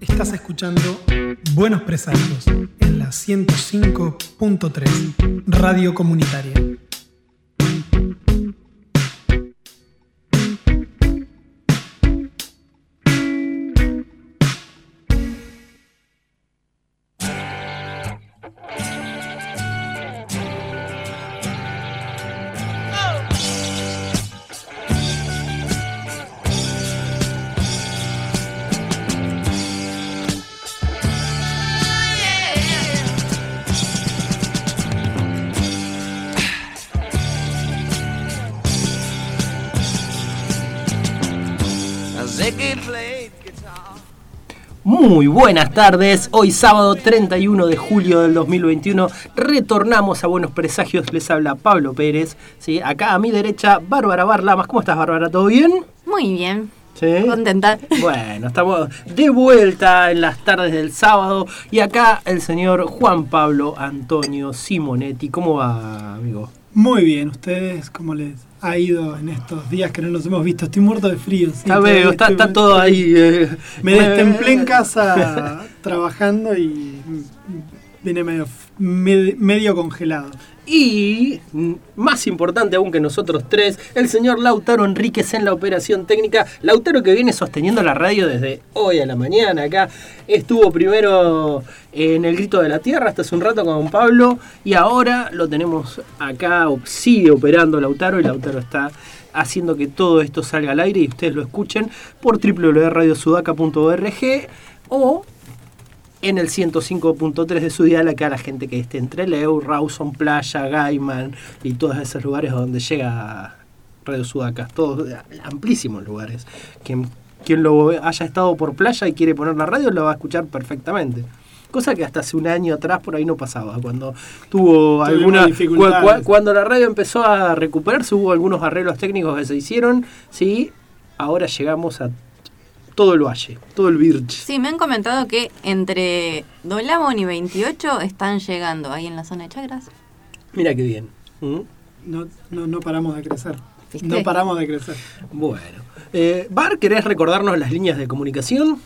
Estás escuchando Buenos Presagios en la 105.3 Radio Comunitaria. Muy buenas tardes, hoy sábado 31 de julio del 2021 retornamos a Buenos Presagios, les habla Pablo Pérez, ¿sí? acá a mi derecha Bárbara Barlamas, ¿cómo estás Bárbara? ¿Todo bien? Muy bien. ¿Sí? Contenta. Bueno, estamos de vuelta en las tardes del sábado y acá el señor Juan Pablo Antonio Simonetti, ¿cómo va amigo? Muy bien, ¿ustedes cómo les ha ido en estos días que no nos hemos visto? Estoy muerto de frío. sí, Ya veo, está, todo ahí. eh. Me destemplé en casa trabajando y vine medio, med- medio congelado. Y, mm, más importante aún que nosotros tres, el señor Lautaro Enríquez en la operación técnica. Lautaro que viene sosteniendo la radio desde hoy a la mañana acá. Estuvo primero en el Grito de la Tierra hasta hace un rato con Pablo. Y ahora lo tenemos acá, sigue operando Lautaro. Y Lautaro está haciendo que todo esto salga al aire y ustedes lo escuchen por www.radiosudaca.org o en el 105.3 de su dial acá la gente que esté entre Leu, Rawson, Playa, Gaiman y todos esos lugares donde llega Radio Sudaca, todos amplísimos lugares. Quien, quien lo haya estado por playa y quiere poner la radio lo va a escuchar perfectamente. Cosa que hasta hace un año atrás por ahí no pasaba. Cuando tuvo alguna. cuando la radio empezó a recuperarse, hubo algunos arreglos técnicos que se hicieron. Sí, ahora llegamos a todo el valle, todo el Virge. Sí, me han comentado que entre Dolamon y 28 están llegando ahí en la zona de Chagras. Mira qué bien. ¿Mm? No, no, no paramos de crecer. ¿Viste? No paramos de crecer. Bueno. Eh, Bar, ¿querés recordarnos las líneas de comunicación?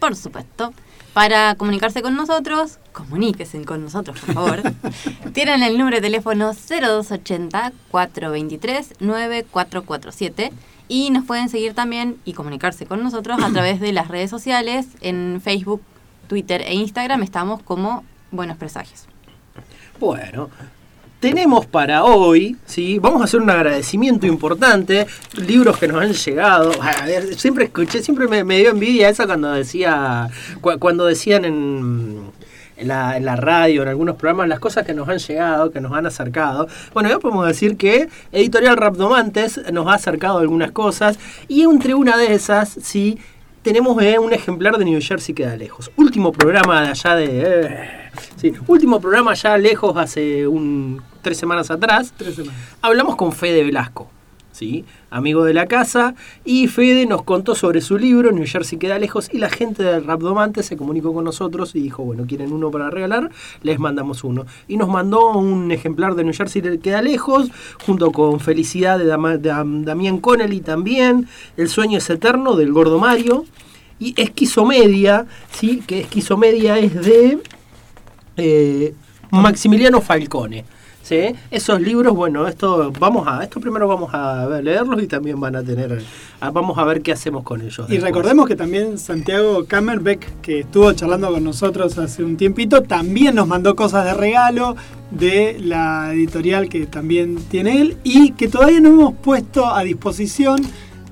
Por supuesto. Para comunicarse con nosotros, comuníquense con nosotros, por favor. Tienen el número de teléfono 0280-423-9447 y nos pueden seguir también y comunicarse con nosotros a través de las redes sociales. En Facebook, Twitter e Instagram estamos como Buenos Presagios. Bueno. Tenemos para hoy, ¿sí? Vamos a hacer un agradecimiento importante, libros que nos han llegado. A ver, Siempre escuché, siempre me, dio envidia esa cuando decía, cu- cuando decían en, en la, en la radio, en algunos programas, las cosas que nos han llegado, que nos han acercado. Bueno, ya podemos decir que Editorial Rapdomantes nos ha acercado algunas cosas y entre una de esas, sí, tenemos eh, un ejemplar de New Jersey queda lejos. Último programa de allá de... eh, sí, último programa allá lejos hace un tres semanas atrás. Tres semanas. Hablamos con Fede Velasco, ¿sí? amigo de la casa, y Fede nos contó sobre su libro, New Jersey queda lejos, y la gente del Rapdomante se comunicó con nosotros y dijo, bueno, ¿quieren uno para regalar? Les mandamos uno. Y nos mandó un ejemplar de New Jersey queda lejos, junto con Felicidad de, de Dam- Damián Connelly también, El sueño es eterno del Gordo Mario, y Esquizomedia, ¿sí? que Esquizomedia es de eh, Maximiliano Falcone. ¿Sí? Esos libros, bueno, esto vamos a, esto primero vamos a leerlos y también van a tener, vamos a ver qué hacemos con ellos. Y después. recordemos que también Santiago Kammerbeck, que estuvo charlando con nosotros hace un tiempito, también nos mandó cosas de regalo de la editorial que también tiene él y que todavía no hemos puesto a disposición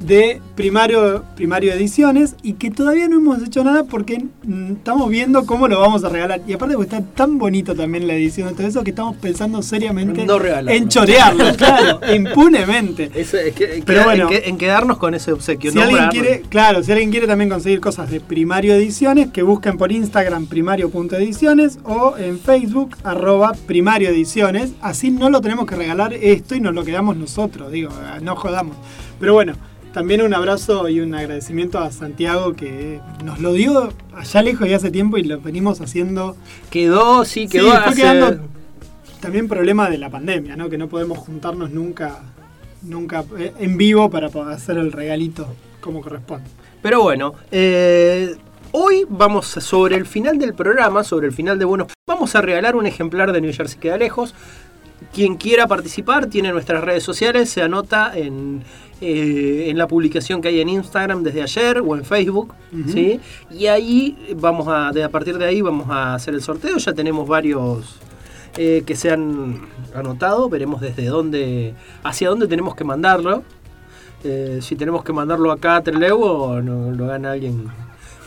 de Primario, Primario Ediciones y que todavía no hemos hecho nada porque mm, estamos viendo cómo lo vamos a regalar. Y aparte porque está tan bonito también la edición de todo eso que estamos pensando seriamente No en chorearlo, claro, impunemente. Eso es que- Pero bueno. en, que- en quedarnos con ese obsequio. Si alguien quiere, claro, si alguien quiere también conseguir cosas de Primario Ediciones, que busquen por Instagram primario.ediciones o en Facebook arroba primario ediciones. Así no lo tenemos que regalar esto y nos lo quedamos nosotros, digo, no jodamos. Pero bueno, también un abrazo y un agradecimiento a Santiago que nos lo dio allá lejos y hace tiempo y lo venimos haciendo. Quedó, sí, Sí, quedó fue hace- quedando también problema de la pandemia, ¿no? Que no podemos juntarnos nunca, nunca eh, en vivo para poder hacer el regalito como corresponde. Pero bueno, eh, hoy vamos a- sobre el final del programa, sobre el final de Buenos, vamos a regalar un ejemplar de New Jersey Queda Lejos. Quien quiera participar tiene nuestras redes sociales, se anota en, eh, en la publicación que hay en Instagram desde ayer o en Facebook. ¿sí? Y ahí vamos a, de, a partir de ahí vamos a hacer el sorteo. Ya tenemos varios eh, que se han anotado, veremos desde dónde, hacia dónde tenemos que mandarlo. Eh, si tenemos que mandarlo acá a Trelew o no, lo gana alguien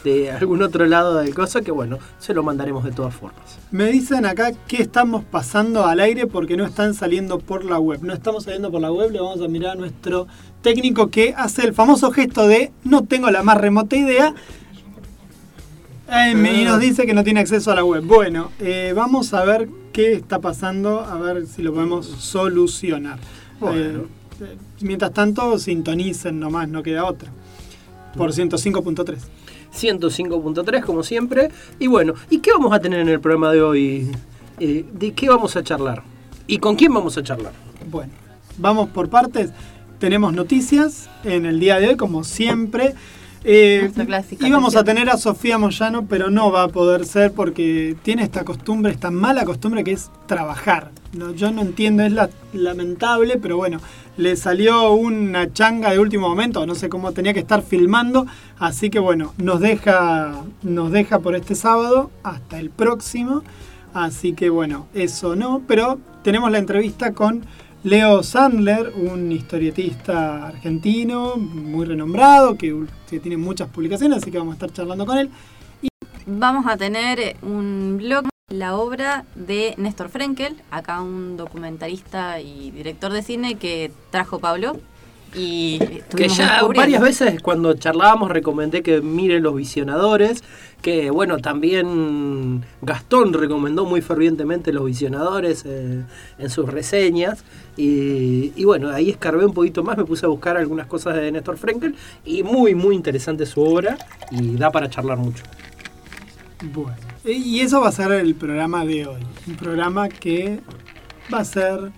de algún otro lado del coso, que bueno, se lo mandaremos de todas formas. Me dicen acá que estamos pasando al aire porque no están saliendo por la web. No estamos saliendo por la web, le vamos a mirar a nuestro técnico que hace el famoso gesto de no tengo la más remota idea. Eh, y nos dice que no tiene acceso a la web. Bueno, eh, vamos a ver qué está pasando, a ver si lo podemos solucionar. Bueno. Eh, eh, mientras tanto, sintonicen nomás, no queda otra. Por 105.3. 105.3 como siempre. Y bueno, ¿y qué vamos a tener en el programa de hoy? ¿De qué vamos a charlar? ¿Y con quién vamos a charlar? Bueno, vamos por partes. Tenemos noticias en el día de hoy, como siempre. Eh, íbamos a tener a Sofía Moyano, pero no va a poder ser porque tiene esta costumbre, esta mala costumbre que es trabajar. No, yo no entiendo, es la- lamentable, pero bueno, le salió una changa de último momento, no sé cómo tenía que estar filmando, así que bueno, nos deja, nos deja por este sábado hasta el próximo. Así que bueno, eso no, pero tenemos la entrevista con Leo Sandler, un historietista argentino muy renombrado, que, tiene muchas publicaciones, así que vamos a estar charlando con él. Vamos a tener eh, un blog, la obra de Néstor Frenkel, acá un documentalista y director de cine que trajo Pablo. Y Que ya varias veces cuando charlábamos recomendé que miren Los Visionadores, que bueno, también Gastón recomendó muy fervientemente Los Visionadores eh, en sus reseñas. Y, y bueno, ahí escarbé un poquito más, me puse a buscar algunas cosas de Néstor Frenkel y muy, muy interesante su obra y da para charlar mucho. Bueno, y eso va a ser el programa de hoy. Un programa que va a ser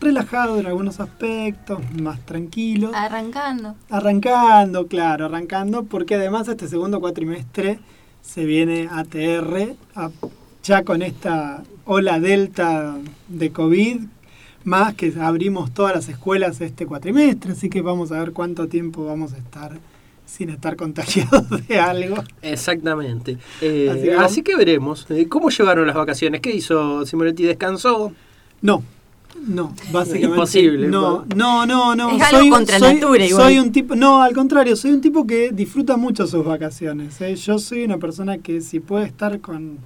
relajado en algunos aspectos, más tranquilo. Arrancando. Arrancando, claro, arrancando, porque además este segundo cuatrimestre se viene ATR, a- ya con esta ola delta de COVID, más que abrimos todas las escuelas este cuatrimestre, así que vamos a ver cuánto tiempo vamos a estar sin estar contagiados de algo. Exactamente. Eh, Así así, que que veremos. Eh, ¿Cómo llevaron las vacaciones? ¿Qué hizo Simonetti? ¿Descansó? No, no, básicamente. Imposible, No, no, no, no. Es algo contra soy, natura igual. Soy un tipo, no, al contrario, soy un tipo que disfruta mucho sus vacaciones. ¿eh? Yo soy una persona que si puede estar con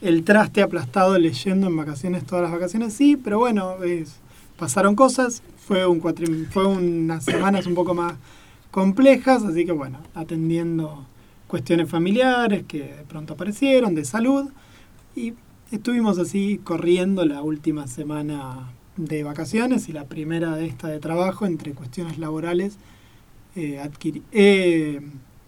el traste aplastado leyendo en vacaciones todas las vacaciones, sí, pero bueno, es- pasaron cosas, fue un cuatrim- fue unas semanas un poco más complejas, así que bueno, atendiendo cuestiones familiares que de pronto aparecieron, de salud, y estuvimos así corriendo la última semana de vacaciones y la primera de esta de trabajo entre cuestiones laborales. eh, adquirí- he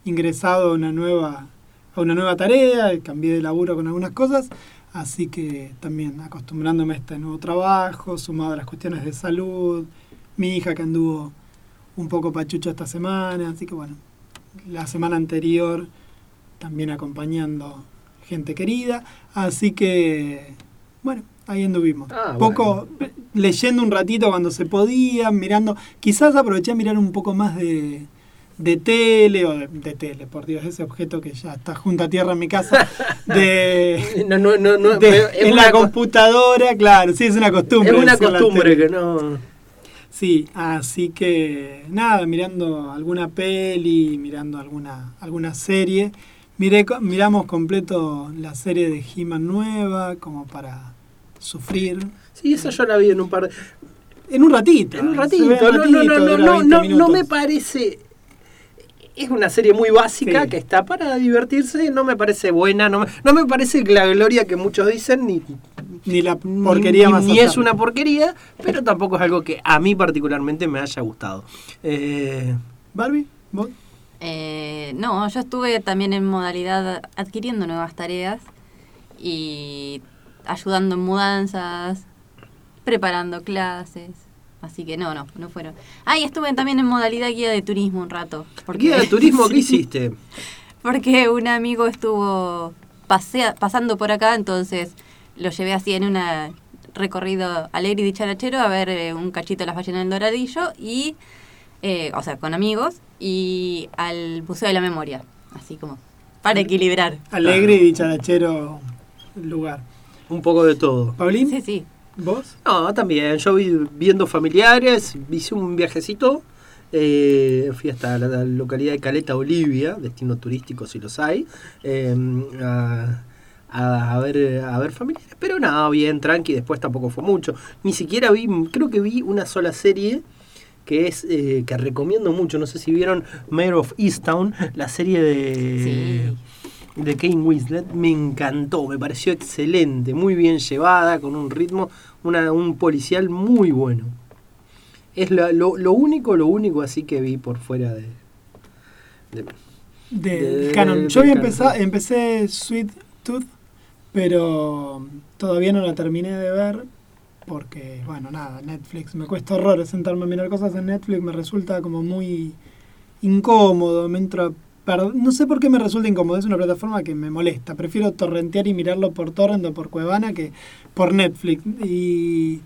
ingresado a una nueva a una nueva tarea, cambié de laburo con algunas cosas, así que también acostumbrándome a este nuevo trabajo, sumado a las cuestiones de salud, mi hija que anduvo un poco pachucho esta semana, así que bueno, la semana anterior también acompañando gente querida, así que bueno, ahí anduvimos. Ah, poco leyendo un ratito cuando se podía, mirando, quizás aproveché a mirar un poco más de, de tele o de, de tele, por Dios, ese objeto que ya está junto a tierra en mi casa, de, No, no, no, no, de- es en la co- computadora, claro, sí, es una costumbre. Es una costumbre que no. Sí, así que nada, mirando alguna peli, mirando alguna, alguna serie. Miré, miramos completo la serie de He-Man nueva, como para sufrir. Sí, esa yo la vi en un par de. En un ratito. En un ratito. No, no, no, no, no, 20 no, no me parece. Es una serie muy básica Sí. que está para divertirse. No me parece buena. No me, no me parece la gloria que muchos dicen, ni, Ni la porquería ni, más ni es una porquería, pero tampoco es algo que a mí particularmente me haya gustado. Eh, ¿Barbie? ¿Vos? Eh, no, yo estuve también en modalidad adquiriendo nuevas tareas y ayudando en mudanzas, preparando clases. Así que no, no, no fueron. Ah, y estuve también en modalidad guía de turismo un rato. ¿Guía de turismo qué hiciste? porque un amigo estuvo pasea- pasando por acá, entonces lo llevé así en un recorrido alegre y dicharachero a ver eh, un cachito de las ballenas del Doradillo y, eh, o sea, con amigos, y al Museo de la Memoria, así como para equilibrar. Alegre y dicharachero lugar. Un poco de todo. Paulín, Sí, sí. ¿vos? No, también. Yo vi viendo familiares, hice un viajecito. eh, fui hasta la, la localidad de Caleta, Bolivia, destino turístico si los hay, eh, a, a- a ver, a ver familiares. Pero nada, bien, tranqui, después tampoco fue mucho. Ni siquiera vi, creo que vi una sola serie que es eh, que recomiendo mucho. No sé si vieron Mayor of Easttown, la serie de de Kane Winslet me encantó, me pareció excelente, muy bien llevada, con un ritmo, una, un policial muy bueno. Es lo, lo único, lo único así que vi por fuera de... de- Del De- canon. Yo había empezado, empecé Sweet Tooth, pero todavía no la terminé de ver porque, bueno, nada, Netflix. Me cuesta horrores sentarme a mirar cosas en Netflix, me resulta como muy incómodo, me entra... No sé por qué me resulta incómodo, es una plataforma que me molesta. Prefiero torrentear y mirarlo por torrent o por Cuevana que por Netflix. Y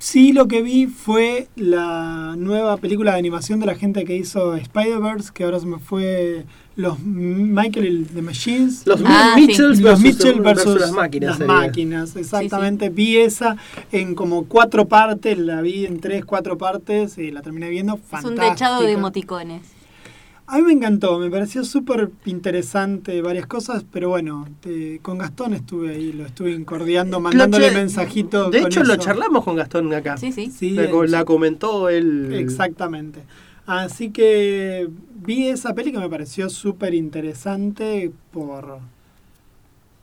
sí lo que vi fue la nueva película de animación de la gente que hizo Spider-Verse, que ahora se me fue los Michael y the Machines. Los Ah, sí. Mitchells Los versus, Mitchell versus, las máquinas. Las sería. máquinas, exactamente. Vi esa en como cuatro partes, la vi en tres, cuatro partes y la terminé viendo. Es un Fantástica. techado de emoticones. A mí me encantó, me pareció súper interesante varias cosas, pero bueno, te- con Gastón estuve ahí, lo estuve incordiando, mandándole Lo che- mensajito. De con hecho, lo eso. charlamos con Gastón acá. Sí, sí. Sí, la, co- la comentó él. Exactamente. Así que vi esa peli que me pareció súper interesante por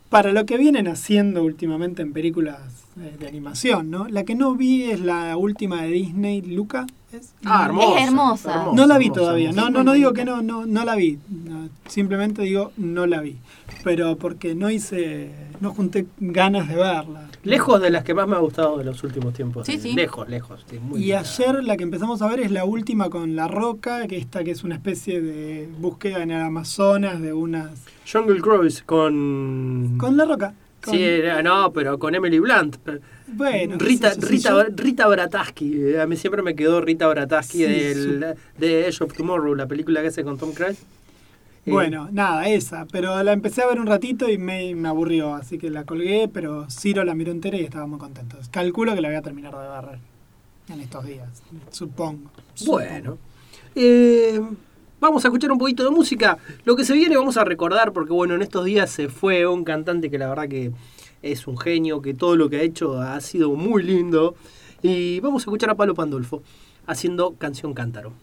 para lo que vienen haciendo últimamente en películas de animación, ¿no? La que no vi es la última de Disney, Luca. ¿es? Ah, hermosa. Es hermosa. No la vi hermosa, todavía. hermosa. No, no, no digo que no, no, no la vi. No, simplemente digo no la vi. Pero porque no hice, no junté ganas de verla. Lejos de las que más me ha gustado de los últimos tiempos. Sí, sí. Lejos, lejos. sí, muy Y linda. ayer la que empezamos a ver es la última con La Roca, que esta que es una especie de búsqueda en el Amazonas de unas... Jungle Cruise con. Con La Roca. Con- Sí, era- no, pero con Emily Blunt. bueno, Rita, sé Rita. Rita Brataski. eh, A mí siempre me quedó Rita Brataski Sí, del, de Edge of Tomorrow, la película que hace con Tom Cruise. Eh, Bueno, nada, esa. Pero la empecé a ver un ratito y me, me aburrió, así que la colgué, pero Ciro la miró entera y estaba muy contento. Calculo que la voy a terminar de ver en estos días, supongo. Bueno. Eh, vamos a escuchar un poquito de música. Lo que se viene vamos a recordar, porque bueno, en estos días se fue un cantante que la verdad que es un genio, que todo lo que ha hecho ha sido muy lindo. Y vamos a escuchar a Pablo Pandolfo haciendo Canción Cántaro.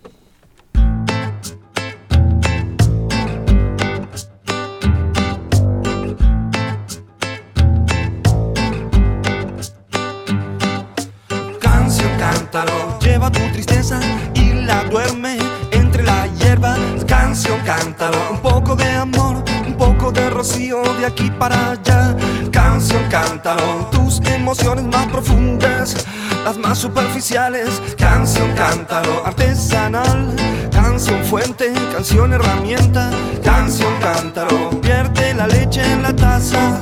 Cántalo, un poco de amor, un poco de rocío de aquí para allá. Canción, cántalo, tus emociones más profundas, las más superficiales. Canción, cántalo, artesanal. Canción fuente, canción herramienta. Canción, cántalo, vierte la leche en la taza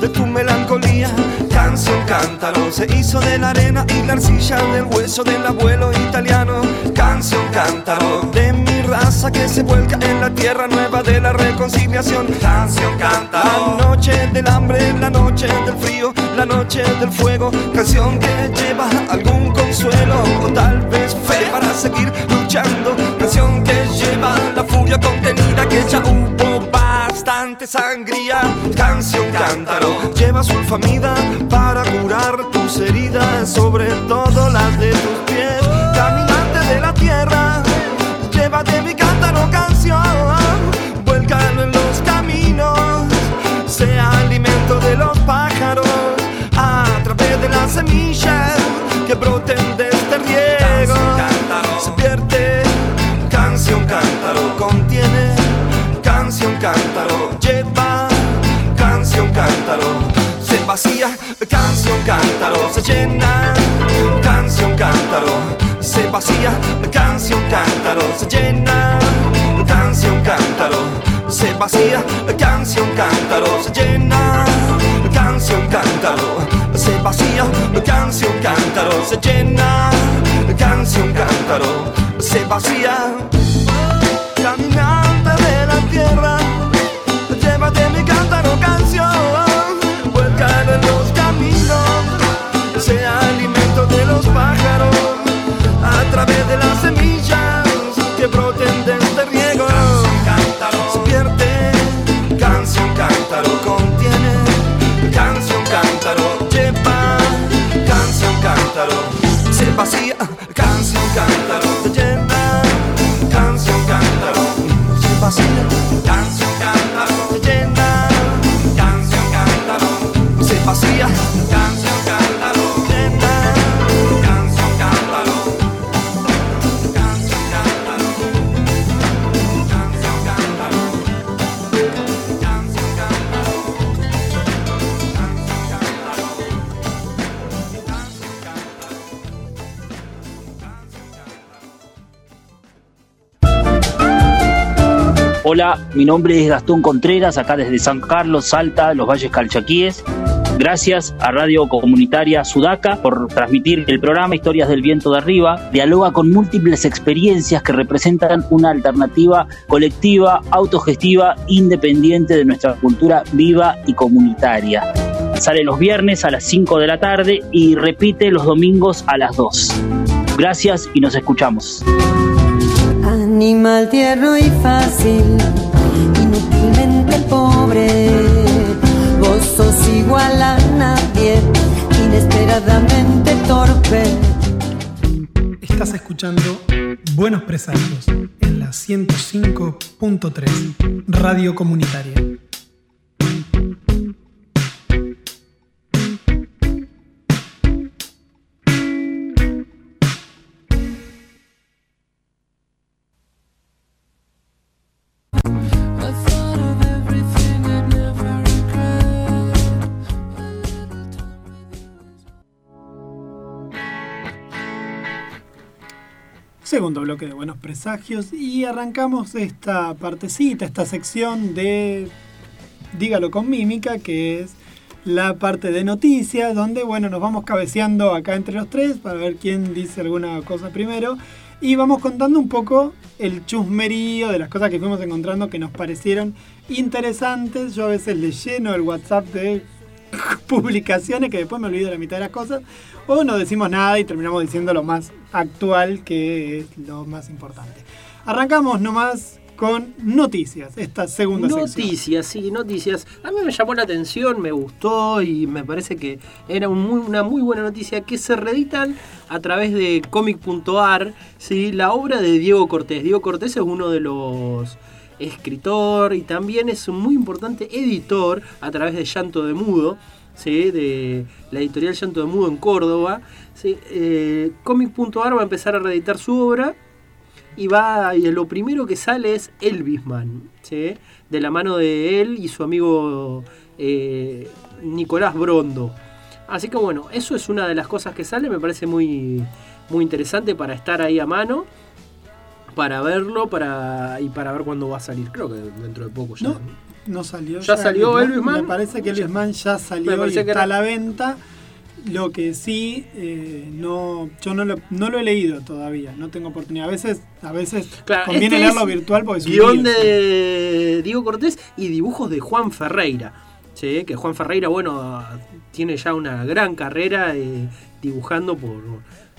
de tu melancolía. Canción, cántalo, se hizo de la arena y la arcilla del hueso del abuelo italiano. Canción, cántalo, de mi raza que se vuelca en la tierra nueva de la reconciliación. Canción, cántalo, la noche del hambre, la noche del frío, la noche del fuego. Canción que lleva algún consuelo o tal vez fe para seguir luchando. Canción que lleva la furia contenida que ya hubo bastante sangría. Canción cántaro, lleva sulfamida para curar tus heridas, sobre todo las de tus pies. Caminante de la tierra, llévate mi cántaro canción, vuélcalo en los caminos, sea alimento de los pájaros, a través de las semillas que broten de este riego. Se vierte, canción cántaro, contiene. Canción cántaro, lleva. Canción cántaro, se vacía, canción cántaro, se llena, canción cántaro, se vacía, canción cántaro, se llena, canción cántaro, se vacía, canción cántaro se llena, canción cántaro se vacía, canción cántaro se llena, canción cántaro se vacía. Vacía, Hola, mi nombre es Gastón Contreras, acá desde San Carlos, Salta, los Valles Calchaquíes. Gracias a Radio Comunitaria Sudaca por transmitir el programa Historias del Viento de Arriba. Dialoga con múltiples experiencias que representan una alternativa colectiva, autogestiva, independiente de nuestra cultura viva y comunitaria. Sale los viernes a las 5 de la tarde y repite los domingos a las 2. Gracias y nos escuchamos. Animal tierno y fácil, inútilmente pobre. Vos sos igual a nadie, inesperadamente torpe. Estás escuchando Buenos Presagios en la 105.3 Radio Comunitaria. Segundo bloque de Buenos Presagios y arrancamos esta partecita, esta sección de Dígalo con mímica, que es la parte de noticias, donde bueno, nos vamos cabeceando acá entre los tres para ver quién dice alguna cosa primero. Y vamos contando un poco el chusmerío de las cosas que fuimos encontrando que nos parecieron interesantes. Yo a veces le lleno el WhatsApp de publicaciones que después me olvido la mitad de las cosas. O no decimos nada y terminamos diciendo lo más actual, que es lo más importante. Arrancamos nomás con noticias, esta segunda. Noticias, sí, noticias. A mí me llamó la atención, me gustó y me parece que era una muy buena noticia que se reeditan a través de comic.ar, ¿sí? la obra de Diego Cortés. Diego Cortés es uno de los escritor y también es un muy importante editor a través de Llanto de Mudo, de la editorial Llanto de Mudo en Córdoba. Eh, Comic.ar va a empezar a reeditar su obra y va y lo primero que sale es Elvisman, de la mano de él y su amigo eh, Nicolás Brondo. Así que bueno, eso es una de las cosas que sale, me parece muy, muy interesante para estar ahí a mano, para verlo para y para ver cuándo va a salir. Creo que dentro de poco ya. No, no salió. ¿Ya salió Elvis Man? Me parece que Elvis Man ya salió y está era- a la venta. Lo que sí, eh, no, yo no lo, no lo he leído todavía, no tengo oportunidad. A veces, a veces Claro, conviene este leerlo virtual porque es un guion lío, sí. de Diego Cortés y dibujos de Juan Ferreira. ¿sí? Que Juan Ferreira, bueno, tiene ya una gran carrera eh, dibujando por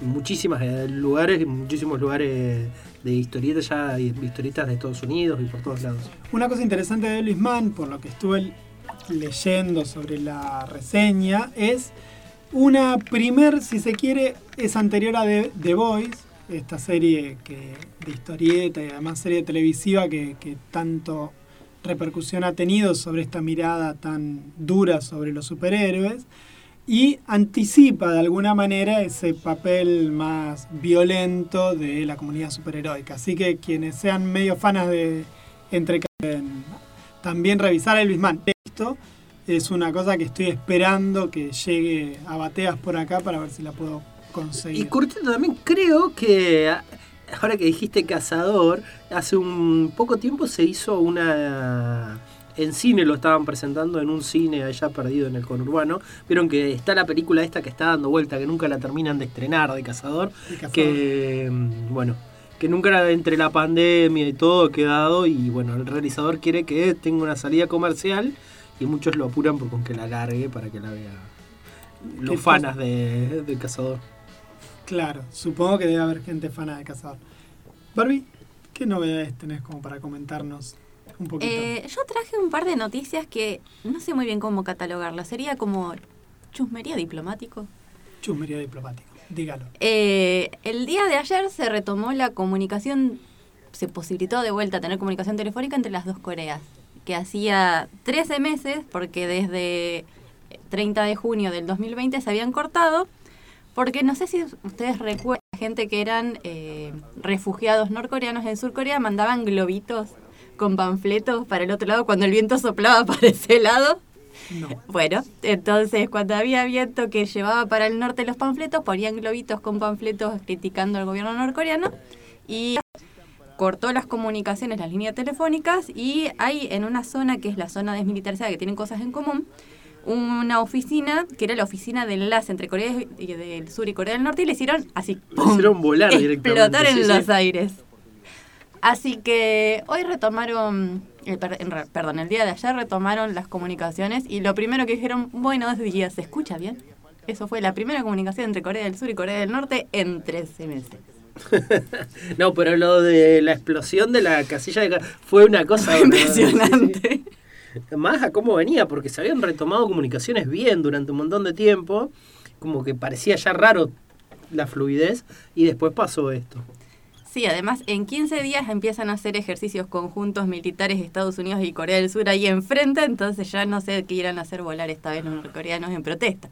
muchísimos lugares, muchísimos lugares de historietas ya, historietas de Estados Unidos y por todos lados. Una cosa interesante de Elvis Man, por lo que estuve leyendo sobre la reseña, es una primer, si se quiere, es anterior a The, The Voice, esta serie que, de historieta y además serie televisiva que, que tanto repercusión ha tenido sobre esta mirada tan dura sobre los superhéroes y anticipa de alguna manera ese papel más violento de la comunidad superheroica. Así que quienes sean medio fanas de entre también revisar Elvis Man. Esto es una cosa que estoy esperando que llegue a bateas por acá para ver si la puedo conseguir. Y Cortés también creo que ahora que dijiste cazador, hace un poco tiempo se hizo una... En cine lo estaban presentando en un cine allá perdido en el conurbano. Vieron que está la película esta que está dando vuelta, que nunca la terminan de estrenar, de Cazador. Que, mm, bueno, que nunca entre la pandemia y todo ha quedado. Y bueno, el realizador quiere que tenga una salida comercial y muchos lo apuran por con que la largue para que la vea los fanas de, de Cazador. Claro, supongo que debe haber gente fana de Cazador. Barbie, ¿qué novedades tenés como para comentarnos un poquito? Eh, yo traje un par de noticias que no sé muy bien cómo catalogarlas. Sería como chusmería diplomático. Chusmería diplomática, dígalo. Eh, el día de ayer se retomó la comunicación, se posibilitó de vuelta tener comunicación telefónica entre las dos Coreas, que hacía 13 meses, porque desde 30 de junio del 2020 se habían cortado, porque no sé si ustedes recuerdan, gente que eran eh, refugiados norcoreanos en Surcorea mandaban globitos con panfletos para el otro lado cuando el viento soplaba para ese lado. No. Bueno, entonces cuando había viento que llevaba para el norte los panfletos, ponían globitos con panfletos criticando al gobierno norcoreano y cortó las comunicaciones, las líneas telefónicas y hay en una zona que es la zona desmilitarizada que tienen cosas en común, una oficina que era la oficina de enlace entre Corea del Sur y Corea del Norte y le hicieron así, Le hicieron volar directamente. explotar en sí, sí. los aires. Así que hoy retomaron, eh, per- en perdón, el día de ayer retomaron las comunicaciones y lo primero que dijeron, buenos días, ¿se escucha bien? Eso fue la primera comunicación entre Corea del Sur y Corea del Norte en 13 meses. No, pero lo de la explosión de la casilla de... fue una cosa... Impresionante. Más a cómo venía, porque se habían retomado comunicaciones bien durante un montón de tiempo, como que parecía ya raro la fluidez, y después pasó esto. Sí, además en 15 días empiezan a hacer ejercicios conjuntos militares Estados Unidos y Corea del Sur ahí enfrente, entonces ya no sé qué irán a hacer volar esta vez los norcoreanos en protesta.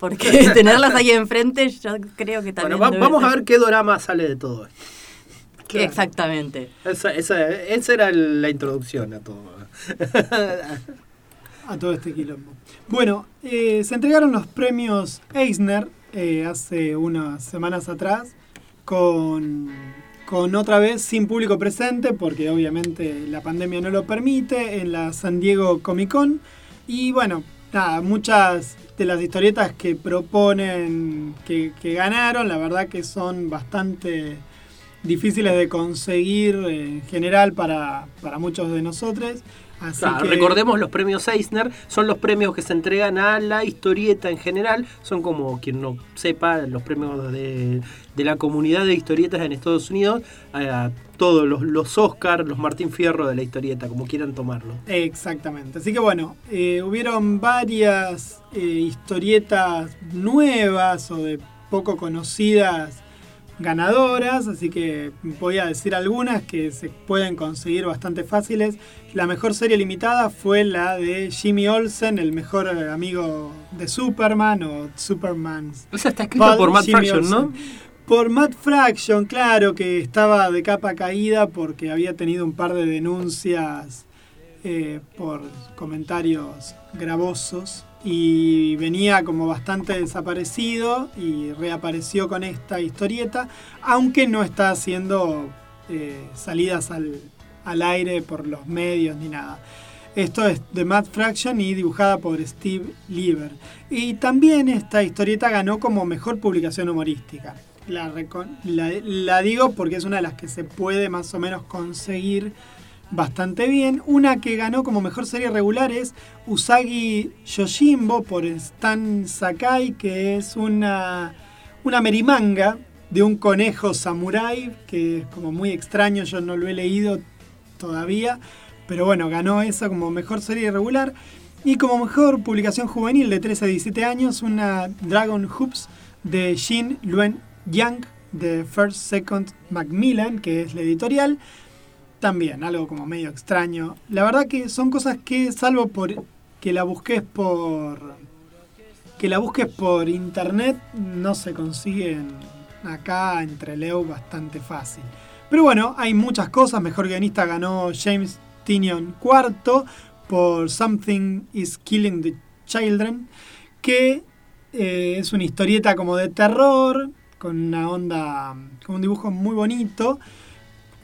Porque tenerlas ahí enfrente yo creo que también... Bueno, va- vamos a ver qué drama sale de todo esto. Claro. Exactamente. Esa, esa, esa era la introducción a todo. a todo este quilombo. Bueno, eh, se entregaron los premios Eisner eh, hace unas semanas atrás con, con otra vez sin público presente porque obviamente la pandemia no lo permite en la San Diego Comic Con. Y bueno, nada, muchas de las historietas que proponen que, que ganaron la verdad que son bastante difíciles de conseguir eh, en general para, para muchos de nosotros. Así Claro, que- Recordemos los premios Eisner, son los premios que se entregan a la historieta en general, son como quien no sepa, los premios de, de la comunidad de historietas en Estados Unidos, a todos los, los Oscar, los Martín Fierro de la historieta, como quieran tomarlo. Exactamente. Así que bueno, eh, hubieron varias eh, historietas nuevas o de poco conocidas ganadoras, así que voy a decir algunas que se pueden conseguir bastante fáciles. La mejor serie limitada fue la de Jimmy Olsen, el mejor eh, amigo de Superman o Superman's Esa está escrita Pal- por Matt Jimmy Fraction, ¿no? Por Matt Fraction, claro, que estaba de capa caída porque había tenido un par de denuncias eh, por comentarios gravosos y venía como bastante desaparecido y reapareció con esta historieta, aunque no está haciendo eh, salidas al, al aire por los medios ni nada. Esto es de Matt Fraction y dibujada por Steve Lieber. Y también esta historieta ganó como mejor publicación humorística. La digo porque es una de las que se puede más o menos conseguir bastante bien. Una que ganó como mejor serie regular es Usagi Yojimbo por Stan Sakai, que es una, una merimanga de un conejo samurái, que es como muy extraño, yo no lo he leído todavía, pero bueno, ganó esa como mejor serie regular. Y como mejor publicación juvenil de 13 a 17 años, una Dragon Hoops de Jin Luen Yang de First Second Macmillan, que es la editorial. También, algo como medio extraño. La verdad que son cosas que, salvo por que la busques por. que la busques por internet, no se consiguen acá entre Leo bastante fácil. Pero bueno, hay muchas cosas. Mejor guionista ganó James Tinion IV por Something is Killing the Children, que eh, es una historieta como de terror con una onda, con un dibujo muy bonito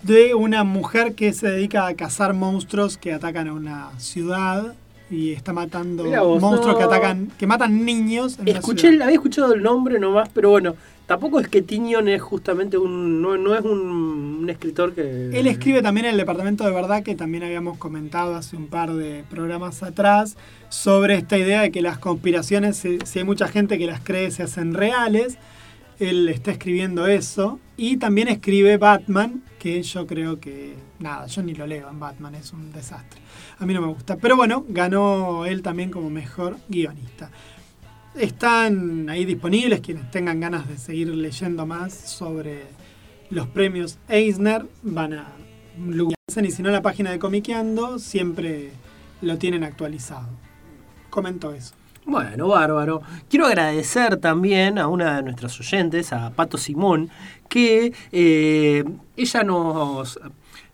de una mujer que se dedica a cazar monstruos que atacan a una ciudad y está matando vos, monstruos no. que atacan, que matan niños. En Escuché, había escuchado el nombre nomás, pero bueno, tampoco es que Tinion es justamente un. No, no es un, un escritor que. Él escribe también en el Departamento de Verdad, que también habíamos comentado hace un par de programas atrás, sobre esta idea de que las conspiraciones, si, si hay mucha gente que las cree, se hacen reales. Él está escribiendo eso. Y también escribe Batman, que yo creo que. Nada, yo ni lo leo en Batman, es un desastre. A mí no me gusta. Pero bueno, ganó él también como mejor guionista. Están ahí disponibles quienes tengan ganas de seguir leyendo más sobre los premios Eisner. Van a lugarse y si no la página de Comiqueando siempre lo tienen actualizado. Comento eso. Bueno, bárbaro. Quiero agradecer también a una de nuestras oyentes, a Pato Simón, que eh, ella nos,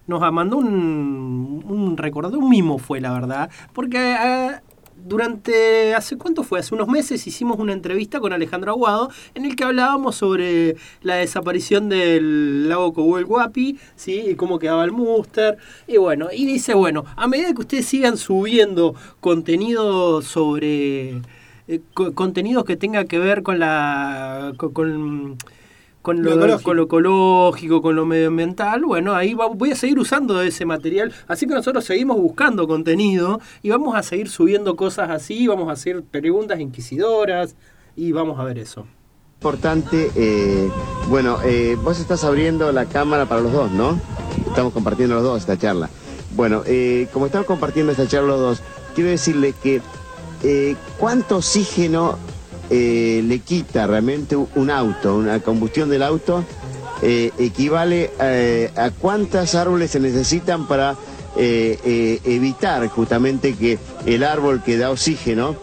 nos mandó un, un recordado, un mimo fue la verdad, porque eh, durante, ¿hace cuánto fue? Hace unos meses hicimos una entrevista con Alejandro Aguado en el que hablábamos sobre la desaparición del lago Cobuel Guapi, ¿sí? Y cómo quedaba el Muster. Y bueno, y dice, bueno, a medida que ustedes sigan subiendo contenido sobre... eh, co- contenidos que tenga que ver con la... con con Lo lo, ecológico. con lo ecológico, con lo medioambiental, bueno, ahí va- voy a seguir usando ese material. Así que nosotros seguimos buscando contenido y vamos a seguir subiendo cosas así, vamos a hacer preguntas inquisidoras y vamos a ver eso. Importante, eh, bueno, eh, vos estás abriendo la cámara para los dos, ¿no? Estamos compartiendo los dos esta charla. Bueno, eh, como estamos compartiendo esta charla los dos, quiero decirle que eh, cuánto oxígeno eh, le quita realmente un auto, una combustión del auto, eh, equivale eh, a cuántos árboles se necesitan para evitar justamente que el árbol que da oxígeno,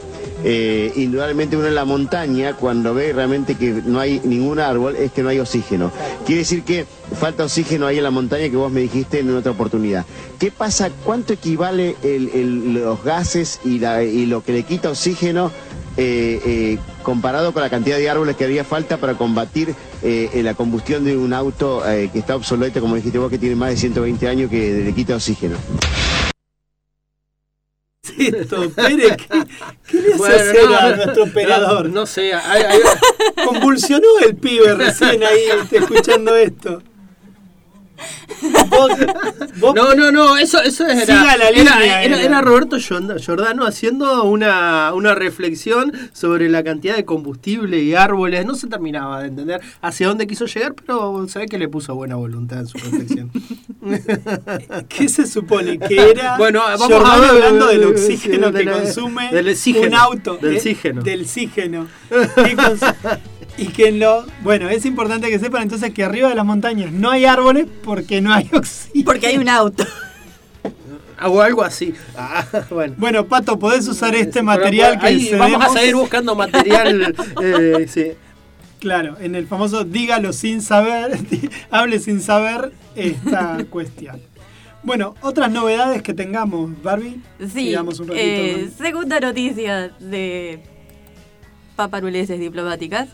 indudablemente uno en la montaña, cuando ve realmente que no hay ningún árbol, es que no hay oxígeno. Quiere decir que falta oxígeno ahí en la montaña que vos me dijiste en otra oportunidad. ¿Qué pasa? ¿Cuánto equivale los gases y lo que le quita oxígeno eh, eh, comparado con la cantidad de árboles que haría falta para combatir eh, eh, la combustión de un auto eh, que está obsoleto, como dijiste vos, que tiene más de 120 años, que le quita oxígeno? Esto, Pere, ¿qué, qué le hace Bueno, hacer no, a nuestro operador? No, no sé, hay- hay- Convulsionó el pibe recién ahí este, escuchando esto. Vos, vos- no, no, no, eso, eso era, Siga la era, línea, era- era. era Roberto Giorda- Giordano haciendo una, una reflexión sobre la cantidad de combustible y árboles. No se terminaba de entender hacia dónde quiso llegar, pero se ve que le puso buena voluntad en su reflexión. ¿Qué se supone? Que era Bueno, vamos Giordano a ver, hablando del oxígeno de que consume del oxígeno, un auto. del ¿eh? oxígeno. Del oxígeno. Que y que en lo. Bueno, es importante que sepan entonces que arriba de las montañas no hay árboles porque no hay oxígeno. Porque hay un auto. O algo así. Ah, bueno. Bueno, Pato, podés usar este Pero, material que ahí vamos a seguir buscando material. eh, sí. Claro, en el famoso dígalo sin saber, hable sin saber esta cuestión. Bueno, otras novedades que tengamos, Barbie. Sí, Sigamos un ratito eh, segunda noticia de paparuleses diplomáticas.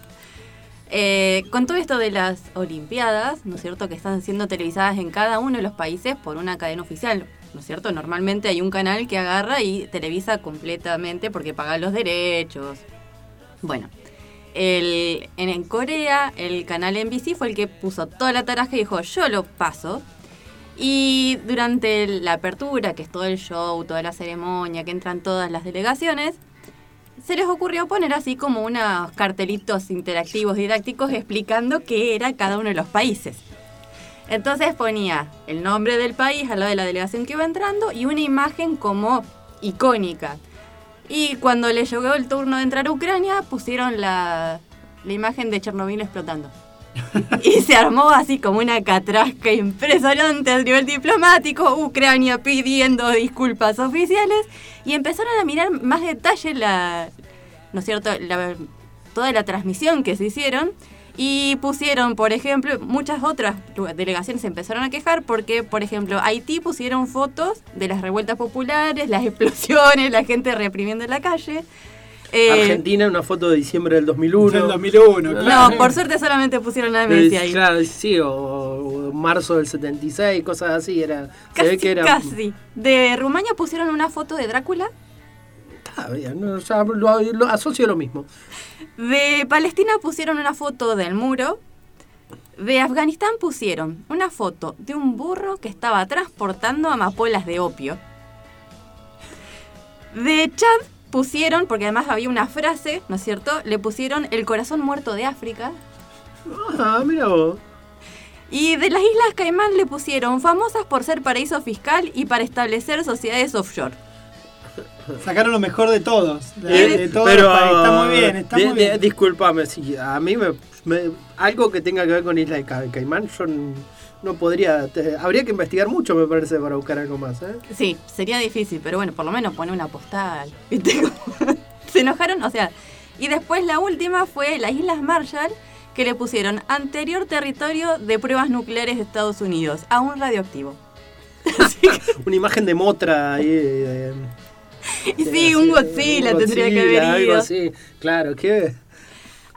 Eh, con todo esto de las Olimpiadas, ¿no es cierto?, que están siendo televisadas en cada uno de los países por una cadena oficial, ¿no es cierto? Normalmente hay un canal que agarra y televisa completamente porque paga los derechos. Bueno, en, en Corea el canal NBC fue el que puso toda la taraja y dijo, yo lo paso. Y durante la apertura, que es todo el show, toda la ceremonia, que entran todas las delegaciones, se les ocurrió poner así como unos cartelitos interactivos didácticos explicando qué era cada uno de los países. Entonces ponía el nombre del país al lado de la delegación que iba entrando y una imagen como icónica. Y cuando le llegó el turno de entrar a Ucrania, pusieron la, la imagen de Chernobyl explotando. Y se armó así como una catrasca impresionante a nivel diplomático, Ucrania pidiendo disculpas oficiales y empezaron a mirar más detalle la, ¿no es cierto? Toda la transmisión que se hicieron y pusieron, por ejemplo, muchas otras delegaciones se empezaron a quejar porque, por ejemplo, Haití pusieron fotos de las revueltas populares, las explosiones, la gente reprimiendo en la calle. Eh, Argentina, una foto de diciembre del 2001. Del 2001, claro. No, por suerte solamente pusieron a Messi Eh, ahí. Claro, sí, o, o marzo del 76, cosas así. Era, se Casi, ve que era. casi. De Rumania pusieron una foto de Drácula. Está bien, no, ya lo, lo asocio lo mismo. De Palestina pusieron una foto del muro. De Afganistán pusieron una foto de un burro que estaba transportando amapolas de opio. De Chad pusieron, porque además había una frase, ¿no es cierto? Le pusieron el corazón muerto de África. Ah, mira vos. Y de las Islas Caimán le pusieron famosas por ser paraíso fiscal y para establecer sociedades offshore. Sacaron lo mejor de todos. De, de todos pero, los países. Está muy bien, está di- muy bien. discúlpame, si a mí me, me- algo que tenga que ver con Isla de Ca- Caimán, yo no podría. te- habría que investigar mucho, me parece, para buscar algo más. ¿eh? Sí, sería difícil, pero bueno, por lo menos pone una postal. ¿viste? Se enojaron, o sea. Y después la última fue las Islas Marshall, que le pusieron anterior territorio de pruebas nucleares de Estados Unidos, aún radioactivo. Una imagen de Motra ahí. de- de- sí, un Godzilla un tendría que haber algo ido. así. Claro, que.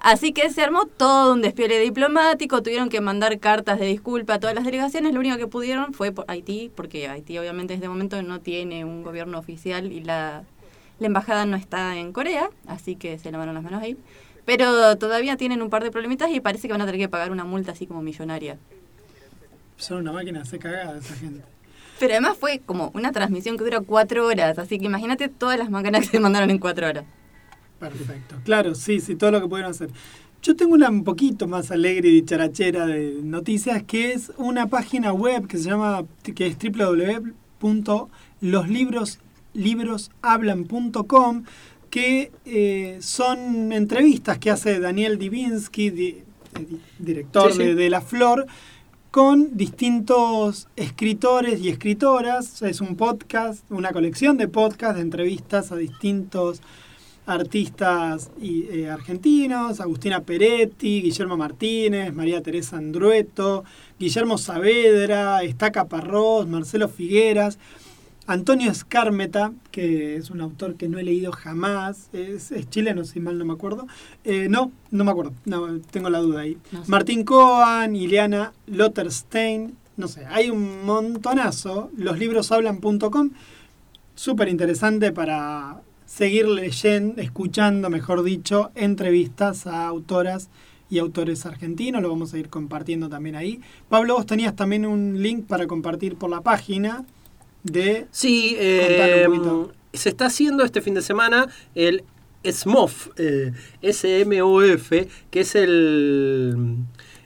Así que se armó todo un despliegue diplomático, tuvieron que mandar cartas de disculpa a todas las delegaciones, lo único que pudieron fue por Haití, porque Haití obviamente en este momento no tiene un gobierno oficial y la, la embajada no está en Corea, así que se lavaron las manos ahí. Pero todavía tienen un par de problemitas y parece que van a tener que pagar una multa así como millonaria. Son una máquina, se cagada esa gente. Pero además fue como una transmisión que dura cuatro horas, así que imagínate todas las máquinas que se mandaron en cuatro horas. Perfecto. Claro, sí, sí, todo lo que pudieron hacer. Yo tengo una un poquito más alegre y dicharachera de noticias, que es una página web que se llama, que es www.loslibroshablan.com, que eh, son entrevistas que hace Daniel Divinsky, di- eh, di- director Sí, sí. De, de La Flor, con distintos escritores y escritoras. Es un podcast, una colección de podcasts de entrevistas a distintos artistas y, eh, argentinos, Agustina Peretti, Guillermo Martínez, María Teresa Andrueto, Guillermo Saavedra, Estaca Parrós, Marcelo Figueras, Antonio Escármeta, que es un autor que no he leído jamás, es, es chileno si mal no me acuerdo. Eh, no, no me acuerdo, no, tengo la duda ahí. No sé. Martín Coan, Ileana Lotterstein, no sé, hay un montonazo, loslibrosheblan.com, súper interesante para seguir leyendo, escuchando, mejor dicho, entrevistas a autoras y autores argentinos, lo vamos a ir compartiendo también ahí. Pablo, vos tenías también un link para compartir por la página de... Sí, eh, un poquito. se está haciendo este fin de semana el SMOF, eh, S-M-O-F, que es el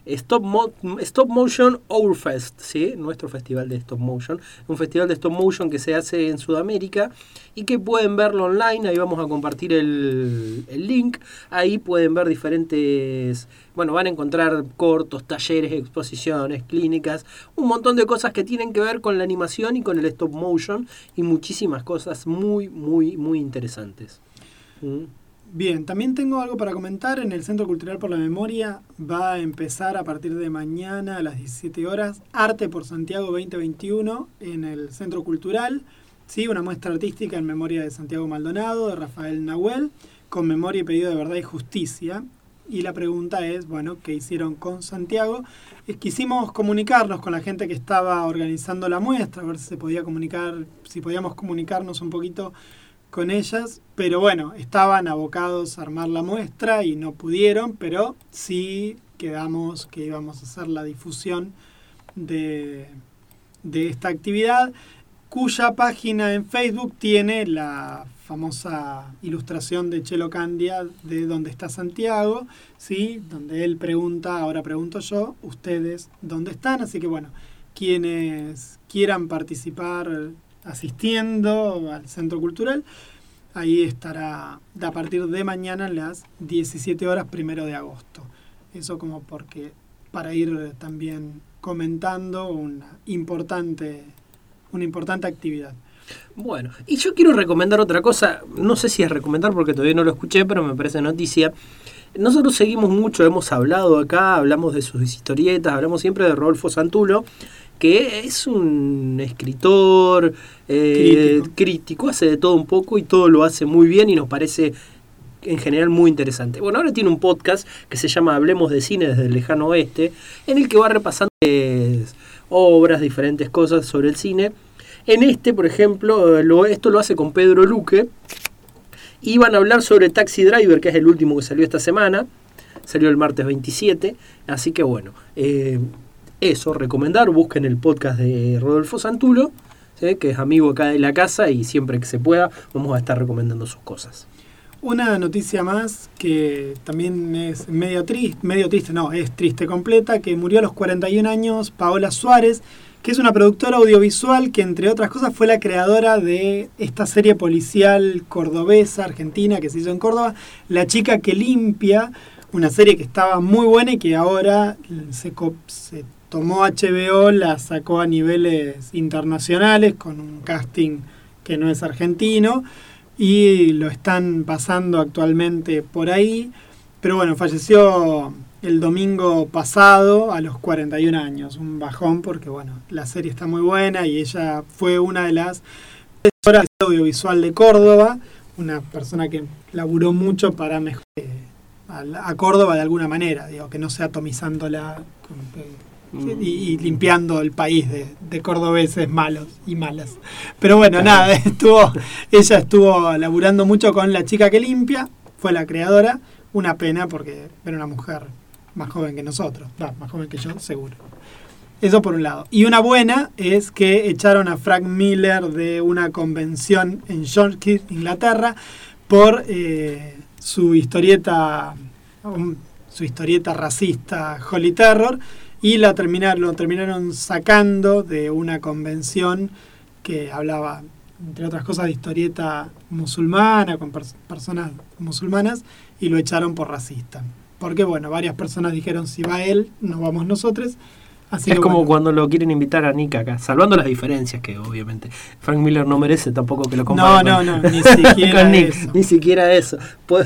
Stop, Mo- Stop Motion Overfest, ¿sí? nuestro festival de Stop Motion. Un festival de Stop Motion que se hace en Sudamérica y que pueden verlo online. Ahí vamos a compartir el, el link. Ahí pueden ver diferentes. Bueno, van a encontrar cortos, talleres, exposiciones, clínicas, un montón de cosas que tienen que ver con la animación y con el stop motion y muchísimas cosas muy, muy, muy interesantes. Mm. Bien, también tengo algo para comentar. En el Centro Cultural por la Memoria va a empezar a partir de mañana a las 17 horas Arte por Santiago 2021 en el Centro Cultural. Sí, una muestra artística en memoria de Santiago Maldonado, de Rafael Nahuel, con memoria y pedido de verdad y justicia. Y la pregunta es, bueno, ¿qué hicieron con Santiago? Eh, quisimos comunicarnos con la gente que estaba organizando la muestra, a ver si se podía comunicar, si podíamos comunicarnos un poquito con ellas, pero bueno, estaban abocados a armar la muestra y no pudieron, pero sí quedamos que íbamos a hacer la difusión de, de esta actividad, cuya página en Facebook tiene la famosa ilustración de Chelo Candia de dónde está Santiago, ¿sí? donde él pregunta, ahora pregunto yo, ustedes dónde están, así que bueno, quienes quieran participar asistiendo al centro cultural, ahí estará a partir de mañana las 17 horas primero de agosto. Eso como porque para ir también comentando una importante, una importante actividad. Bueno, y yo quiero recomendar otra cosa, no sé si es recomendar porque todavía no lo escuché, pero me parece noticia. Nosotros seguimos mucho, hemos hablado acá, hablamos de sus historietas, hablamos siempre de Rodolfo Santulo, que es un escritor eh, Crítico. crítico, hace de todo un poco y todo lo hace muy bien y nos parece en general muy interesante. Bueno, ahora tiene un podcast que se llama Hablemos de cine desde el lejano oeste, en el que va repasando eh, obras, diferentes cosas sobre el cine. En este, por ejemplo, lo- esto lo hace con Pedro Luque, y van a hablar sobre Taxi Driver, que es el último que salió esta semana. Salió el martes 27. Así que bueno, eh, eso, recomendar. Busquen el podcast de Rodolfo Santulo, que es amigo acá de la casa y siempre que se pueda vamos a estar recomendando sus cosas. Una noticia más que también es medio triste, medio triste, no, es triste completa, que murió a los 41 años Paola Suárez, que es una productora audiovisual que entre otras cosas fue la creadora de esta serie policial cordobesa, argentina, que se hizo en Córdoba, La chica que limpia, una serie que estaba muy buena y que ahora se tomó HBO, la sacó a niveles internacionales con un casting que no es argentino y lo están pasando actualmente por ahí. Pero bueno, falleció el domingo pasado a los 41 años, un bajón porque bueno, la serie está muy buena y ella fue una de las de audiovisual de Córdoba, una persona que laburó mucho para mejorar eh, a, Córdoba de alguna manera, digo, que no sea atomizándola con- eh, y, y limpiando el país de, de cordobeses malos y malas. Pero bueno, nada, estuvo, ella estuvo laburando mucho con la chica que limpia, fue la creadora, una pena porque era una mujer más joven que nosotros, más joven que yo, seguro. Eso por un lado. Y una buena es que echaron a Frank Miller de una convención en Yorkshire, Inglaterra, por eh, su historieta um, su historieta racista Holy Terror y la terminaron, lo terminaron sacando de una convención que hablaba, entre otras cosas, de historieta musulmana, con pers- personas musulmanas, y lo echaron por racista. Porque, bueno, varias personas dijeron, si va él, no vamos nosotros. Así es que, como bueno, cuando lo quieren invitar a Nick acá, salvando las diferencias que obviamente Frank Miller no merece tampoco que lo No, comparen no, con- no, ni siquiera Nick, eso. ni siquiera eso.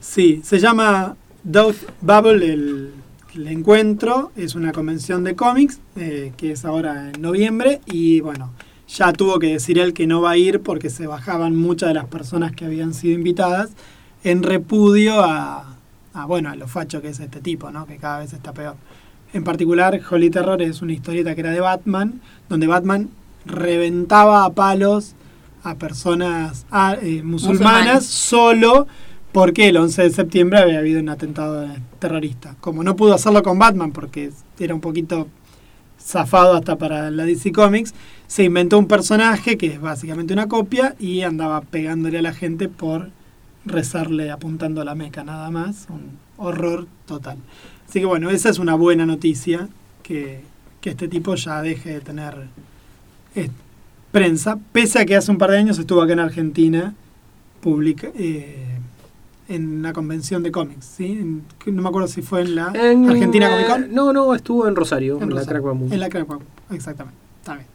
Sí, se llama Doubt Bubble el, el encuentro, es una convención de cómics eh, que es ahora en noviembre y bueno, ya tuvo que decir él que no va a ir porque se bajaban muchas de las personas que habían sido invitadas en repudio a, a, bueno, a lo facho que es este tipo, ¿no? que cada vez está peor. En particular, Holy Terror es una historieta que era de Batman, donde Batman reventaba a palos a personas ah, eh, musulmanas, Musulmanes. solo porque el 11 de septiembre había habido un atentado terrorista. Como no pudo hacerlo con Batman porque era un poquito zafado hasta para la DC Comics, se inventó un personaje que es básicamente una copia y andaba pegándole a la gente por rezarle apuntando a la meca nada más. Un horror total. Así que bueno, esa es una buena noticia que, que este tipo ya deje de tener eh, prensa, pese a que hace un par de años estuvo acá en Argentina publica, eh, en una convención de cómics, ¿sí? En- no me acuerdo si fue en la En, Argentina eh, Comic Con. No, no, estuvo en Rosario, en, la Rosario. Crack Bamboo. En la Crack Bamboo, exactamente. Está bien.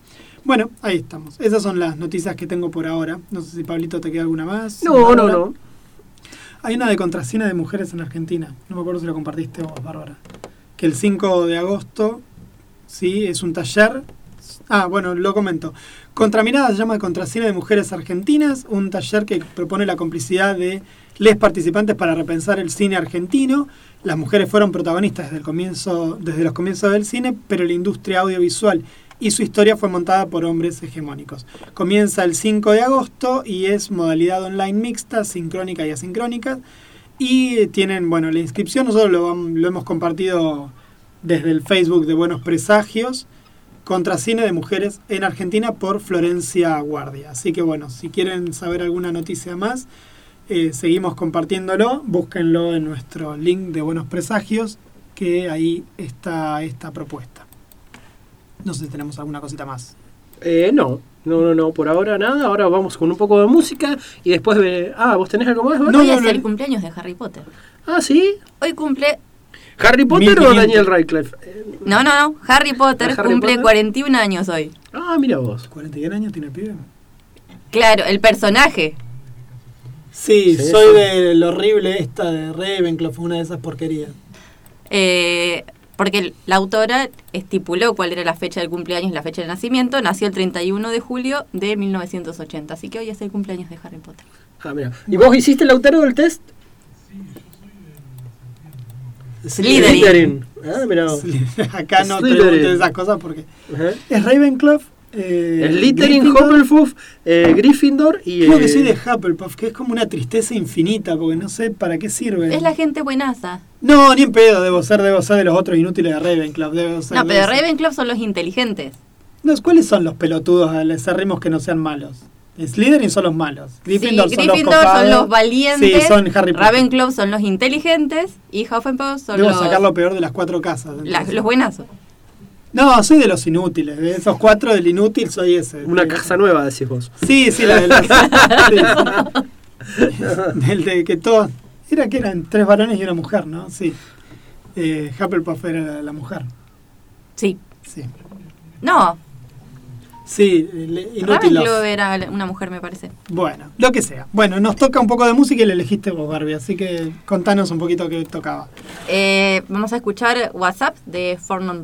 Bueno, ahí estamos. Esas son las noticias que tengo por ahora. No sé si Pablito te queda alguna más. No, no, no. Hay una de contracine de mujeres en Argentina. No me acuerdo si lo compartiste vos, Bárbara. Que el 5 de agosto, sí, es un taller. Ah, bueno, lo comento. Contramirada se llama Contracine de Mujeres Argentinas, un taller que propone la complicidad de les participantes para repensar el cine argentino. Las mujeres fueron protagonistas desde, el comienzo, desde los comienzos del cine, pero la industria audiovisual y su historia fue montada por hombres hegemónicos. Comienza el 5 de agosto y es modalidad online mixta, sincrónica y asincrónica. Y tienen, bueno, la inscripción, nosotros lo, lo hemos compartido desde el Facebook de Buenos Presagios, contra cine de mujeres en Argentina por Florencia Guardia. Así que bueno, si quieren saber alguna noticia más, eh, seguimos compartiéndolo, búsquenlo en nuestro link de Buenos Presagios, que ahí está esta propuesta. No sé si tenemos alguna cosita más. Eh, no, no, no, no, por ahora nada. Ahora vamos con un poco de música y después de... Ah, ¿vos tenés algo más? No, Hoy no, es no. el cumpleaños de Harry Potter. Ah, ¿sí. Hoy cumple... ¿Harry Potter 1500. o Daniel Radcliffe? Eh, No, no, no. Harry Potter ¿Harry cumple Potter? 41 años hoy. Ah, mira vos. ¿41 años tiene el pibe? Claro, el personaje. Sí, Sí, soy sí. de lo horrible esta de Ravenclaw, una de esas porquerías. Eh, porque la autora estipuló cuál era la fecha del cumpleaños y la fecha de nacimiento. Nació el 31 de julio de 1980. Así que hoy es el cumpleaños de Harry Potter. Ah, mira. ¿Y vos hiciste el Lautaro del test? Slytherin. Ah, vos. Acá no Slytherin. preguntes esas cosas porque es Ravenclaw. Eh, Slytherin, Gryffindor. Hufflepuff, eh, Gryffindor y... Creo que eh, soy de Hufflepuff, que es como una tristeza infinita porque no sé para qué sirve. Es la gente buenaza. No, ni en pedo, debo ser, debo ser de los otros inútiles de Ravenclaw. Debo ser No, pero. Ravenclaw son los inteligentes. No, ¿Cuáles son los pelotudos acerrimos que no sean malos? Slytherin son los malos. Gryffindor, sí, son, Gryffindor los son los valientes. Sí, son Harry Potter. Ravenclaw son los inteligentes. Y Hufflepuff son Debo los, sacar lo peor de las cuatro casas. la- los buenazos. No, soy de los inútiles. De esos cuatro del inútil soy ese. Una casa nueva, decís vos. Sí, sí, la de los. sí, sí. Del de que todos. Era que eran tres varones y una mujer, ¿no? Sí. Eh, Hufflepuff era la, la mujer. Sí. Sí. No, Sí, inútil. Era una mujer, me parece. Bueno, lo que sea. Bueno, nos toca un poco de música y le elegiste vos, Barbie. Así que contanos un poquito qué tocaba. Eh, vamos a escuchar WhatsApp de Four Non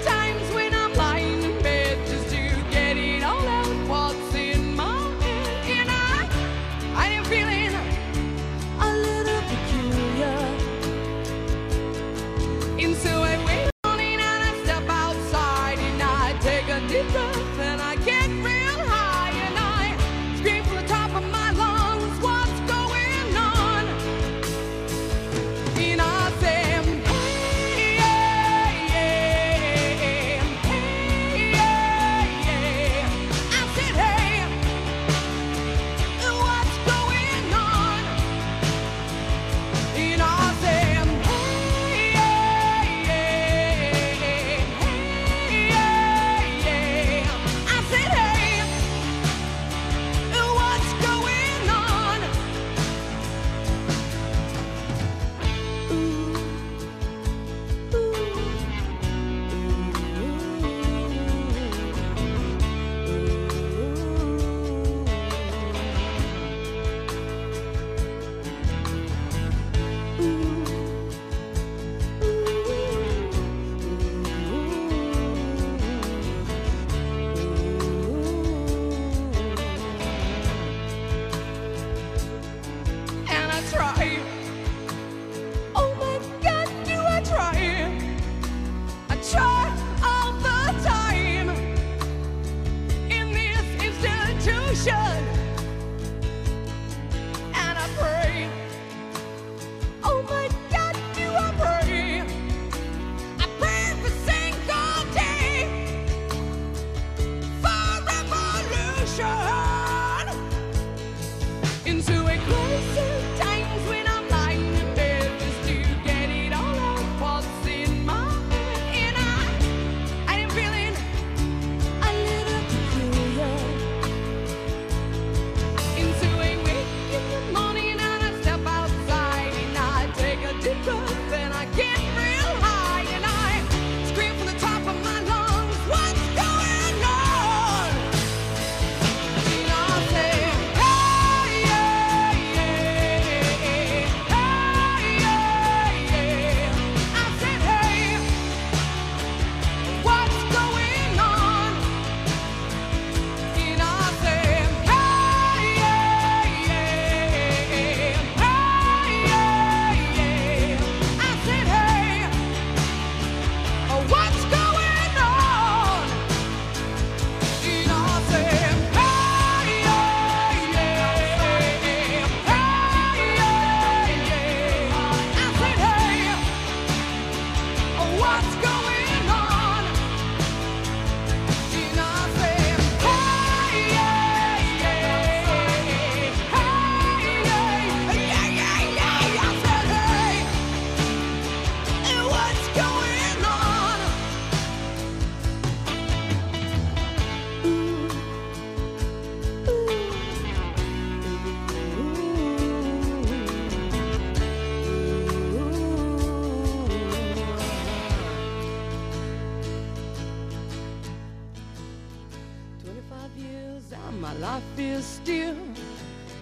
life is still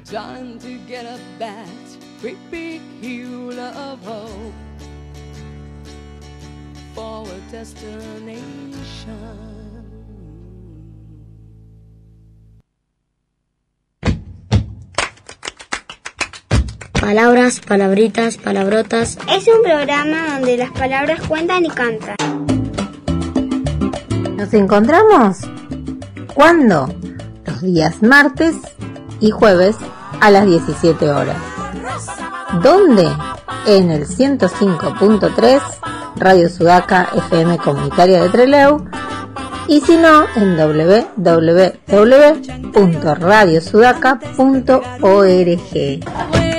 trying to get up that great big hill of hope for a destination. Palabras, palabritas, palabrotas. Es un programa donde las palabras cuentan y cantan. ¿Nos encontramos? ¿Cuándo? Días martes y jueves a las 17 horas. ¿Dónde? En el 105.3 Radio Sudaca FM Comunitaria de Treleu y si no en www.radiosudaca.org.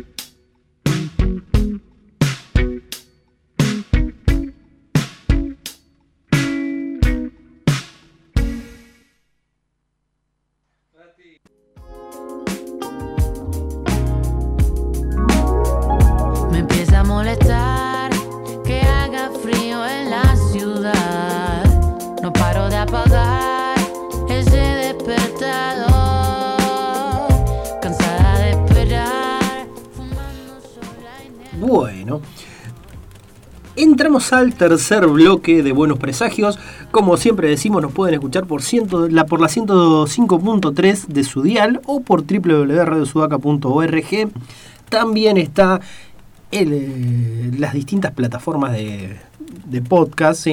Entramos al tercer bloque de Buenos Presagios. Como siempre decimos, nos pueden escuchar por, la, por la 105.3 de su dial o por www.radiosudaca.org. También está el, eh, las distintas plataformas de, de podcast.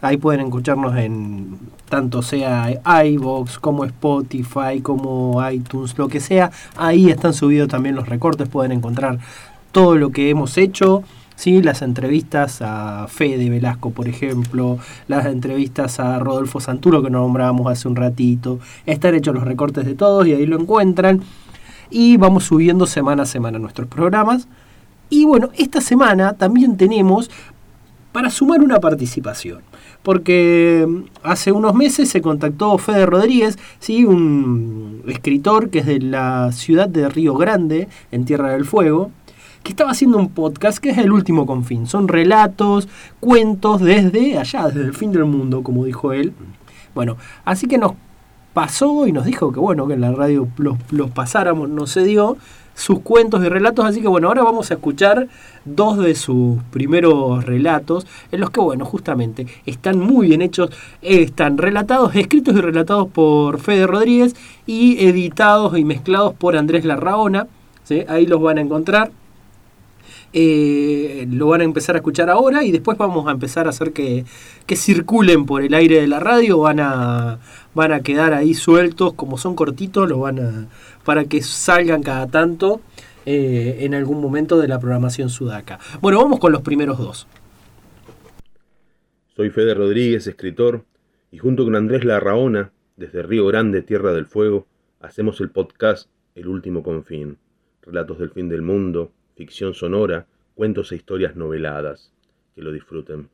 Ahí pueden escucharnos en tanto sea iVoox como Spotify, como iTunes, lo que sea. Ahí están subidos también los recortes. Pueden encontrar todo lo que hemos hecho. ¿Sí? Las entrevistas a Fede Velasco, por ejemplo, las entrevistas a Rodolfo Santuro que nombrábamos hace un ratito, están hechos los recortes de todos y ahí lo encuentran. Y vamos subiendo semana a semana nuestros programas. Y bueno, esta semana también tenemos para sumar una participación. Porque mm, hace unos meses se contactó Fede Rodríguez, ¿sí? un escritor que es de la ciudad de Río Grande, en Tierra del Fuego, que estaba haciendo un podcast que es El Último Confín. Son relatos, cuentos desde allá, desde el fin del mundo, como dijo él. Bueno, así que nos pasó y nos dijo que bueno, que en la radio los, los pasáramos, no se dio sus cuentos y relatos, así que bueno, ahora vamos a escuchar dos de sus primeros relatos, en los que bueno, justamente están muy bien hechos, están relatados, escritos y relatados por Fede Rodríguez y editados y mezclados por Andrés Larraona, ¿sí? ahí los van a encontrar. Eh, lo van a empezar a escuchar ahora y después vamos a empezar a hacer que, que circulen por el aire de la radio, van a, van a quedar ahí sueltos, como son cortitos, lo van a, para que salgan cada tanto eh, en algún momento de la programación sudaca. Bueno, vamos con los primeros dos. Soy Fede Rodríguez, escritor, y junto con Andrés Larraona, desde Río Grande, Tierra del Fuego, hacemos el podcast El Último Confín. Relatos del fin del mundo, ficción sonora, cuentos e historias noveladas. Que lo disfruten.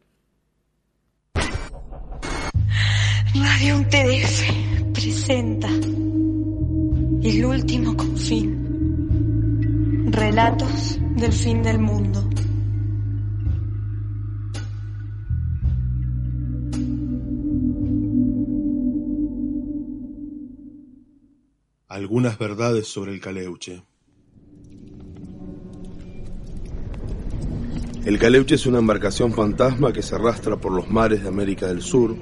Radio UTDF presenta El último confín. Relatos del fin del mundo. Algunas verdades sobre el Caleuche. El Caleuche es una embarcación fantasma que se arrastra por los mares de América del Sur,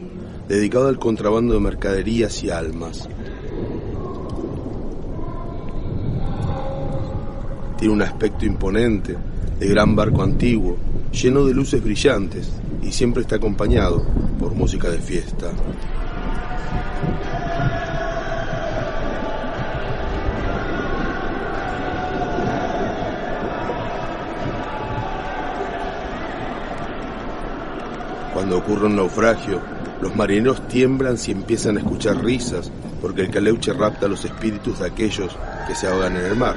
dedicado al contrabando de mercaderías y almas. Tiene un aspecto imponente, de gran barco antiguo, lleno de luces brillantes y siempre está acompañado por música de fiesta. Cuando ocurre un naufragio, los marineros tiemblan si empiezan a escuchar risas, porque el caleuche rapta los espíritus de aquellos que se ahogan en el mar.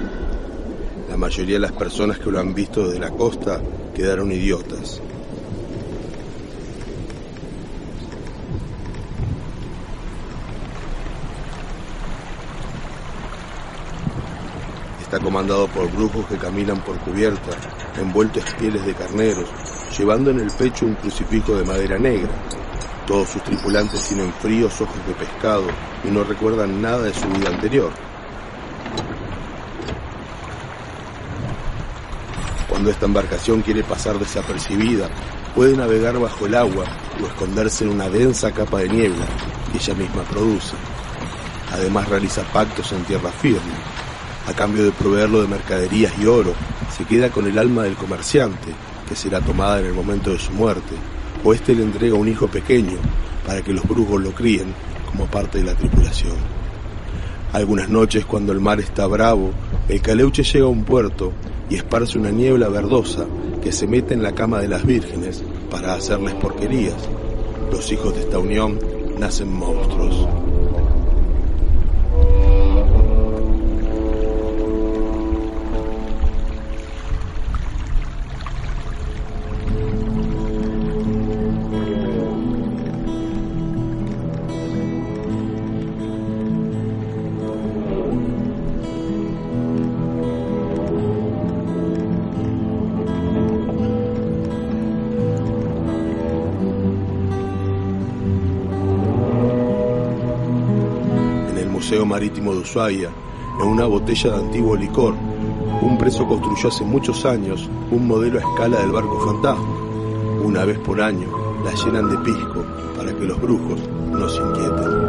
La mayoría de las personas que lo han visto desde la costa quedaron idiotas. Está comandado por brujos que caminan por cubierta, envueltos en pieles de carneros, llevando en el pecho un crucifijo de madera negra. Todos sus tripulantes tienen fríos ojos de pescado y no recuerdan nada de su vida anterior. Cuando esta embarcación quiere pasar desapercibida, puede navegar bajo el agua o esconderse en una densa capa de niebla que ella misma produce. Además realiza pactos en tierra firme. A cambio de proveerlo de mercaderías y oro, se queda con el alma del comerciante, que será tomada en el momento de su muerte, o éste le entrega un hijo pequeño para que los brujos lo críen como parte de la tripulación. Algunas noches, cuando el mar está bravo, el caleuche llega a un puerto y esparce una niebla verdosa que se mete en la cama de las vírgenes para hacerles porquerías. Los hijos de esta unión nacen monstruos. Marítimo de Ushuaia, en una botella de antiguo licor, un preso construyó hace muchos años un modelo a escala del barco fantasma. Una vez por año la llenan de pisco para que los brujos no se inquieten.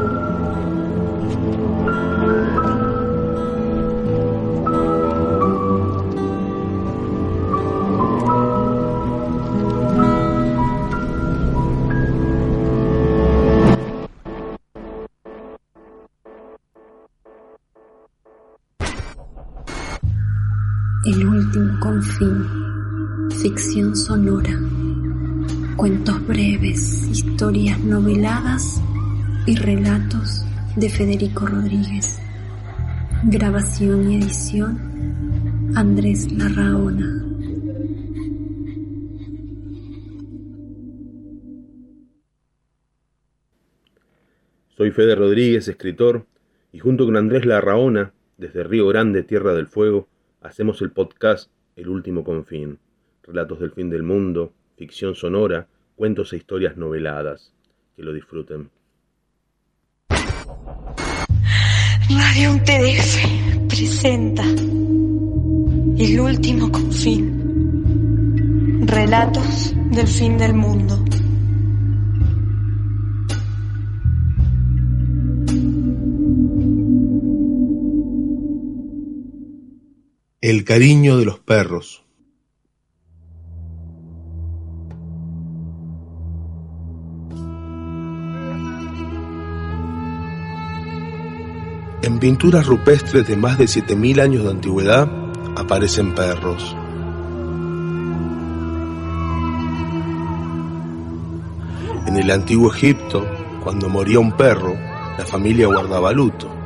El último confín. Ficción sonora. Cuentos breves, historias noveladas y relatos de Federico Rodríguez. Grabación y edición Andrés Larraona. Soy Fede Rodríguez, escritor, y junto con Andrés Larraona, desde Río Grande, Tierra del Fuego, hacemos el podcast El Último Confín. Relatos del fin del mundo, ficción sonora, cuentos e historias noveladas. Que lo disfruten. Radio TDF presenta El último confín. Relatos del fin del mundo. El cariño de los perros. En pinturas rupestres de más de 7.000 años de antigüedad aparecen perros. En el antiguo Egipto, cuando moría un perro, la familia guardaba luto.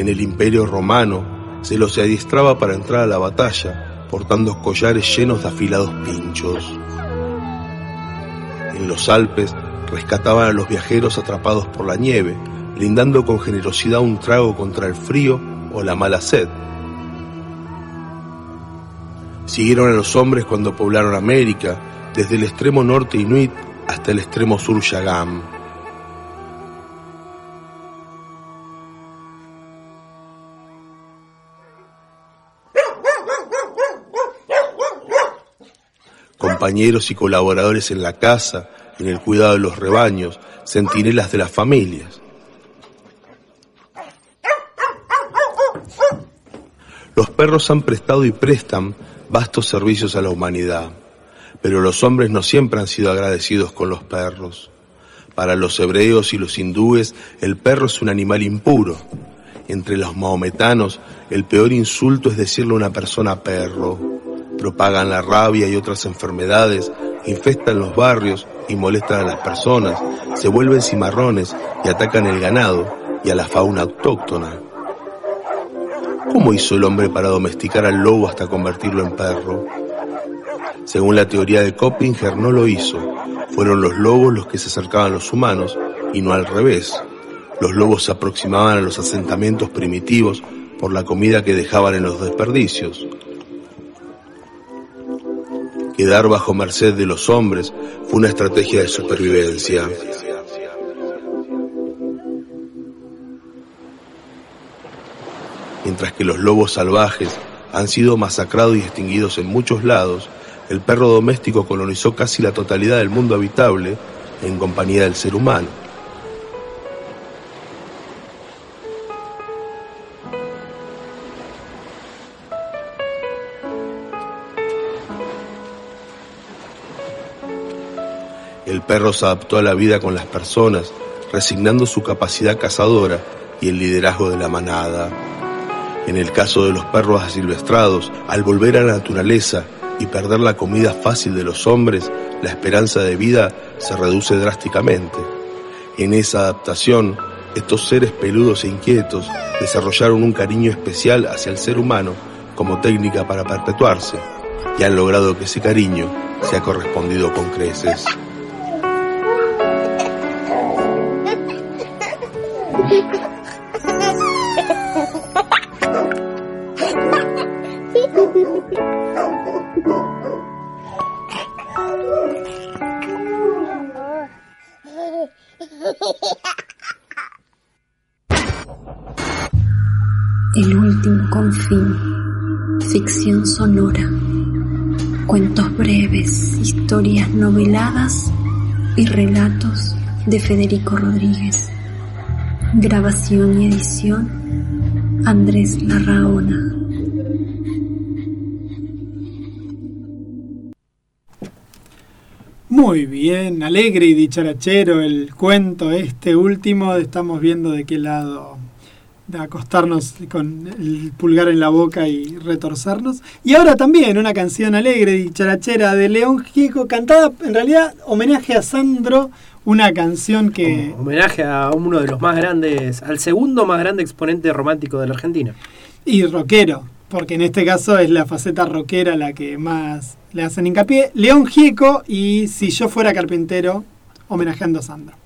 En el Imperio Romano se los adiestraba para entrar a la batalla portando collares llenos de afilados pinchos. En los Alpes rescataban a los viajeros atrapados por la nieve, brindando con generosidad un trago contra el frío o la mala sed. Siguieron a los hombres cuando poblaron América, desde el extremo norte inuit hasta el extremo sur yagam. Compañeros y colaboradores en la casa, en el cuidado de los rebaños, centinelas de las familias. Los perros han prestado y prestan vastos servicios a la humanidad, pero los hombres no siempre han sido agradecidos con los perros. Para los hebreos y los hindúes, el perro es un animal impuro. Entre los mahometanos, el peor insulto es decirle a una persona perro. Propagan la rabia y otras enfermedades, infestan los barrios y molestan a las personas, se vuelven cimarrones y atacan el ganado y a la fauna autóctona. ¿Cómo hizo el hombre para domesticar al lobo hasta convertirlo en perro? Según la teoría de Coppinger, no lo hizo. Fueron los lobos los que se acercaban a los humanos y no al revés. Los lobos se aproximaban a los asentamientos primitivos por la comida que dejaban en los desperdicios. Quedar bajo merced de los hombres fue una estrategia de supervivencia. Mientras que los lobos salvajes han sido masacrados y extinguidos en muchos lados, el perro doméstico colonizó casi la totalidad del mundo habitable en compañía del ser humano. El perro se adaptó a la vida con las personas, resignando su capacidad cazadora y el liderazgo de la manada. En el caso de los perros asilvestrados, al volver a la naturaleza y perder la comida fácil de los hombres, la esperanza de vida se reduce drásticamente. En esa adaptación, estos seres peludos e inquietos desarrollaron un cariño especial hacia el ser humano como técnica para perpetuarse y han logrado que ese cariño sea correspondido con creces. El último confín. Ficción sonora. Cuentos breves, historias noveladas y relatos de Federico Rodríguez. Grabación y edición Andrés Larraona. Muy bien, alegre y dicharachero el cuento este último. Estamos viendo de qué lado de acostarnos con el pulgar en la boca y retorcernos. Y ahora también una canción alegre y dicharachera de León Gieco, cantada en realidad homenaje a Sandro, una canción que... Homenaje a uno de los más grandes, al segundo más grande exponente romántico de la Argentina. Y rockero, porque en este caso es la faceta rockera la que más le hacen hincapié. León Gieco y Si yo fuera carpintero, homenajeando a Sandro.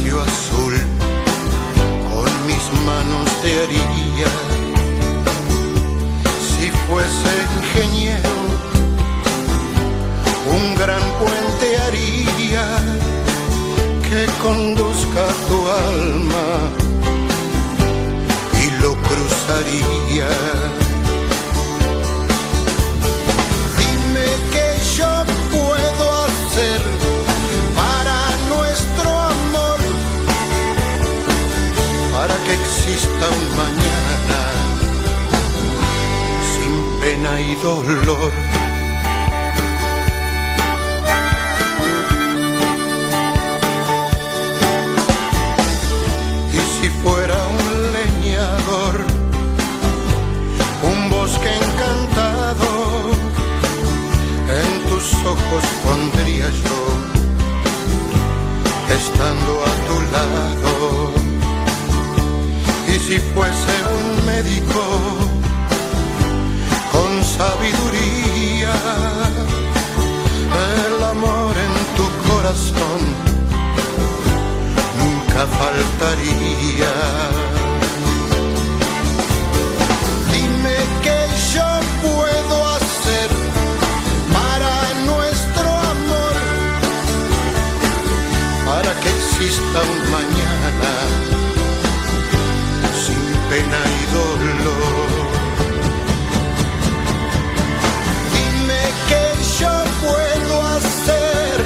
Palacio azul con mis manos te haría si fuese ingeniero un gran puente haría que conduzca tu alma y lo cruzaría. Exista un mañana sin pena y dolor. Y si fuera un leñador, un bosque encantado, en tus ojos pondría yo, estando a tu lado. Si fuese un médico, con sabiduría, el amor en tu corazón nunca faltaría. Dime qué yo puedo hacer para nuestro amor, para que exista un mañana pena y dolor. Dime qué yo puedo hacer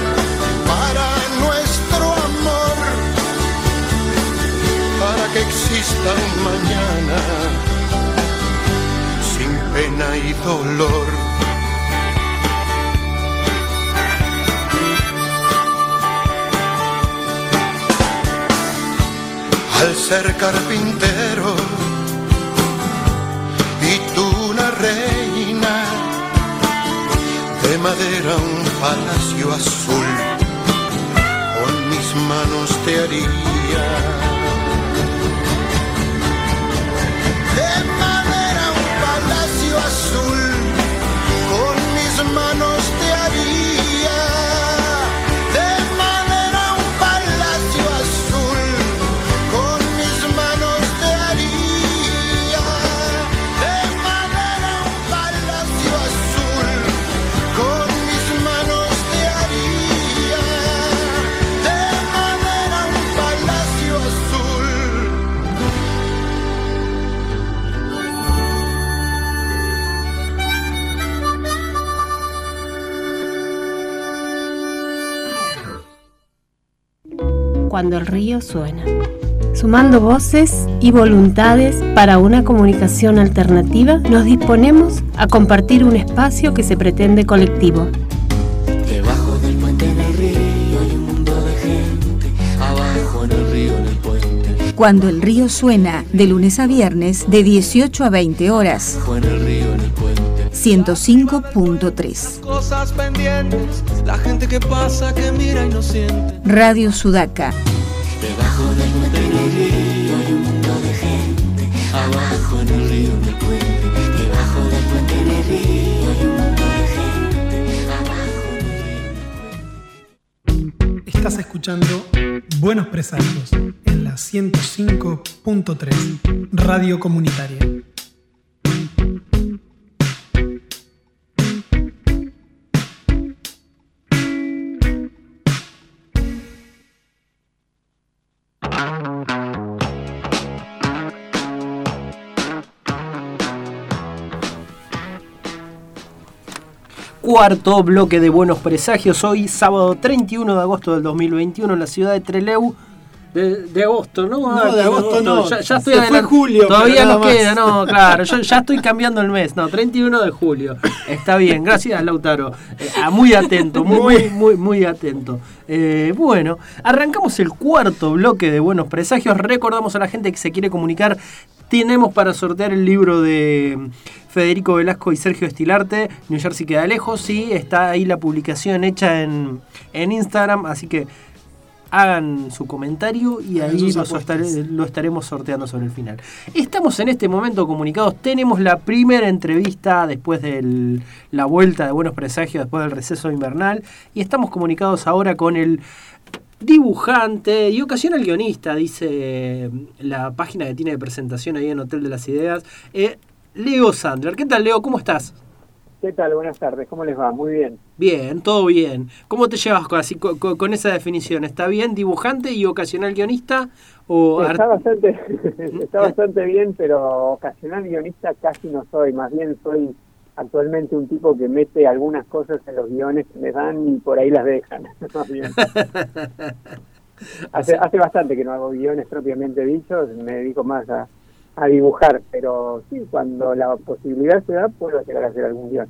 para nuestro amor, para que exista un mañana sin pena y dolor. al ser carpintero. Madera, un palacio azul, con mis manos te haría. De madera un palacio azul, Cuando el río suena. Sumando voces y voluntades para una comunicación alternativa, nos disponemos a compartir un espacio que se pretende colectivo. Debajo del puente en el río hay un mundo de gente. Abajo en el río, en el puente. Cuando el río suena, de lunes a viernes, de 18 a 20 horas. Abajo en el río, en el puente. 105.3. Cosas pendientes, la gente que pasa, que mira y no siente. Radio Sudaca. Debajo del puente en el río hay un mundo de gente. Abajo en el río, el puente. Debajo del puente en el río hay un mundo de gente. Abajo en el río. Estás escuchando Buenos Presagios en la 105.3 Radio Comunitaria. Cuarto bloque de Buenos Presagios, hoy sábado 31 de agosto del 2021 en la ciudad de Trelew. De, de agosto, ¿no? No, de agosto no. Ya, ya estoy Se fue julio, Todavía nos queda, no, claro. Yo ya estoy cambiando el mes. No, 31 de julio. Está bien, gracias Lautaro. Eh, ah, muy atento, muy, muy, muy, muy atento. Eh, bueno, arrancamos el cuarto bloque de Buenos Presagios. Recordamos a la gente que se quiere comunicar. Tenemos para sortear el libro de Federico Velasco y Sergio Estilarte, New Jersey queda lejos. Sí, está ahí la publicación hecha en, en Instagram, así que hagan su comentario y ahí estare- lo estaremos sorteando sobre el final. Estamos en este momento comunicados, tenemos la primera entrevista después de la vuelta de Buenos Presagios, después del receso invernal, y estamos comunicados ahora con el dibujante y ocasional guionista, dice eh, la página que tiene de presentación ahí en Hotel de las Ideas, eh, Leo Sandler. ¿Qué tal, Leo? ¿Cómo estás? ¿Qué tal? Buenas tardes, ¿cómo les va? Muy bien. Bien, todo bien. ¿Cómo te llevas con, así, con, con- con esa definición? ¿Está bien dibujante y ocasional guionista? O Está bastante, está bastante bien, pero ocasional guionista casi no soy, más bien soy actualmente un tipo que mete algunas cosas en los guiones que me dan y por ahí las dejan. Más bien. hace, hace bastante que no hago guiones propiamente dichos, me dedico más a, a dibujar, pero sí, cuando la posibilidad se da, puedo llegar a hacer algún guion.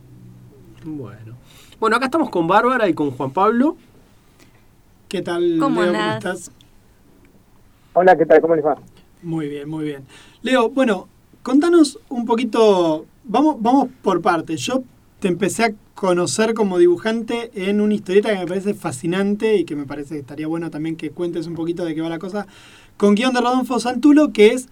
Bueno. Bueno, acá estamos con Bárbara y con Juan Pablo. ¿Qué tal, ¿Cómo Leo? ¿Cómo estás? Hola, ¿qué tal? ¿Cómo les va? Muy bien, muy bien. Leo, bueno, contanos un poquito, vamos, vamos por partes. Yo te empecé a conocer como dibujante en una historieta que me parece fascinante y que me parece que estaría bueno también que cuentes un poquito de qué va la cosa, con guion de Rodolfo Santulo, que es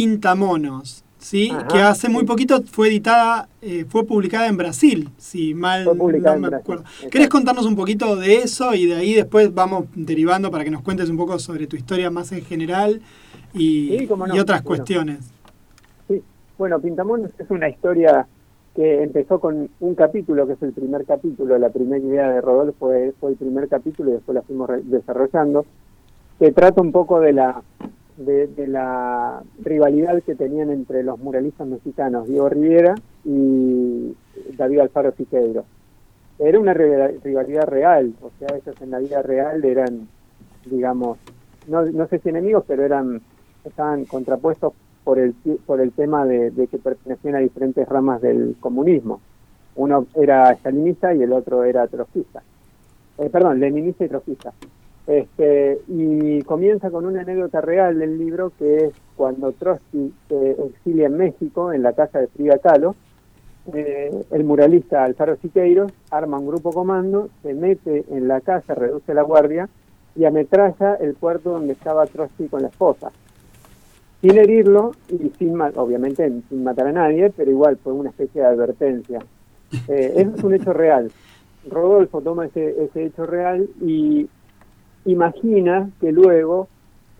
Pintamonos, ¿sí? Ajá, que hace muy poquito fue editada, eh, fue publicada en Brasil, si mal no me Brasil, acuerdo. exacto. ¿Querés contarnos un poquito de eso y de ahí después vamos derivando para que nos cuentes un poco sobre tu historia más en general y, Sí, cómo no. y otras Bueno. cuestiones? Sí, bueno, Pintamonos es una historia que empezó con un capítulo, que es el primer capítulo, la primera idea de Rodolfo fue, fue el primer capítulo y después la fuimos desarrollando, que trata un poco de la de, de la rivalidad que tenían entre los muralistas mexicanos, Diego Rivera y David Alfaro Siqueiro. Era una rival- rivalidad real, o sea, ellos en la vida real eran, digamos, no, no sé si enemigos, pero eran estaban contrapuestos por el, por el tema de, de que pertenecían a diferentes ramas del comunismo. Uno era stalinista y el otro era trotskista. Eh, perdón, leninista y trotskista. Este, y comienza con una anécdota real del libro que es cuando Trotsky se exilia en México, en la casa de Frida Kahlo, eh, el muralista Alfaro Siqueiros arma un grupo comando, se mete en la casa, reduce la guardia y ametralla el puerto donde estaba Trotsky con la esposa. Sin herirlo y sin, obviamente sin matar a nadie, pero igual fue una especie de advertencia. Eh, eso es un hecho real. Rodolfo toma ese, ese hecho real y imagina que luego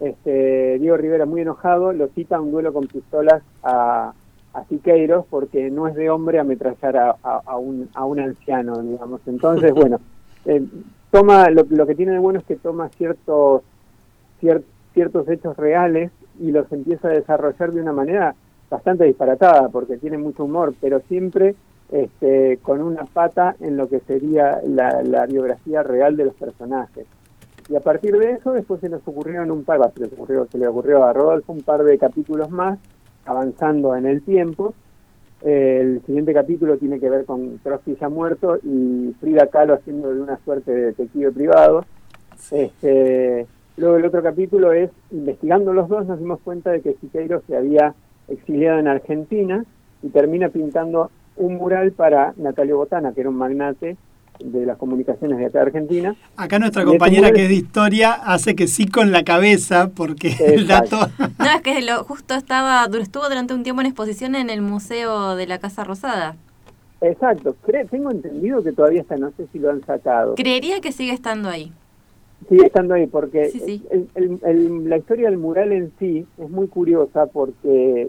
este, Diego Rivera, muy enojado, lo cita a un duelo con pistolas a, a Siqueiros porque no es de hombre ametrallar a, a, a un, a un anciano, digamos. Entonces, bueno, eh, toma lo, lo que tiene de bueno es que toma ciertos, cier- ciertos hechos reales y los empieza a desarrollar de una manera bastante disparatada porque tiene mucho humor, pero siempre este, con una pata en lo que sería la, la biografía real de los personajes. Y a partir de eso, después se nos ocurrieron un par, se, les ocurrió, se le ocurrió a Rodolfo un par de capítulos más, avanzando en el tiempo. Eh, el siguiente capítulo tiene que ver con Trotsky ya muerto y Frida Kahlo haciendo de una suerte de detective privado. Este, luego el otro capítulo es, investigando los dos, nos dimos cuenta de que Siqueiros se había exiliado en Argentina y termina pintando un mural para Natalio Botana, que era un magnate de las comunicaciones de acá de Argentina. Acá nuestra Y ese compañera que es de historia hace que sí con la cabeza porque el dato... No, es que lo, justo estaba, dur- estuvo durante un tiempo en exposición en el Museo de la Casa Rosada. Exacto, Cre- tengo entendido que todavía está, no sé si lo han sacado. Creería que sigue estando ahí. Sigue estando ahí porque Sí, sí. el- el- el- la historia del mural en sí es muy curiosa porque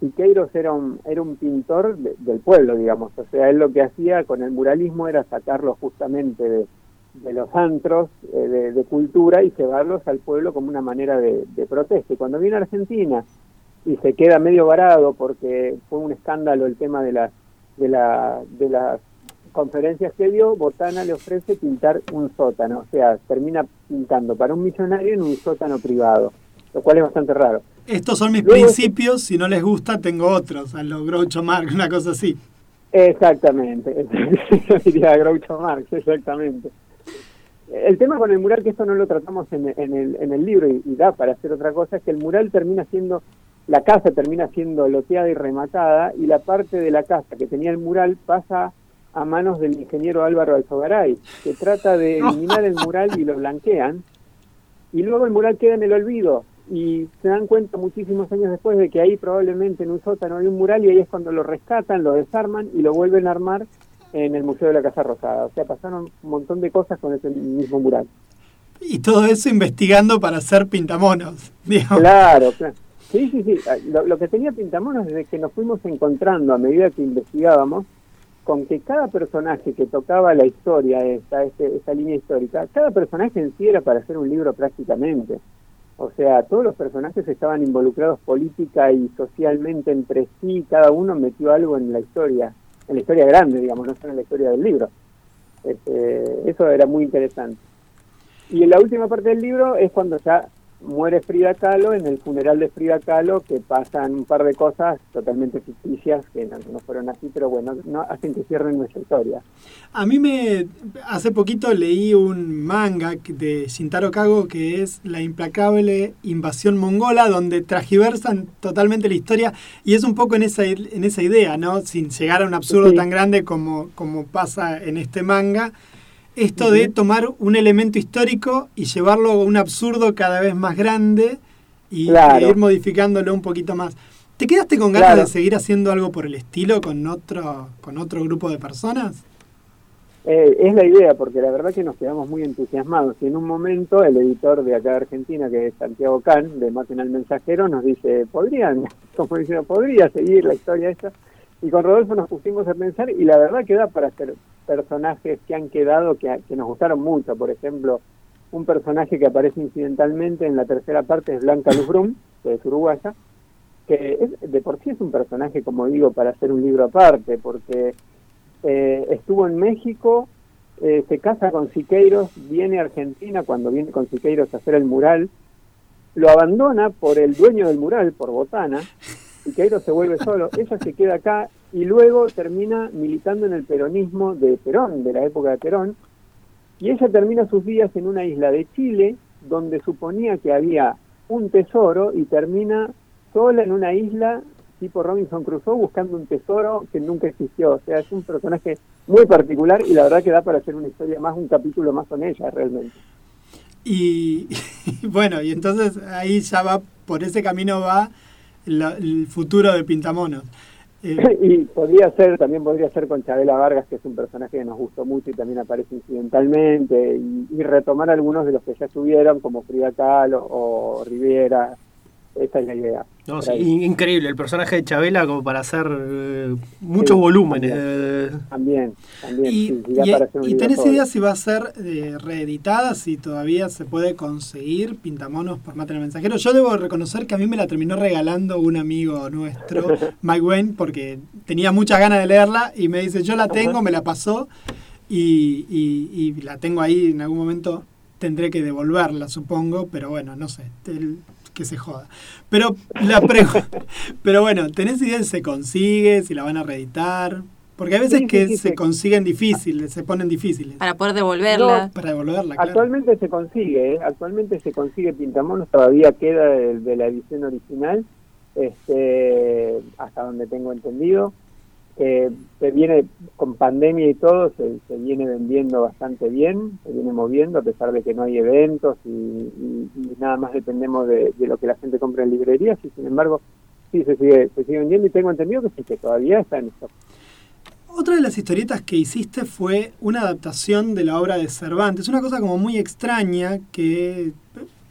Siqueiros era un, era un pintor de- del pueblo, digamos. O sea, él lo que hacía con el muralismo era sacarlo justamente de, los antros eh, de, de cultura y llevarlos al pueblo como una manera de, de protesta. Y cuando viene a Argentina y se queda medio varado porque fue un escándalo el tema de las de la de las conferencias que dio, Botana le ofrece pintar un sótano, o sea, termina pintando para un millonario en un sótano privado, lo cual es bastante raro. Estos son mis Luego- principios, si no les gusta tengo otros, a lo Groucho Marx, una cosa así. Exactamente, diría Groucho Marx, exactamente. El tema con el mural, que esto no lo tratamos en, en el, en el libro y, y da para hacer otra cosa, es que el mural termina siendo, la casa termina siendo loteada y rematada y la parte de la casa que tenía el mural pasa a manos del ingeniero Álvaro Alzogaray, que trata de eliminar el mural y lo blanquean y luego el mural queda en el olvido y se dan cuenta muchísimos años después de que ahí probablemente en un sótano hay un mural y ahí es cuando lo rescatan, lo desarman y lo vuelven a armar en el Museo de la Casa Rosada. O sea, pasaron un montón de cosas con ese mismo mural. Y todo eso investigando para hacer pintamonos. digamos. Claro, claro. Sí, sí, sí. Lo, lo que tenía Pintamonos desde que nos fuimos encontrando a medida que investigábamos, con que cada personaje que tocaba la historia, esta, este- esta línea histórica, cada personaje en sí era para hacer un libro prácticamente. O sea, todos los personajes estaban involucrados política y socialmente entre sí, cada uno metió algo en la historia, en la historia grande, digamos, no solo en la historia del libro. Este, eso era muy interesante. Y en la última parte del libro es cuando ya muere Frida Kahlo, en el funeral de Frida Kahlo, que pasan un par de cosas totalmente ficticias, que no, no fueron así, pero bueno, no hacen que cierren nuestra historia. A mí me hace poquito leí un manga de Shintaro Kago que es La implacable invasión mongola, donde transgiversan totalmente la historia y es un poco en esa en esa idea, ¿no? Sin llegar a un absurdo Sí. tan grande como, como pasa en este manga. Esto de tomar un elemento histórico y llevarlo a un absurdo cada vez más grande y Claro. ir modificándolo un poquito más. ¿Te quedaste con ganas Claro. de seguir haciendo algo por el estilo con otro, con otro grupo de personas? Eh, es la idea, porque la verdad que nos quedamos muy entusiasmados. Y en un momento el editor de acá de Argentina, que es Santiago Can, de Maten al Mensajero, nos dice, podrían, como diciendo, podría seguir la historia esta. Y con Rodolfo nos pusimos a pensar y la verdad que da para hacer personajes que han quedado, que, nos gustaron mucho. Por ejemplo, un personaje que aparece incidentalmente en la tercera parte es Blanca Luz Brum, que es uruguaya, que es- de por sí es un personaje, como digo, para hacer un libro aparte, porque eh, estuvo en México, eh, se casa con Siqueiros, viene a Argentina cuando viene con Siqueiros a hacer el mural, lo abandona por el dueño del mural, por Botana, y Queiro se vuelve solo. Ella se queda acá y luego termina militando en el peronismo de Perón, de la época de Perón, y ella termina sus días en una isla de Chile donde suponía que había un tesoro y termina sola en una isla tipo Robinson Crusoe buscando un tesoro que nunca existió. O sea, es un personaje muy particular y la verdad que da para hacer una historia más, un capítulo más con ella realmente. Y, bueno, y entonces ahí ya va, por ese camino va la- el futuro de Pintamonos. Eh, y podría ser, también podría ser con Chabela Vargas, que es un personaje que nos gustó mucho y también aparece incidentalmente, y, y retomar algunos de los que ya estuvieron, como Frida Kahlo o Rivera. Esa es la idea. No, sí, increíble el personaje de Chabela como para hacer eh, muchos Sí, volúmenes. también. eh, También, también. y, sí, y- y tenés idea si va a ser eh, reeditada, si todavía se puede conseguir Pintamonos por Mate el Mensajero. Yo debo reconocer que a mí me la terminó regalando un amigo nuestro, Mike Wayne, porque tenía muchas ganas de leerla y me dice, yo la tengo, me la pasó y, y- y la tengo ahí, en algún momento tendré que devolverla, supongo, pero bueno, no sé, el- que se joda. Pero la pero bueno, ¿tenés idea si se consigue, si la van a reeditar? Porque hay veces Sí, que sí, se sí. consiguen difíciles, se ponen difíciles. Para poder devolverla. Para devolverla, claro. Actualmente se consigue, ¿eh? actualmente se consigue Pintamonos, todavía queda de, de la edición original, este, hasta donde tengo entendido. Eh, se viene con pandemia y todo, se, viene vendiendo bastante bien, se viene moviendo a pesar de que no hay eventos y, nada más dependemos de, de lo que la gente compra en librerías y sin embargo sí se sigue, se sigue vendiendo y tengo entendido que sí, que todavía está en stock. Otra de las historietas que hiciste fue una adaptación de la obra de Cervantes, una cosa como muy extraña que,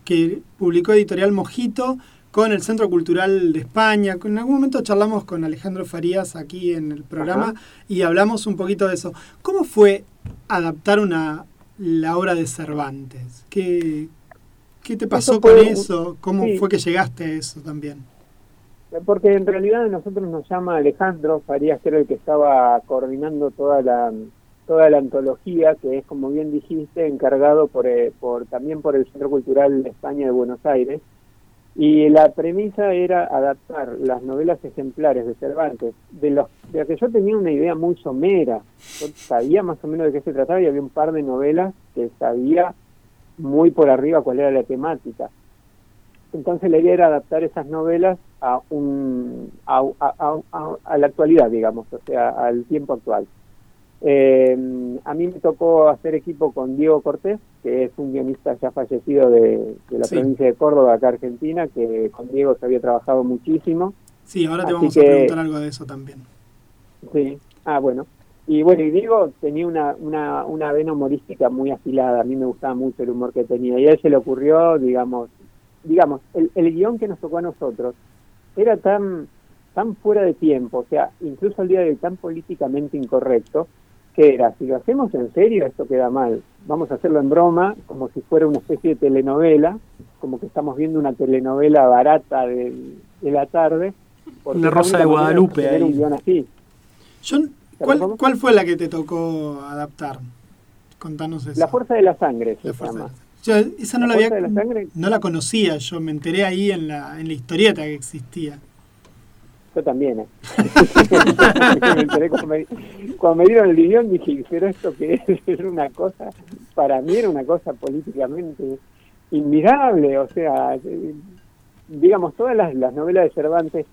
que publicó Editorial Mojito con el Centro Cultural de España. En algún momento charlamos con Alejandro Farías aquí en el programa Ajá. y hablamos un poquito de eso. ¿Cómo fue adaptar una la obra de Cervantes? ¿Qué, qué te pasó Eso con eso? ¿Cómo sí. fue que llegaste a eso también? Porque en realidad a nosotros nos llama Alejandro Farías, que era el que estaba coordinando toda la toda la antología, que es, como bien dijiste, encargado por, eh, por también por el Centro Cultural de España de Buenos Aires. Y la premisa era adaptar las novelas ejemplares de Cervantes, de los de las que yo tenía una idea muy somera. Yo sabía más o menos de qué se trataba y había un par de novelas que sabía muy por arriba cuál era la temática. Entonces la idea era adaptar esas novelas a un a, a- a- a- la actualidad, digamos, o sea, al tiempo actual. Eh, a mí me tocó hacer equipo con Diego Cortés, que es un guionista ya fallecido de, de la Sí. provincia de Córdoba, acá Argentina, que con Diego se había trabajado muchísimo. Sí, ahora te Así vamos que- a preguntar algo de eso también. Sí, ah, bueno. Y bueno, y Diego tenía una, una, una vena humorística muy afilada, a mí me gustaba mucho el humor que tenía, y a él se le ocurrió, digamos, digamos, el, el guion que nos tocó a nosotros era tan, tan fuera de tiempo, o sea, incluso al día de hoy tan políticamente incorrecto, que era, si lo hacemos en serio, esto queda mal, vamos a hacerlo en broma, como si fuera una especie de telenovela, como que estamos viendo una telenovela barata de, de la tarde. Una Rosa de Guadalupe un ahí. guion así. Yo, ¿cuál, ¿Cuál fue la que te tocó adaptar? Contanos eso. La fuerza de la sangre se La fuerza llama. Yo esa no La la, había, fuerza de la sangre. no la conocía, yo me enteré ahí en la, en la historieta que existía. Yo también, ¿eh? Cuando, me, cuando me dieron el guion dije, pero esto que es, era una cosa, para mí era una cosa políticamente inmirable, o sea, eh, digamos, todas las, las novelas de Cervantes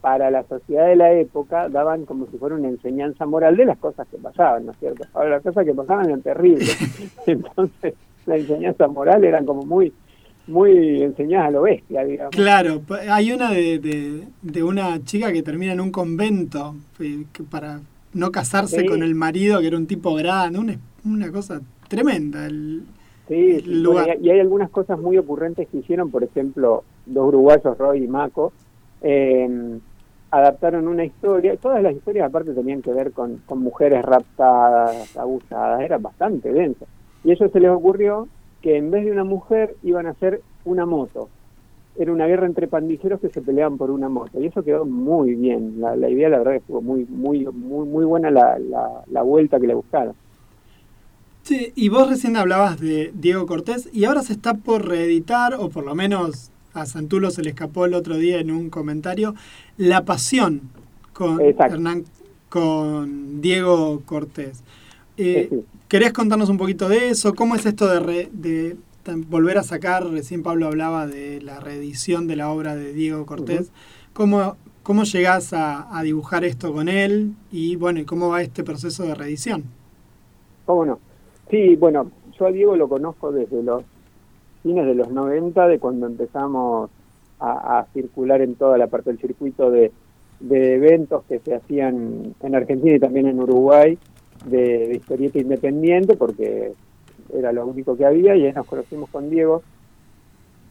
para la sociedad de la época daban como si fuera una enseñanza moral de las cosas que pasaban, ¿no es cierto? Ahora, las cosas que pasaban eran terribles, entonces la enseñanza moral eran como muy muy enseñadas a lo bestia, digamos. Claro, hay una de, de, de una chica que termina en un convento eh, que para no casarse Sí. con el marido, que era un tipo grande, una, una cosa tremenda. el- Sí, el sí, lugar. bueno, y, hay algunas cosas muy ocurrentes que hicieron, por ejemplo, dos uruguayos, Roy y Maco, eh, adaptaron una historia, todas las historias aparte tenían que ver con, con mujeres raptadas, abusadas, era bastante denso. Y a ellos se les ocurrió que en vez de una mujer iban a hacer una moto. Era una guerra entre pandilleros que se peleaban por una moto. Y eso quedó muy bien. La, la idea, la verdad, estuvo muy, muy, muy, muy buena la, la, la vuelta que le buscaron. Sí, y vos recién hablabas de Diego Cortés y ahora se está por reeditar, o por lo menos a Santulo se le escapó el otro día en un comentario, La Pasión con, Exacto. Hernán, con Diego Cortés. Eh, Sí. ¿Querés contarnos un poquito de eso? ¿Cómo es esto de, re- de tan- volver a sacar? Recién Pablo hablaba de la reedición de la obra de Diego Cortés. ¿Cómo, ¿Cómo llegás a, a dibujar esto con él? Y bueno, ¿y cómo va este proceso de reedición? ¿Cómo no? Sí, bueno, yo a Diego lo conozco desde los fines de los 90, de cuando empezamos a, a circular en toda la parte del circuito de, de eventos que se hacían en Argentina y también en Uruguay de, de historieta independiente, porque era lo único que había, y ahí nos conocimos con Diego,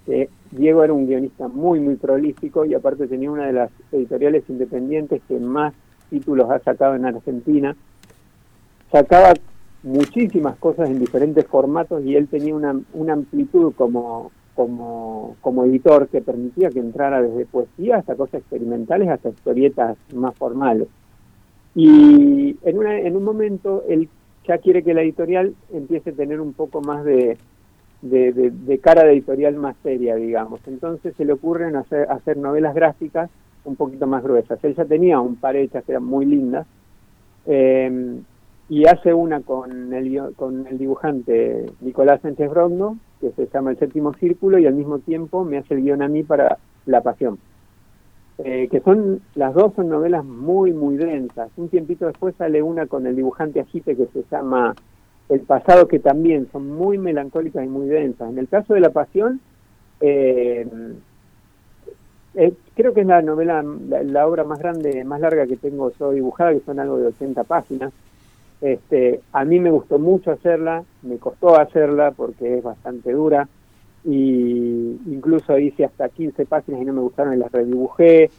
que Diego era un guionista muy, muy prolífico y aparte tenía una de las editoriales independientes que más títulos ha sacado en Argentina. Sacaba muchísimas cosas en diferentes formatos y él tenía una, una amplitud como, como, como editor que permitía que entrara desde poesía hasta cosas experimentales hasta historietas más formales. Y en, una, en un momento él ya quiere que la editorial empiece a tener un poco más de, de, cara de editorial más seria, digamos. Entonces se le ocurren hacer, hacer novelas gráficas un poquito más gruesas. Él ya tenía un par hechas que eran muy lindas. eh, y hace una con el, con el dibujante Nicolás Sánchez Brondo, que se llama El Séptimo Círculo, y al mismo tiempo me hace el guion a mí para La Pasión. Eh, que son, las dos son novelas muy, muy densas. Un tiempito después sale una con el dibujante Agite que se llama El Pasado, que también son muy melancólicas y muy densas. En el caso de La Pasión, eh, eh, creo que es la novela, la, la obra más grande, más larga que tengo yo dibujada, que son algo de 80 páginas. Este, a mí me gustó mucho hacerla, me costó hacerla porque es bastante dura y incluso hice hasta 15 páginas y no me gustaron y las redibujé,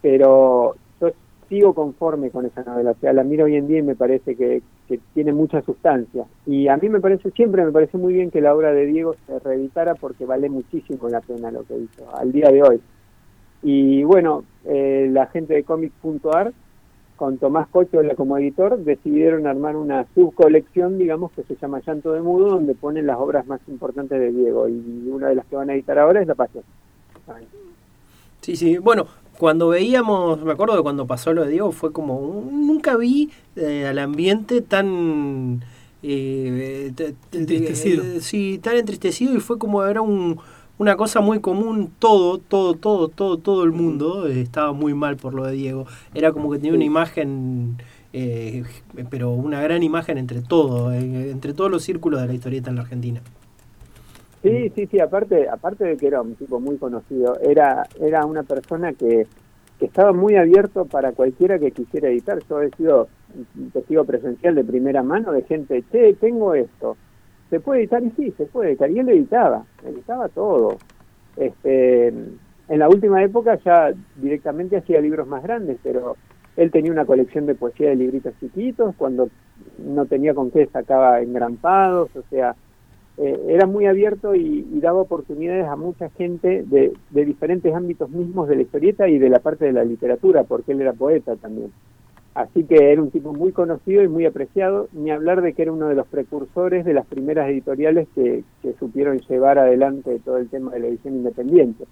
pero yo sigo conforme con esa novela, o sea, la miro hoy en día y me parece que, que tiene mucha sustancia. Y a mí me parece, siempre me parece muy bien que la obra de Diego se reeditara porque vale muchísimo la pena lo que hizo al día de hoy. Y bueno, eh, la gente de comic.ar con Tomás Cochola como editor, decidieron armar una subcolección, digamos, que se llama Llanto de Mudo, donde ponen las obras más importantes de Diego. Y una de las que van a editar ahora es La Pasión. Sí, sí. Bueno, cuando veíamos, me acuerdo de cuando pasó lo de Diego, fue como, un- nunca vi eh, al ambiente tan... eh, te- Entristecido. eh, sí, tan entristecido y fue como, era un, una cosa muy común, todo, todo, todo, todo, todo el mundo eh, estaba muy mal por lo de Diego. Era como que tenía una imagen, eh, pero una gran imagen entre todo, eh, entre todos los círculos de la historieta en la Argentina. Sí, sí, sí, aparte, aparte de que era un tipo muy conocido, era, era una persona que, que estaba muy abierto para cualquiera que quisiera editar. Yo he sido un testigo presencial de primera mano de gente, che, tengo esto, ¿se puede editar? Y sí, se puede editar. Y él editaba, editaba todo. Este, en la última época ya directamente hacía libros más grandes, pero él tenía una colección de poesía de libritos chiquitos, cuando no tenía con qué sacaba engrampados, o sea, eh, era muy abierto y, y daba oportunidades a mucha gente de, de diferentes ámbitos mismos de la historieta y de la parte de la literatura, porque él era poeta también. Así que era un tipo muy conocido y muy apreciado, ni hablar de que era uno de los precursores de las primeras editoriales que, que supieron llevar adelante todo el tema de la edición independiente.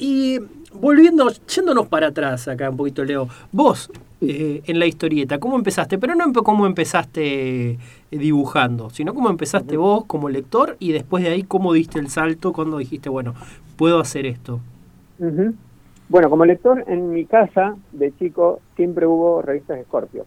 Y volviendo, yéndonos para atrás acá un poquito, Leo, vos eh, en la historieta, ¿cómo empezaste? Pero no cómo empezaste eh, dibujando, sino cómo empezaste vos como lector y después de ahí cómo diste el salto cuando dijiste, bueno, puedo hacer esto. Ujú. Bueno, como lector, en mi casa de chico siempre hubo revistas Scorpio,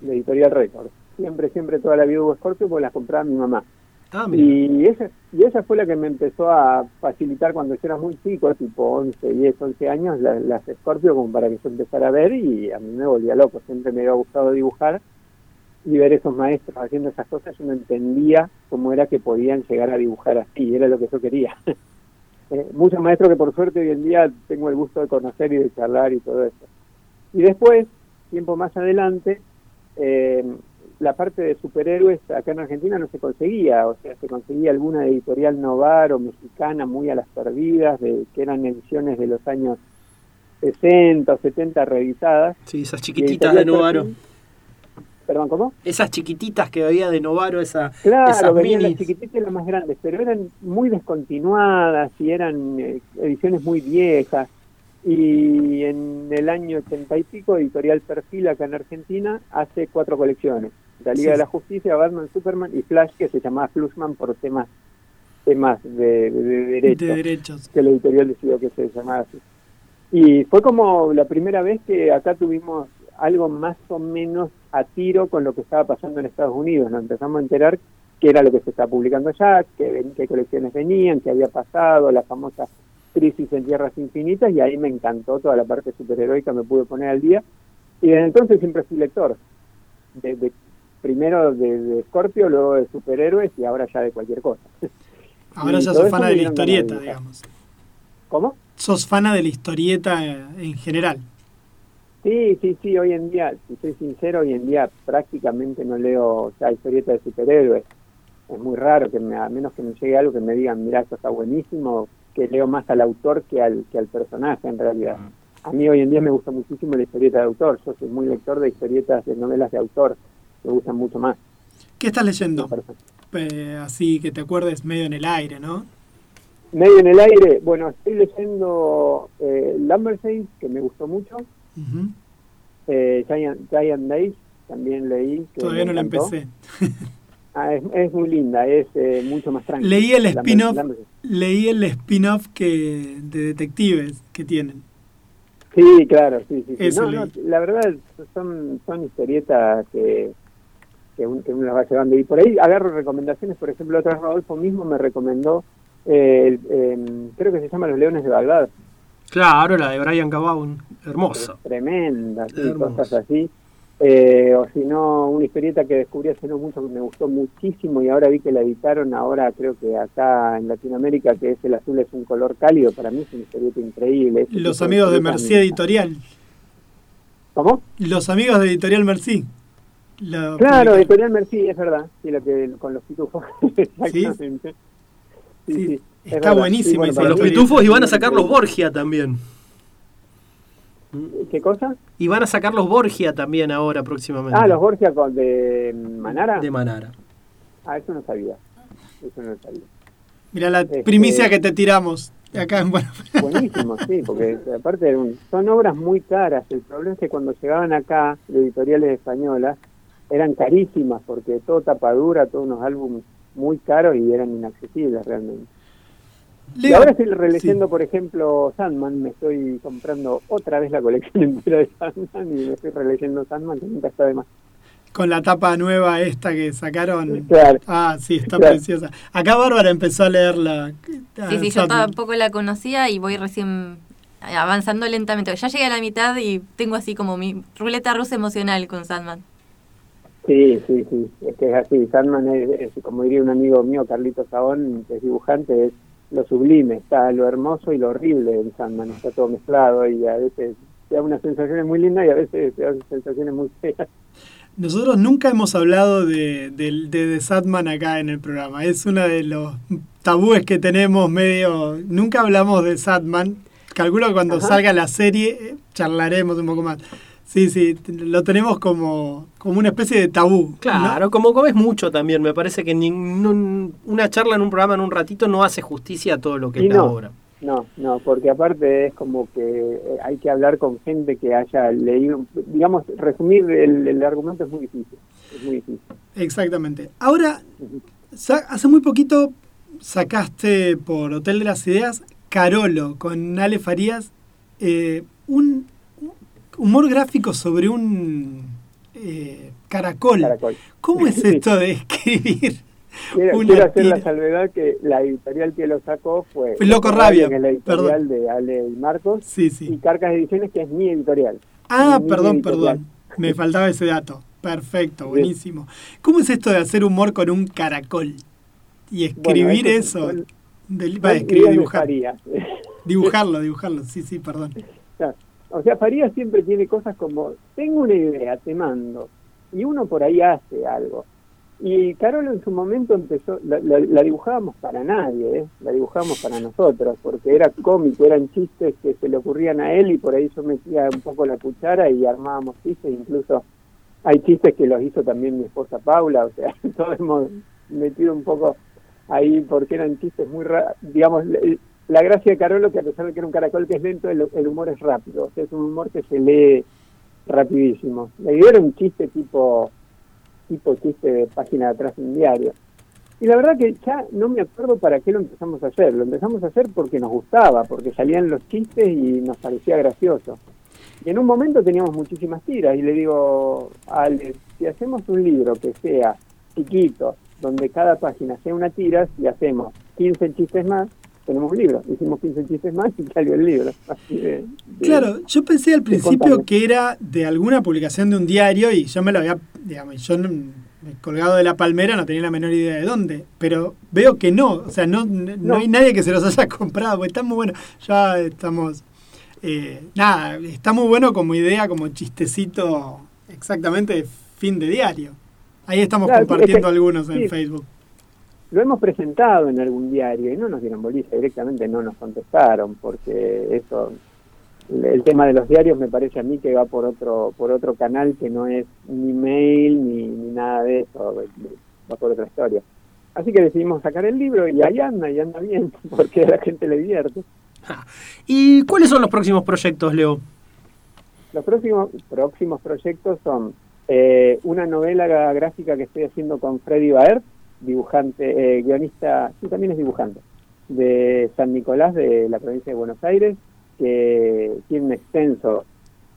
de Editorial Record. Siempre, siempre, toda la vida hubo Scorpio porque las compraba mi mamá. Ah, y esa, y esa fue la que me empezó a facilitar cuando yo era muy chico, tipo 11, 10, 11 años, la- las Scorpio como para que yo empezara a ver y a mí me volvía loco. Siempre me había gustado dibujar y ver esos maestros haciendo esas cosas, yo no entendía cómo era que podían llegar a dibujar así, era lo que yo quería. Eh, muchos maestros que por suerte hoy en día tengo el gusto de conocer y de charlar y todo eso. Y después, tiempo más adelante, eh, la parte de superhéroes acá en Argentina no se conseguía, o sea, se conseguía alguna editorial novar o mexicana muy a las perdidas, de, que eran ediciones de los años 60 o 70 revisadas. Sí, esas chiquititas de Novaro. Perfil- Perdón, ¿cómo? Esas chiquititas que había de Novaro, esa, Claro, esas venían las minis. chiquititas y las más grandes, pero eran muy descontinuadas y eran eh, ediciones muy viejas. Y en el año ochenta y pico, Editorial Perfil, acá en Argentina, hace cuatro colecciones. La Liga Sí. de la Justicia, Batman, Superman y Flash, que se llamaba Flushman por temas temas de, de- de derechos, De derechos. que la editorial decidió que se llamara así. Y fue como la primera vez que acá tuvimos algo más o menos a tiro con lo que estaba pasando en Estados Unidos. Nos empezamos a enterar qué era lo que se estaba publicando allá, qué, colecciones venían, qué había pasado, la famosa crisis en Tierras Infinitas, y ahí me encantó toda la parte superheroica, me pude poner al día. Y desde entonces siempre fui lector. De, de- primero de, de Scorpio, luego de superhéroes y ahora ya de cualquier cosa. Ahora ya sos fana de la historieta, digamos. ¿Cómo? Sos fana de la historieta en general. Sí, sí, sí, hoy en día, si soy sincero, hoy en día prácticamente no leo ya historietas de superhéroes. Es muy raro que me, a menos que me llegue algo que me digan, mira, esto está buenísimo, que leo más al autor que al, que al personaje en realidad. A mí hoy en día me gusta muchísimo la historieta de autor, yo soy muy lector de historietas, de novelas de autor, me gustan mucho más. ¿Qué estás leyendo? Eh, así que te acuerdes medio en el aire, ¿no? Medio en el aire, bueno, estoy leyendo eh, que me gustó mucho, Ujú. eh, Giant, Giant Days, también leí. que Todavía no la empecé. Ah, es, es muy linda, es eh, mucho más tranquila. Leí el spin-off, leí el spin-off que de detectives que tienen. Sí, claro, sí, sí. sí. No, no, la verdad son, son historietas que, que, un- que uno las va llevando. Y por ahí agarro recomendaciones, por ejemplo, otra vez Rodolfo mismo me recomendó, eh, el- em, creo que se llama Los Leones de Bagdad. Claro, la de Brian Cabaun, hermosa. Tremenda, sí, cosas así. Eh, o si no, una historieta que descubrí hace no mucho que me gustó muchísimo y ahora vi que la editaron ahora creo que acá en Latinoamérica, que es El Azul es un color cálido, para mí es una historieta increíble. Los amigos de Mercy me- Editorial. ¿Cómo? Los amigos de Editorial Mercy. La Claro, publicaron. Editorial Mercy, es verdad, sí, lo que con los pitufos, exactamente. Sí, sí, está verdad. buenísima Sí, bueno, esa para Los pitufos y van a sacar los Borgia también. ¿Qué cosa? Y van a sacar los Borgia también ahora próximamente. Ah, los Borgia con, de Manara. De Manara. Ah, eso no sabía. Eso no sabía. Mirá la Este- primicia que te tiramos acá en bueno. Buenísimo, sí, porque aparte son obras muy caras. El problema es que cuando llegaban acá, de editoriales españolas, eran carísimas porque todo tapadura, todos unos álbumes muy caros y eran inaccesibles realmente. Y ahora estoy releyendo, por ejemplo, Sandman. Me estoy comprando otra vez la colección entera de Sandman y me estoy releyendo Sandman, que nunca está de más. con la tapa nueva esta que sacaron. Claro. Ah, sí, está Claro. preciosa. Acá Bárbara empezó a leerla. ah, Sí, sí, yo tampoco la conocía y voy recién avanzando lentamente. Ya llegué a la mitad y tengo así como mi ruleta rusa emocional con Sandman. Sí, sí, sí, es que es así. Sandman es, es, como diría un amigo mío, Carlito Sabón, que es dibujante, es lo sublime, está lo hermoso y lo horrible en Sandman, está todo mezclado y a veces te da unas sensaciones muy lindas y a veces te da sensaciones muy feas. Nosotros nunca hemos hablado de, de, de The Sandman acá en el programa. Es uno de los tabúes que tenemos medio... Nunca hablamos de Sandman. Calculo que cuando Ajá. salga la serie eh, charlaremos un poco más. Sí, sí, lo tenemos como, como una especie de tabú. Claro, como comes mucho también, me parece que ningún- una charla en un programa en un ratito no hace justicia a todo lo que Y es la no. obra. No, no, porque aparte es como que eh, hay que hablar con gente que haya leído, digamos, resumir el, el argumento es muy difícil, es muy difícil. Exactamente. Ahora, hace muy poquito sacaste por Hotel de las Ideas Carolo con Ale Farías eh, un humor gráfico sobre un eh, caracol. Caracol. ¿Cómo es esto de escribir? Quiero, una quiero hacer la salvedad que la editorial que lo sacó fue Loco Rabia, que es la editorial perdón. de Ale y Marcos, Sí, sí. y Carcas Ediciones, que es mi editorial. Ah, Mi perdón, editorial. perdón. Me faltaba ese dato. Perfecto, buenísimo. ¿Cómo es esto de hacer humor con un caracol? Y escribir Bueno, eso. son- Del- va, escribir, dibujar. Dibujarlo, dibujarlo. Sí, sí, perdón. O sea, Farías siempre tiene cosas como, tengo una idea, te mando, y uno por ahí hace algo. Y Carolo en su momento empezó, la, la- dibujábamos para nadie, ¿eh? la dibujábamos para nosotros, porque era cómico, eran chistes que se le ocurrían a él y por ahí yo metía un poco la cuchara y armábamos chistes, incluso hay chistes que los hizo también mi esposa Paula, o sea, todos hemos metido un poco ahí porque eran chistes muy raros. Digamos, la gracia de Carolo, que a pesar de que era un caracol que es lento, el, humor es rápido, o sea, es un humor que se lee rapidísimo. La idea era un chiste tipo, tipo chiste de página de atrás de un diario. Y la verdad que ya no me acuerdo para qué lo empezamos a hacer. Lo empezamos a hacer porque nos gustaba, porque salían los chistes y nos parecía gracioso. Y en un momento teníamos muchísimas tiras y le digo, Ale, si hacemos un libro que sea chiquito, donde cada página sea una tira, si hacemos 15 chistes más, tenemos un libro. Hicimos 15 chistes más y salió el libro. Así de- de- Claro, yo pensé al principio que era de alguna publicación de un diario y yo me lo había, digamos, yo colgado de la palmera no tenía la menor idea de dónde, pero veo que no, o sea, no, no, No. hay nadie que se los haya comprado, porque está muy bueno, ya estamos, eh, nada, está muy bueno como idea, como chistecito exactamente de fin de diario. Ahí estamos Claro, compartiendo es que- algunos en sí. Facebook. Lo hemos presentado en algún diario y no nos dieron bolilla, directamente no nos contestaron, porque eso, el tema de los diarios me parece a mí que va por otro por otro canal que no es ni mail ni, ni nada de eso, va por otra historia. Así que decidimos sacar el libro y ahí anda, y anda bien, porque a la gente le divierte. ¿Y cuáles son los próximos proyectos, Leo? Los próximos, próximos proyectos son eh, una novela gráfica que estoy haciendo con Freddy Baer, dibujante, eh, guionista, sí, también es dibujante, de San Nicolás, de la provincia de Buenos Aires, que tiene un extenso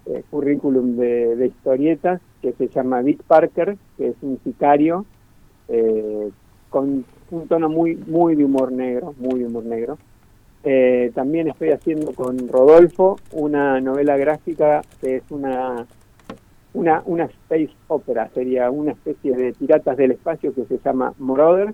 eh, currículum de, historietas que se llama Dick Parker, que es un sicario eh, con un tono muy, muy de humor negro, muy de humor negro. Eh, también estoy haciendo con Rodolfo una novela gráfica que es una, una, una space opera, sería una especie de piratas del espacio que se llama Moroder,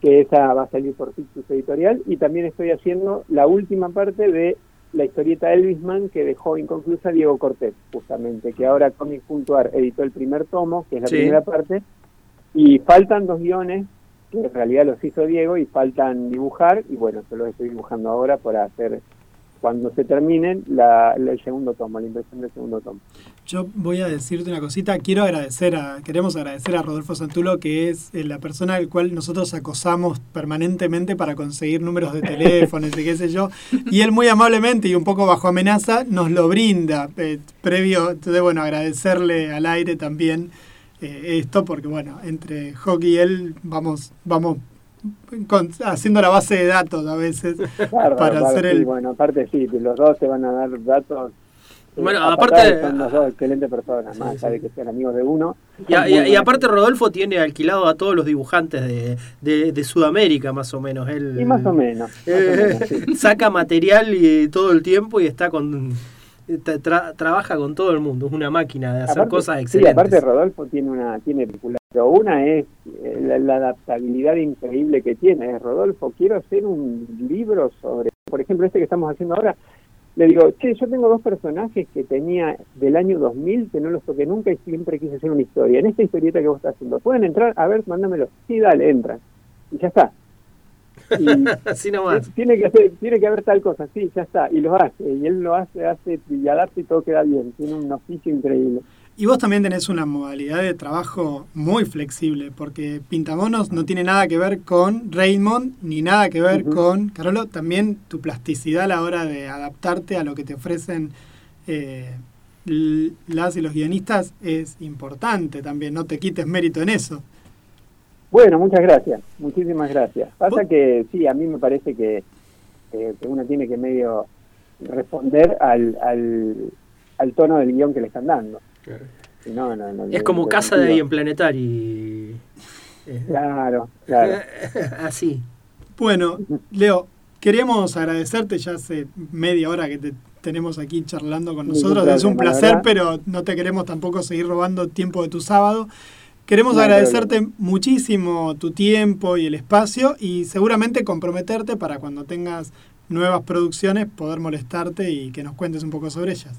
que esa va a salir por Pictus Editorial, y también estoy haciendo la última parte de la historieta Elvisman que dejó inconclusa Diego Cortés, justamente, que ahora Comic.ar editó el primer tomo, que es la Sí. primera parte, y faltan dos guiones que en realidad los hizo Diego y faltan dibujar y bueno, yo los estoy dibujando ahora para hacer cuando se terminen la, el segundo tomo, la impresión del segundo tomo. Yo voy a decirte una cosita, quiero agradecer a, queremos agradecer a Rodolfo Santulo, que es eh, la persona al cual nosotros acosamos permanentemente para conseguir números de teléfonos y qué sé yo, y él muy amablemente y un poco bajo amenaza nos lo brinda, eh, previo, entonces bueno, agradecerle al aire también eh, esto, porque bueno, entre Hockey y él vamos, vamos con- haciendo la base de datos a veces para hacer sí, el... bueno, aparte sí, los dos te van a dar datos. eh, Bueno, aparte- Son los dos excelentes personas, más allá de que sean amigos de uno. Y, a- aparte Rodolfo tiene alquilado a todos los dibujantes de, de- de Sudamérica, más o menos. Él, Y más o menos. más o eh, menos, sí. saca material y todo el tiempo y está con tra- tra- trabaja con todo el mundo. Es una máquina de hacer Aparte- cosas Sí, excelentes. aparte Rodolfo tiene una tiene pero una es eh, la, la adaptabilidad increíble que tiene. Rodolfo, quiero hacer un libro sobre, por ejemplo, este que estamos haciendo ahora. Le digo, che, yo tengo dos personajes que tenía del año 2000 que no los toqué nunca y siempre quise hacer una historia. En esta historieta que vos estás haciendo, ¿pueden entrar? A ver, mándamelo. Sí, dale, entran. Y ya está. Y Así nomás. tiene que hacer, tiene que haber tal cosa, sí, ya está, y lo hace, y él lo hace, hace y adapta y todo queda bien, tiene un oficio increíble. Y vos también tenés una modalidad de trabajo muy flexible, porque Pintamonos no tiene nada que ver con Raymond, ni nada que ver con Carolo. También tu plasticidad a la hora de adaptarte a lo que te ofrecen eh, las y los guionistas es importante también. No te quites mérito en eso. Bueno, muchas gracias, muchísimas gracias. Pasa que sí, a mí me parece que, que- que uno tiene que medio responder al, al, al tono del guion que le están dando. Si no, no, no, Es como casa de sentido. ahí en Planetary. Eh, Claro, claro. Así. Bueno, Leo, queríamos agradecerte ya hace media hora que te tenemos aquí charlando con nosotros. Es un placer, pero no te queremos tampoco seguir robando tiempo de tu sábado. Queremos No agradecerte muchísimo tu tiempo y el espacio y seguramente comprometerte para cuando tengas nuevas producciones poder molestarte y que nos cuentes un poco sobre ellas.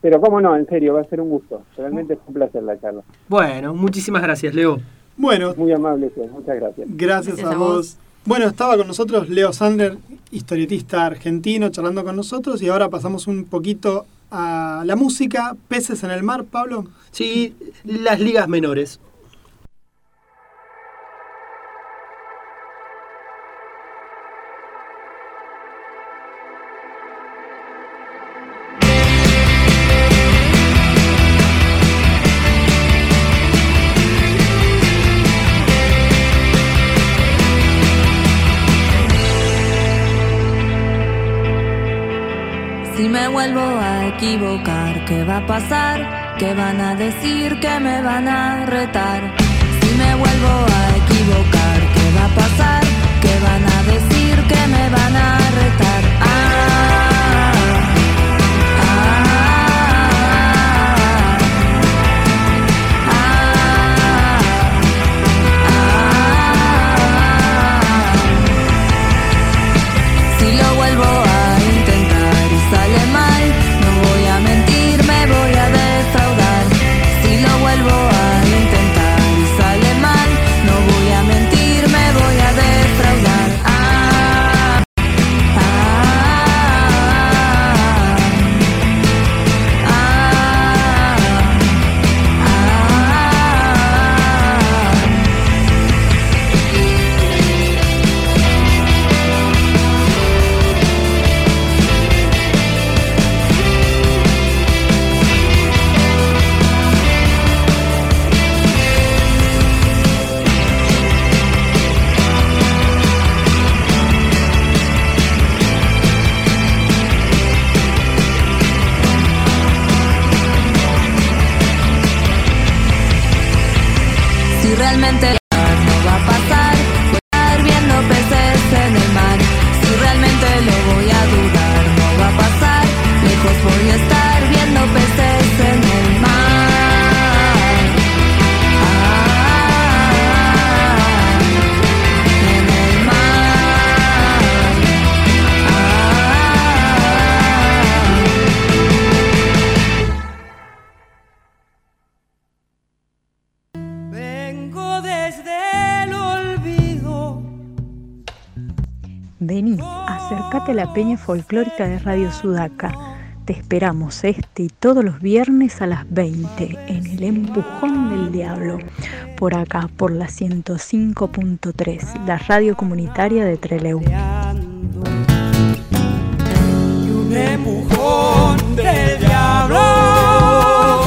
Pero cómo no, en serio, va a ser un gusto. Realmente es un placer la charla. Bueno, muchísimas gracias, Leo. Bueno, Muy amable, muchas gracias. Gracias, Gracias a, a vos. vos. Bueno, estaba con nosotros Leo Sandler, historietista argentino, charlando con nosotros y ahora pasamos un poquito a la música, peces en el mar, Pablo. Sí, las ligas menores. Si me vuelvo a equivocar, ¿qué va a pasar? ¿Qué van a decir? ¿Qué me van a retar? Si me vuelvo a equivocar, la peña folclórica de Radio Sudaca. Te esperamos este y todos los viernes a las 20 en el Empujón del Diablo, por acá, por la 105.3, la radio comunitaria de Trelew. Un empujón del diablo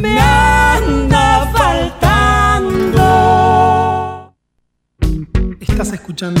me anda faltando. Estás escuchando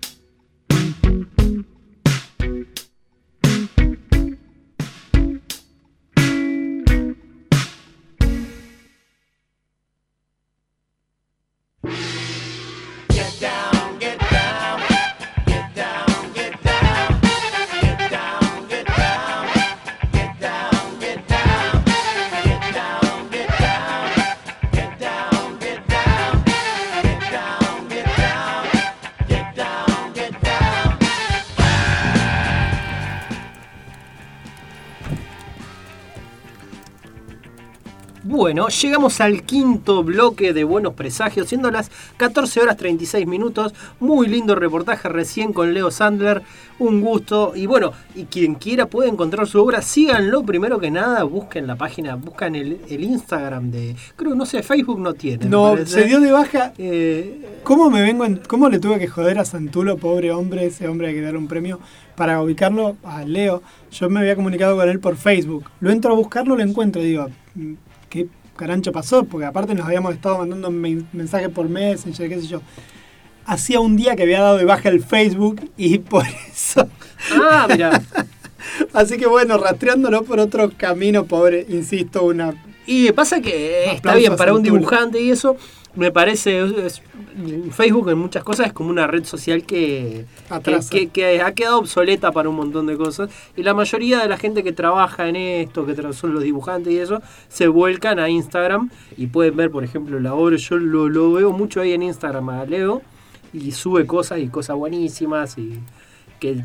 Bueno, llegamos al quinto bloque de Buenos Presagios, siendo las 14 horas 36 minutos. Muy lindo reportaje recién con Leo Sandler. Un gusto. Y bueno, y quien quiera puede encontrar su obra, síganlo primero que nada. Busquen la página, buscan el, el Instagram de. Creo, no sé, Facebook no tiene. No, se dio de baja. Eh, ¿Cómo me vengo en- cómo le tuve que joder a Santulo, pobre hombre, ese hombre hay que darle un premio para ubicarlo a Leo? Yo me había comunicado con él por Facebook. Lo entro a buscarlo, lo encuentro digo, "Mm, ¿qué carancho pasó? Porque aparte nos habíamos estado mandando men- mensajes por Messenger, qué sé yo. Hacía un día que había dado de baja el Facebook y por eso. Ah, mira. Así que bueno, rastreándolo por otro camino, pobre, insisto, una. Y pasa que está bien, para un dibujante y eso, me parece. es- Facebook en muchas cosas es como una red social que, que, que- ha quedado obsoleta para un montón de cosas. Y la mayoría de la gente que trabaja en esto, que son los dibujantes y eso, se vuelcan a Instagram y pueden ver, por ejemplo, la obra. Yo lo, lo veo mucho ahí en Instagram a Leo y sube cosas y cosas buenísimas y que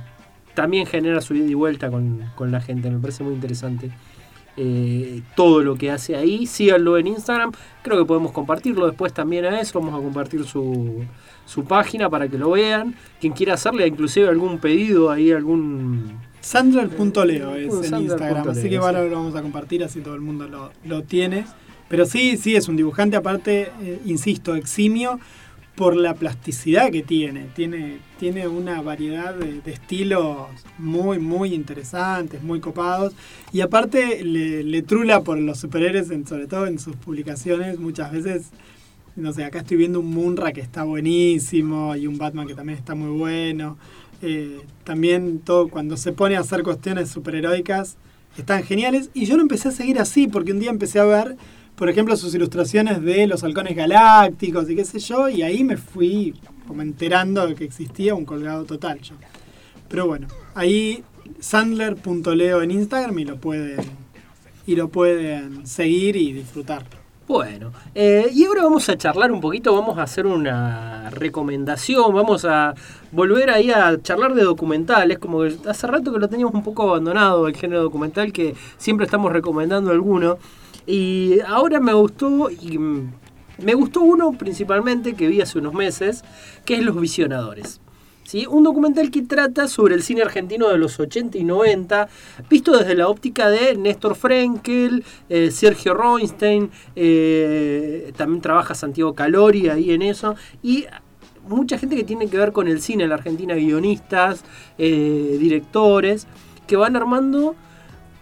también genera su ida y vuelta con, con la gente. Me parece muy interesante. Eh, todo lo que hace ahí. Síganlo en Instagram. Creo que podemos compartirlo después también a eso. Vamos a compartir su, su página para que lo vean. Quien quiera hacerle inclusive algún pedido ahí, algún... Sandler.leo es Uh, en Instagram, así que sí. ahora lo vamos a compartir, así todo el mundo lo, lo tiene. Pero sí, sí, es un dibujante aparte, eh, insisto, eximio por la plasticidad que tiene. Tiene, tiene una variedad de, de estilos muy, muy interesantes, muy copados. Y aparte le, le trula por los superhéroes, en- sobre todo en sus publicaciones, muchas veces no sé, acá estoy viendo un Munra que está buenísimo y un Batman que también está muy bueno. Eh, también todo cuando se pone a hacer cuestiones superheroicas están geniales. Y yo lo empecé a seguir así porque un día empecé a ver, por ejemplo, sus ilustraciones de los halcones galácticos y qué sé yo, y ahí me fui como enterando de que existía un colgado total yo. Pero bueno, ahí sandler.leo en Instagram y lo pueden y lo pueden seguir y disfrutar. Bueno, eh, y ahora vamos a charlar un poquito, vamos a hacer una recomendación, vamos a volver ahí a charlar de documentales, como que hace rato que lo teníamos un poco abandonado el género documental, que siempre estamos recomendando alguno, y ahora me gustó, y me gustó uno principalmente que vi hace unos meses, que es Los Visionadores. ¿sí? Un documental que trata sobre el cine argentino de los 80 y 90, visto desde la óptica de Néstor Frenkel, eh, Sergio Roinstein, eh, también trabaja Santiago Calori ahí en eso, y mucha gente que tiene que ver con el cine en la Argentina, guionistas, eh, directores, que van armando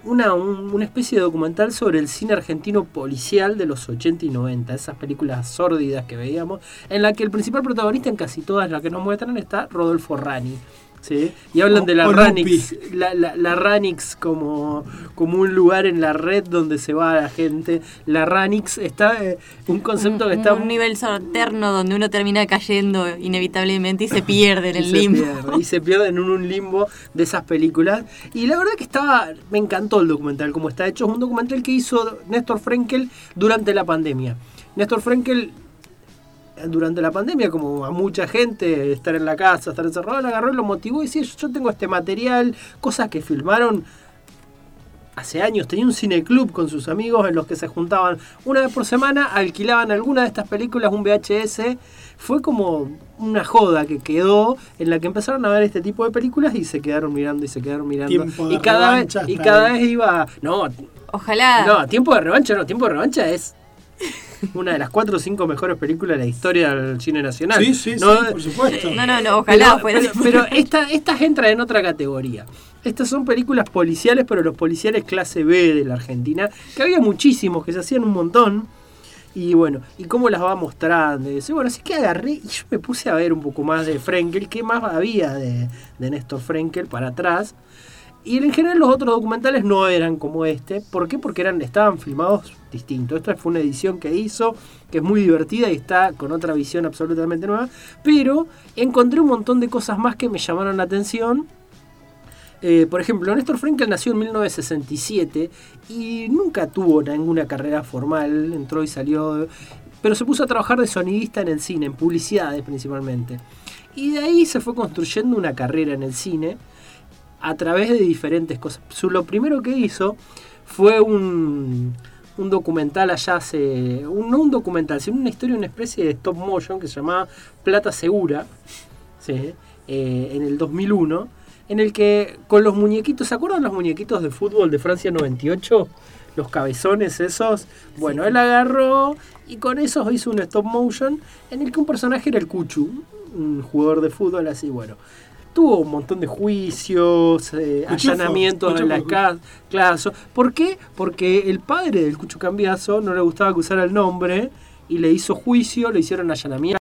una, un- una especie de documental sobre el cine argentino policial de los 80 y 90, esas películas sórdidas que veíamos, en la que el principal protagonista en casi todas las que nos muestran está Rodolfo Rani. ¿Sí? Y hablan O- de la Ranix, la, la, la Ranix como, como un lugar en la red donde se va la gente. La Ranix está eh, un concepto que está un nivel alterno donde uno termina cayendo inevitablemente y se pierde en el limbo. pierde, y se pierde en un, un limbo de esas películas. Y la verdad que estaba, me encantó el documental, como está hecho. Es un documental que hizo Néstor Frenkel durante la pandemia. Néstor Frenkel, durante la pandemia, como a mucha gente, estar en la casa, estar encerrado, le agarró y lo motivó y decía, yo tengo este material, cosas que filmaron hace años tenía un cineclub con sus amigos en los que se juntaban una vez por semana, alquilaban alguna de estas películas, un VHS. Fue como una joda que quedó en la que empezaron a ver este tipo de películas y se quedaron mirando y se quedaron mirando. Tiempo de y cada vez, revancha y cada vez iba. No, Ojalá. no, tiempo de revancha, no, tiempo de revancha es una de las cuatro o cinco mejores películas de la historia del cine nacional. Sí, sí, No, sí, por supuesto. No, no, no, ojalá pero, fuera pero, así. pero esta- estas entran en otra categoría. Estas son películas policiales, pero los policiales clase B de la Argentina, que había muchísimos, que se hacían un montón. Y bueno, y cómo las va mostrando. Y bueno, así que agarré y yo me puse a ver un poco más de Frenkel, qué más había de, de Néstor Frenkel para atrás. Y en general los otros documentales no eran como este. ¿Por qué? Porque eran, estaban filmados distintos. Esta fue una edición que hizo, que es muy divertida y está con otra visión absolutamente nueva. Pero encontré un montón de cosas más que me llamaron la atención. Eh, por ejemplo, Néstor Frenkel nació en 1967 y nunca tuvo ninguna carrera formal, entró y salió, pero se puso a trabajar de sonidista en el cine, en publicidades principalmente. Y de ahí se fue construyendo una carrera en el cine a través de diferentes cosas. Lo primero que hizo fue un, un documental allá hace. Un, no un documental, sino una historia, una especie de stop motion que se llamaba Plata Segura, ¿sí? Eh, en el 2001, en el que con los muñequitos, ¿se acuerdan los muñequitos de fútbol de Francia 98? Los cabezones esos. Bueno, él agarró y con esos hizo un stop motion en el que un personaje era el Cuchu, un jugador de fútbol así, bueno. Tuvo un montón de juicios, eh, Cuchufo, allanamientos en la casa. Claro, ¿Por qué? Porque el padre del Cuchu Cambiazo no le gustaba que usara el nombre y le hizo juicio, le hicieron allanamiento,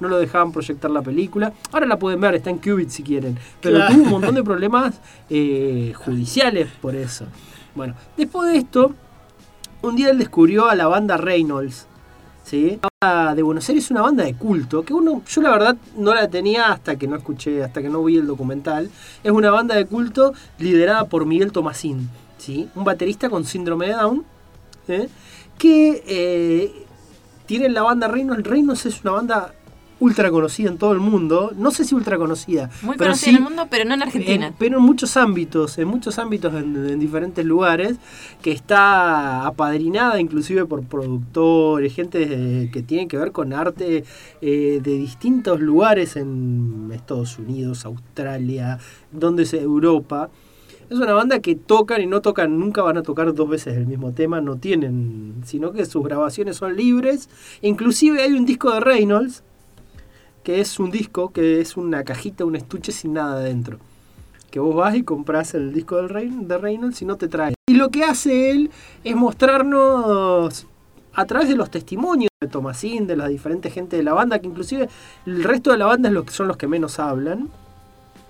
no lo dejaban proyectar la película. Ahora la pueden ver, está en Qubit si quieren. Pero Claro. tuvo un montón de problemas eh, judiciales por eso. Bueno, después de esto, un día él descubrió a la banda Reynolds. ¿Sí? De Buenos Aires es una banda de culto, que uno, yo la verdad no la tenía hasta que no escuché, hasta que no vi el documental. Es una banda de culto liderada por Miguel Tomasín, ¿sí? un baterista con síndrome de Down, ¿eh? que eh, tiene la banda Reynolds. Reynolds es una banda ultra conocida en todo el mundo. No sé si ultra conocida. Muy pero conocida sí en el mundo, pero no en Argentina. en- pero en muchos ámbitos, en muchos ámbitos en, en diferentes lugares, que está apadrinada inclusive por productores, gente de- que tiene que ver con arte eh, de distintos lugares en Estados Unidos, Australia, donde es Europa. Es una banda que tocan y no tocan, nunca van a tocar dos veces el mismo tema, no tienen, sino que sus grabaciones son libres. Inclusive hay un disco de Reynolds, que es un disco, que es una cajita, un estuche sin nada adentro. Que vos vas y compras el disco de Reynolds y no te trae. Y lo que hace él es mostrarnos a través de los testimonios de Tomasín, de la diferente gente de la banda, que inclusive el resto de la banda es los que son los que menos hablan.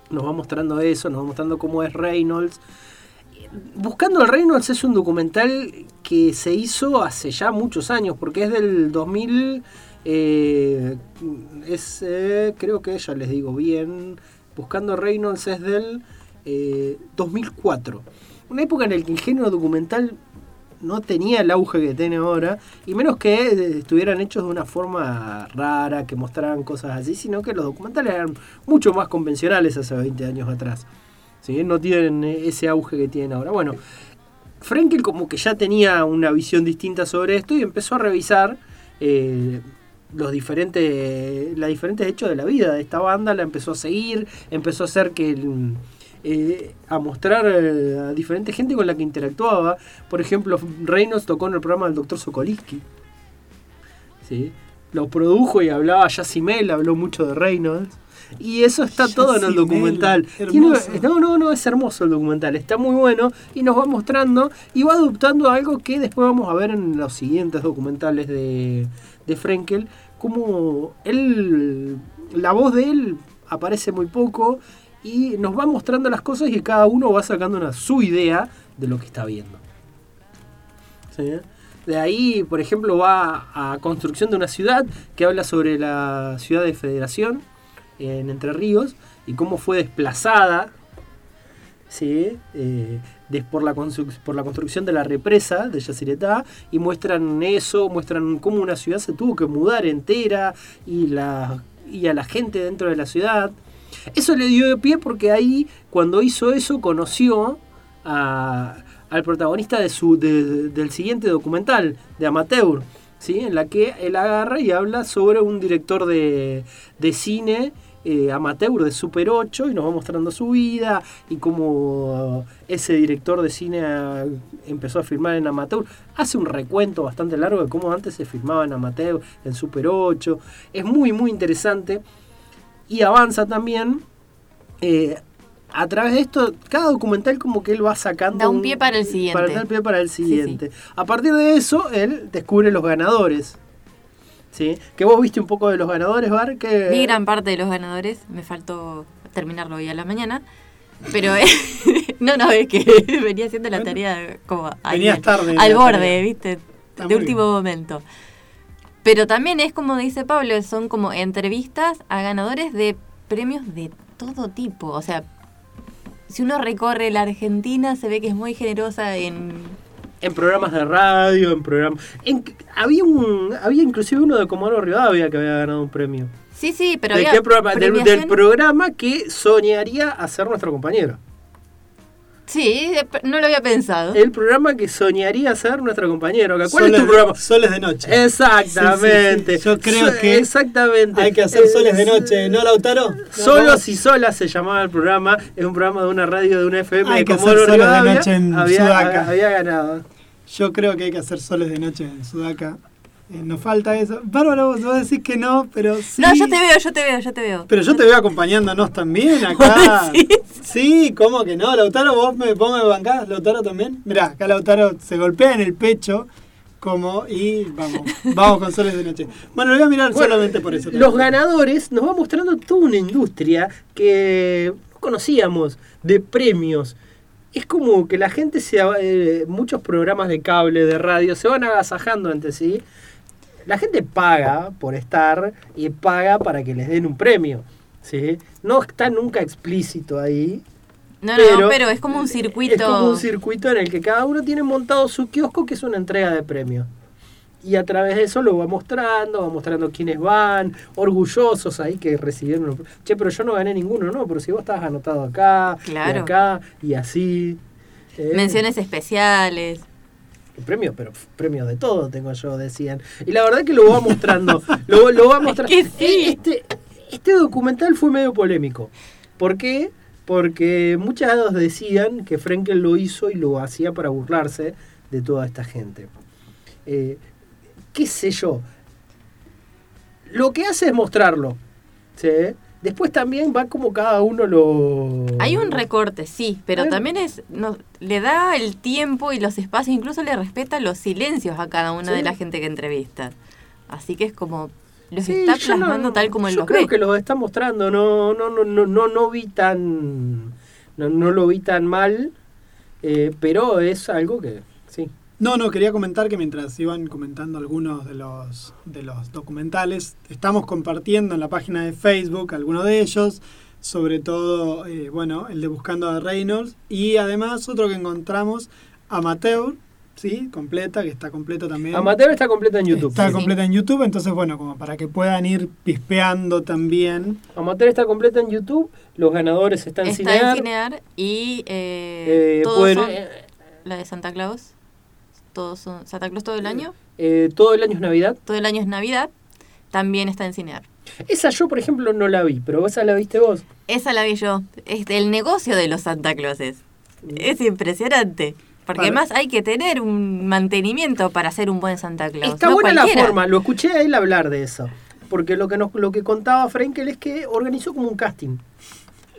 Nos va mostrando eso, nos va mostrando cómo es Reynolds. Buscando el Reynolds es un documental que se hizo hace ya muchos años, porque es del 2000, eh, es, eh, creo que ya les digo bien, Buscando Reynolds es del eh, 2004. Una época en la que el género documental no tenía el auge que tiene ahora, y menos que eh, estuvieran hechos de una forma rara, que mostraran cosas así, sino que los documentales eran mucho más convencionales hace 20 años atrás. ¿sí? No tienen ese auge que tienen ahora. Bueno, Frenkel como que ya tenía una visión distinta sobre esto y empezó a revisar los diferentes, los diferentes hechos de la vida de esta banda, la empezó a seguir, empezó a hacer que el- eh, a mostrar eh, a diferente gente con la que interactuaba. Por ejemplo, Reynolds tocó en el programa del Dr. Sokolisky. ¿sí? Lo produjo y hablaba Yacimel, habló mucho de Reynolds. Y eso está todo en el documental. Tiene- no, no, no, es hermoso el documental, está muy bueno y nos va mostrando y va adoptando algo que después vamos a ver en los siguientes documentales de, de Frenkel, como él, la voz de él aparece muy poco y nos va mostrando las cosas y cada uno va sacando una, su idea de lo que está viendo. De ahí, por ejemplo, va a Construcción de una ciudad, que habla sobre la ciudad de Federación en Entre Ríos y cómo fue desplazada ¿sí? Eh, des- por, la por la construcción de la represa de Yacyretá y muestran eso, muestran cómo una ciudad se tuvo que mudar entera y, la, y a la gente dentro de la ciudad. Eso le dio de pie porque ahí, cuando hizo eso, conoció a- al protagonista de su, de- del siguiente documental, de Amateur, ¿sí? en la que él agarra y habla sobre un director de, de cine eh, amateur de Super 8 y nos va mostrando su vida y cómo ese director de cine empezó a filmar en amateur. Hace un recuento bastante largo de cómo antes se filmaba en amateur, en Super 8. Es muy, muy interesante y avanza también. eh, a través de esto, cada documental como que él va sacando... Da un pie para el siguiente. Para dar pie para el siguiente. A partir de eso, él descubre los ganadores. ¿Sí? Que vos viste un poco de los ganadores, Bar, que... Vi gran parte de los ganadores, me faltó terminarlo hoy a la mañana. Pero eh, no, no, es que venía haciendo la tarea como ahí, Venías tarde al borde. ¿viste? Está de último momento. Pero también es como dice Pablo, son como entrevistas a ganadores de premios de todo tipo. O sea, si uno recorre la Argentina, se ve que es muy generosa en En programas de radio, en programas... en- había un había inclusive uno de Comodoro Rivadavia que había ganado un premio. Sí, sí, pero ¿De había qué programa? Del, del programa que soñaría a ser nuestro compañero. Sí, eh, no lo había pensado. El programa que soñaría ser nuestro compañero. ¿Cuál Soles es tu de- programa? Soles de noche. Exactamente. Sí, sí, sí. Yo creo So- que Exactamente. hay que hacer soles de noche, ¿no, Lautaro? Solos y solas se llamaba el programa. Es un programa de una radio de una FM Hay que hacer soles de noche en había, Sudaca. había ganado. Yo creo que hay que hacer soles de noche en Sudaca. Eh, nos falta eso. Bárbara, vos vas a decir que no, pero sí. No, yo te veo, yo te veo, yo te veo. Pero yo te veo acompañándonos también acá. sí. ¿cómo que no? Lautaro, vos me, vos me bancás, Lautaro también. Mirá, acá Lautaro se golpea en el pecho como y vamos, vamos con soles de noche. Bueno, lo voy a mirar Bueno, solamente por eso. Los ganadores nos va mostrando toda una industria que no conocíamos de premios. Es como que la gente se eh, muchos programas de cable, de radio, se van agasajando entre sí. La gente paga por estar y paga para que les den un premio. ¿sí? No está nunca explícito ahí. No, pero no, pero es como un circuito. Es como un circuito en el que cada uno tiene montado su kiosco que es una entrega de premios. y a través de eso lo va mostrando, va mostrando quiénes van, orgullosos ahí que recibieron. Che, pero yo no gané ninguno, no, pero si vos estabas anotado acá, Claro. y acá, y así. Eh, Menciones especiales. Premio, pero pf, premio de todo tengo yo, decían. Y la verdad que lo va mostrando. lo, lo va mostrando. que sí. Este, este documental fue medio polémico. ¿Por qué? Porque muchos decían que Frenkel lo hizo y lo hacía para burlarse de toda esta gente. Eh, ¿Qué sé yo? Lo que hace es mostrarlo. ¿sí? Después también va como cada uno lo... Hay un recorte, sí, pero Hay- también es no, le da el tiempo y los espacios, incluso le respeta los silencios a cada una Sí. de la gente que entrevista. Así que es como los Sí, está no- plasmando tal como él yo los creo ve. que los está mostrando, no, no, no, no, no, no vi tan, no, no lo vi tan mal, eh, pero es algo que, sí. No, no, quería comentar que mientras iban comentando algunos de los, de los documentales, estamos compartiendo en la página de Facebook algunos de ellos, sobre todo, eh, bueno, el de Buscando a Reynolds, y además otro que encontramos, Amateur, ¿sí? Completa, que está completo también. Amateur está completa en YouTube. Está Sí. completa en YouTube, entonces, bueno, como para que puedan ir pispeando también. Amateur está completa en YouTube, los ganadores están en Está Cinear. en Cinear y eh, Eh, todos pueden- son eh, la de Santa Claus. Todos son Santa Claus todo el año. eh, todo el año es Navidad. Todo el año es Navidad. También está en Cinear. Esa yo, por ejemplo, no la vi, pero esa la viste vos. Esa la vi yo. Es el negocio de los Santa Clauses. Es impresionante. Porque además hay que tener un mantenimiento para ser un buen Santa Claus. Está no buena la forma, lo escuché a él hablar de eso. Porque lo que, nos, lo que contaba Frenkel es que organizó como un casting.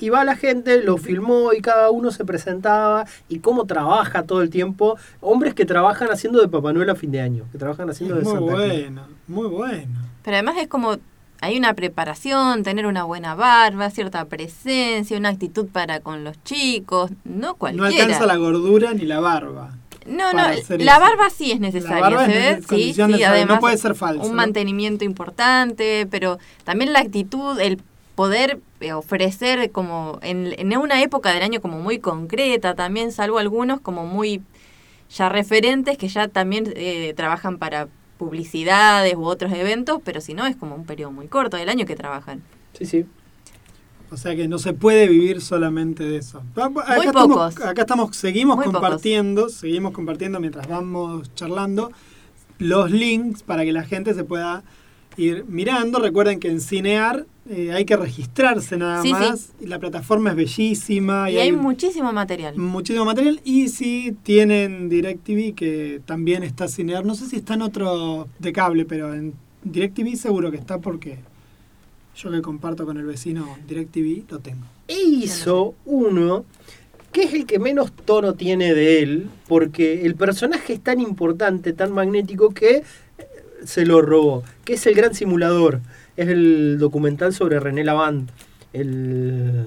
Y va la gente, lo filmó y cada uno se presentaba y cómo trabaja todo el tiempo. Hombres que trabajan haciendo de Papá Noel a fin de año, que trabajan haciendo de Muy Santa bueno, muy bueno. Pero además es como hay una preparación, tener una buena barba, cierta presencia, una actitud para con los chicos, no No cualquiera. alcanza la gordura ni la barba. No, no, la eso. barba sí es necesaria, barba ¿se es ve? ne- Sí, necesaria, no además puede ser falso, un ¿no? mantenimiento importante, pero también la actitud, el poder ofrecer como en, en una época del año como muy concreta, también salvo algunos como muy ya referentes que ya también eh, trabajan para publicidades u otros eventos, pero si no es como un periodo muy corto del año que trabajan. Sí, sí. O sea que no se puede vivir solamente de eso. Acá Muy estamos, pocos. acá estamos, seguimos Muy pocos. compartiendo, seguimos compartiendo mientras vamos charlando los links para que la gente se pueda ir mirando. Recuerden que en Cinear eh, hay que registrarse nada Sí, sí. más. La plataforma es bellísima Y, hay muchísimo material. muchísimo material. Y si tienen DirecTV, que también está Cinear, no sé si está en otro de cable, pero en DirecTV seguro que está porque yo que comparto con el vecino DirecTV lo tengo. E hizo uno que es el que menos tono tiene de él, porque el personaje es tan importante, tan magnético, que eh, se lo robó, que es el gran simulador. Es el documental sobre René Lavant, el,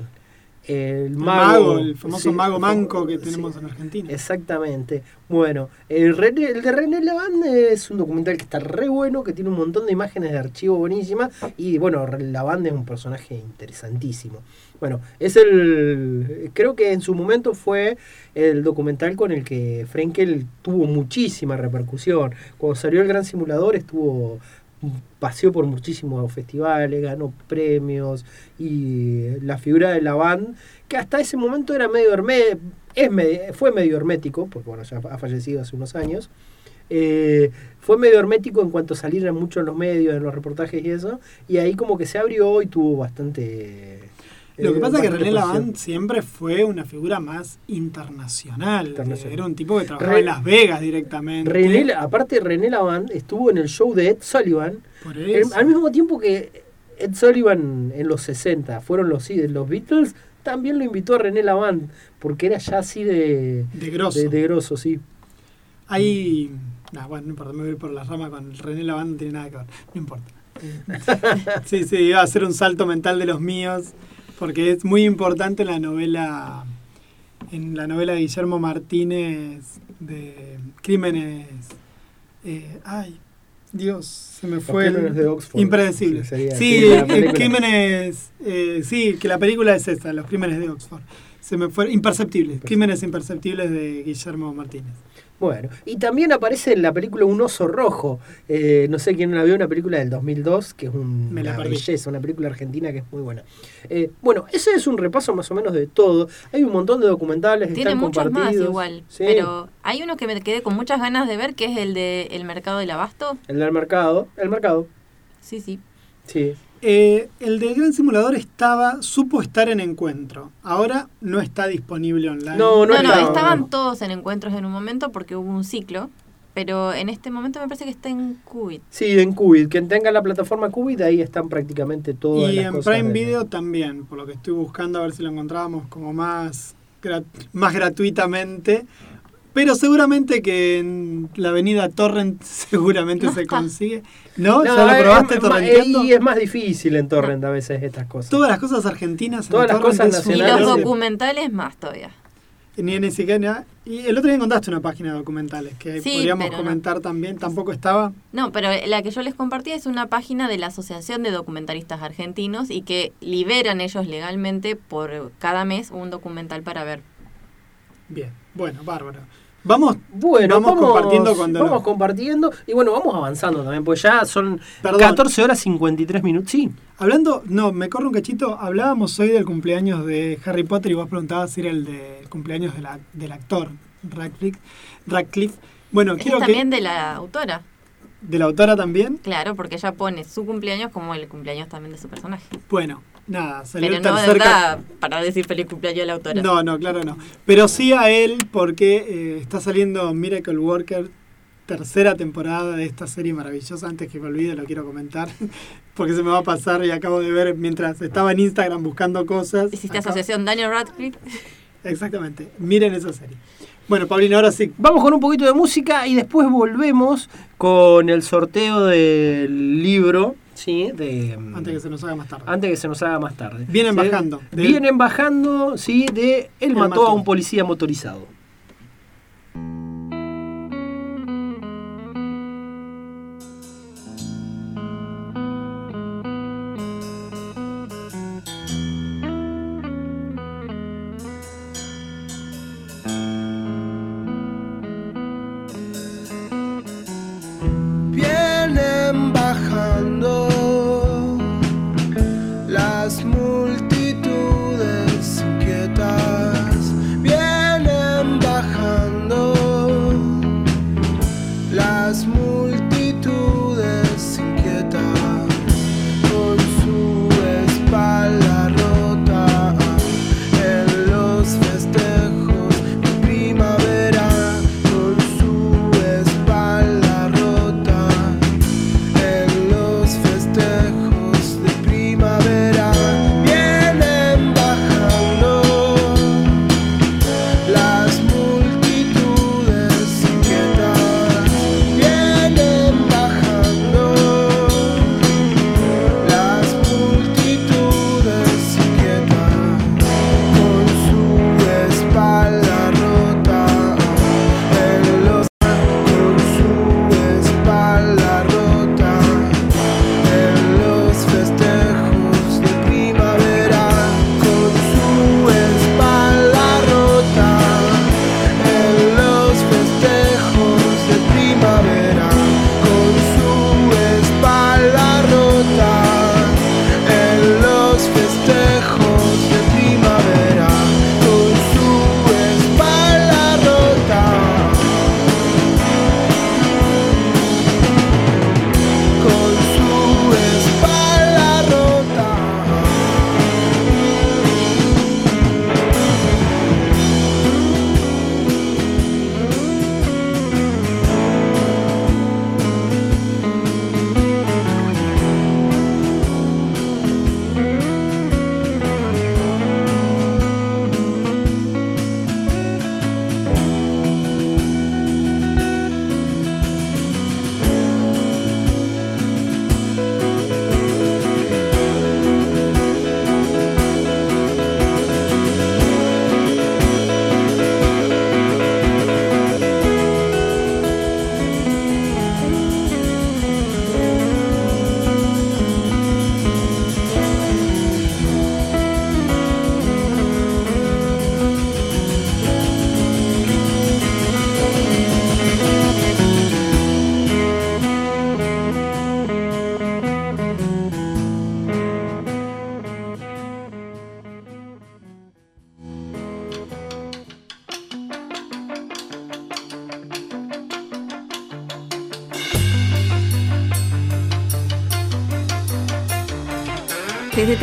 el El mago. mago, el famoso Sí, mago manco que sí, tenemos en Argentina. Exactamente. Bueno, el, René- el de René Lavand es un documental que está re bueno, que tiene un montón de imágenes de archivo buenísimas. Y bueno, Lavand es un personaje interesantísimo. Bueno, es el. Creo que en su momento fue el documental con el que Frenkel tuvo muchísima repercusión. Cuando salió el Gran Simulador estuvo. Paseó por muchísimos festivales, ganó premios y la figura de Lavand, que hasta ese momento era medio hermé es me- fue medio hermético, porque bueno, ya ha fallecido hace unos años. eh, fue medio hermético en cuanto salieron mucho en los medios, en los reportajes y eso, y ahí como que se abrió y tuvo bastante. Lo que eh, pasa es que René. Lavand siempre fue una figura más internacional. Internacional. Era un tipo que trabajaba Re- en Las Vegas directamente. René, aparte René Lavand estuvo en el show de Ed Sullivan, Por el- eso. al mismo tiempo que Ed Sullivan en los 60 fueron los, los Beatles, también lo invitó a René Lavand, porque era ya así de, De grosso. de, de grosso, sí. Hay. nah, bueno, no importa, me voy por la rama con René Lavand, no tiene nada que ver. No importa. sí, sí, iba a hacer un salto mental de los míos, porque es muy importante en la novela. En la novela de Guillermo Martínez de Crímenes. eh, ay, Dios, se me Los fue. el- Crímenes de Oxford. Impredecible. Sí. Crímenes. eh, sí, que la película es esta, Los Crímenes de Oxford. Se me fue. Imperceptibles. Crímenes imperceptibles de Guillermo Martínez. Bueno, y también aparece en la película Un oso rojo. Eh, no sé quién la vio, una película del 2002, que es un- una perdí. belleza, una película argentina que es muy buena. Eh, bueno, ese es un repaso más o menos de todo. Hay un montón de documentales que Tiene están muchos más compartidos. igual, Sí, pero hay uno que me quedé con muchas ganas de ver, que es el de El Mercado del Abasto. El del mercado. El mercado. Sí, sí. Sí. Eh, el del Gran Simulador estaba, supo estar en encuentro. Ahora no está disponible online. No, No, no, estaban todos en encuentros en un momento porque hubo un ciclo, pero en este momento me parece que está en Qubit. Sí, en Qubit. Quien tenga la plataforma Qubit, ahí están prácticamente todas Y las en cosas Prime de- Video también, por lo que estoy buscando a ver si lo encontrábamos como más, grat- más gratuitamente. Pero seguramente que en la avenida Torrent seguramente se consigue. ¿No? ¿Ya lo probaste torrenteando? Y es más difícil en Torrent a veces estas cosas. Todas las cosas argentinas en Todas las Torrent cosas Y los documentales más todavía. Ni ni siquiera. Y el otro día encontraste una página de documentales que Sí, podríamos no. comentar también. Tampoco estaba. No, pero la que yo les compartí es una página de la Asociación de Documentalistas Argentinos y que liberan ellos legalmente por cada mes un documental para ver. Bien, bueno, bárbaro. Vamos, Bueno, vamos, vamos, compartiendo cuando. vamos compartiendo y bueno, vamos avanzando también, pues ya son Perdón. 14 horas 53 minutos. Sí, Hablando, no, me corro un cachito. Hablábamos hoy del cumpleaños de Harry Potter y vos preguntabas si era el del cumpleaños de la- del actor Radcliffe. Radcliffe. Bueno, quiero es que. también de la autora. De la autora también. Claro, porque ella pone su cumpleaños como el cumpleaños también de su personaje. Bueno, nada, salió Pero el no tercer da para decir feliz cumpleaños a la autora. No, no, claro no. Pero sí a él porque eh, está saliendo Miracle Worker, tercera temporada de esta serie maravillosa. Antes que me olvide, lo quiero comentar. Porque se me va a pasar y acabo de ver mientras estaba en Instagram buscando cosas. Hiciste asociación Daniel Radcliffe. Exactamente. Miren esa serie. Bueno, Paulina, ahora sí. vamos con un poquito de música y después volvemos con el sorteo del libro, ¿sí? De, mm, Antes que se nos haga más tarde. antes que se nos haga más tarde. Vienen Sí, bajando. De- Vienen bajando, ¿sí? De Él Él mató, mató. a un policía motorizado.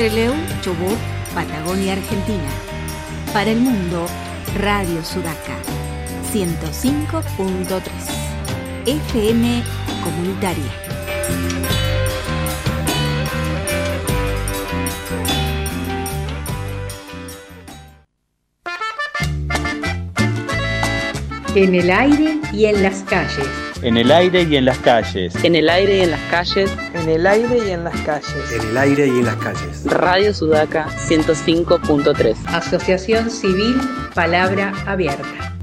Trelew, Chubut, Patagonia, Argentina. Para el mundo, Radio Sudaca. 105.3. FM Comunitaria. En el aire y en las calles. En el aire y en las calles. En el aire y en las calles. En el aire y en las calles. En el aire y en las calles. Radio Sudaca 105.3. Asociación Civil Palabra Abierta.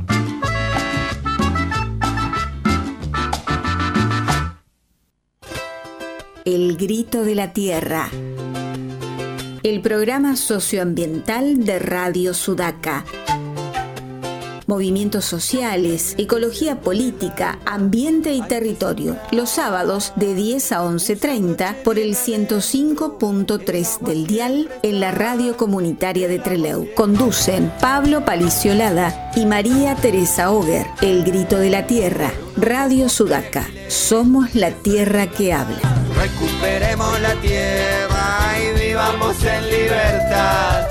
El Grito de la Tierra. El programa socioambiental de Radio Sudaca. Movimientos sociales, ecología política, ambiente y territorio. Los sábados de 10 a 11.30 por el 105.3 del dial en la radio comunitaria de Treleu. Conducen Pablo Paliciolada y María Teresa Oger. El Grito de la Tierra. Radio Sudaca. Somos la tierra que habla. Recuperemos la tierra y vivamos en libertad.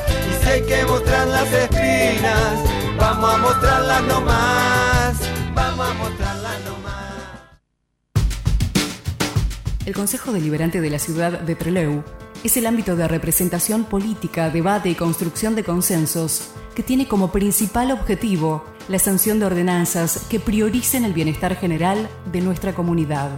Y que mostrar las espinas, vamos a mostrarlas nomás. Vamos a mostrarlas nomás. El Consejo Deliberante de la Ciudad de Trelew es el ámbito de representación política, debate y construcción de consensos que tiene como principal objetivo la sanción de ordenanzas que prioricen el bienestar general de nuestra comunidad.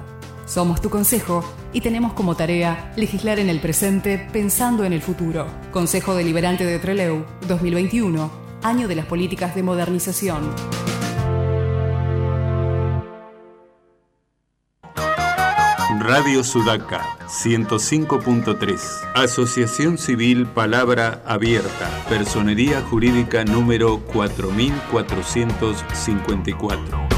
Somos tu consejo y tenemos como tarea legislar en el presente pensando en el futuro. Consejo Deliberante de Trelew 2021, año de las políticas de modernización. Radio Sudaca 105.3 Asociación Civil Palabra Abierta. Personería Jurídica número 4454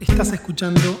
Estás escuchando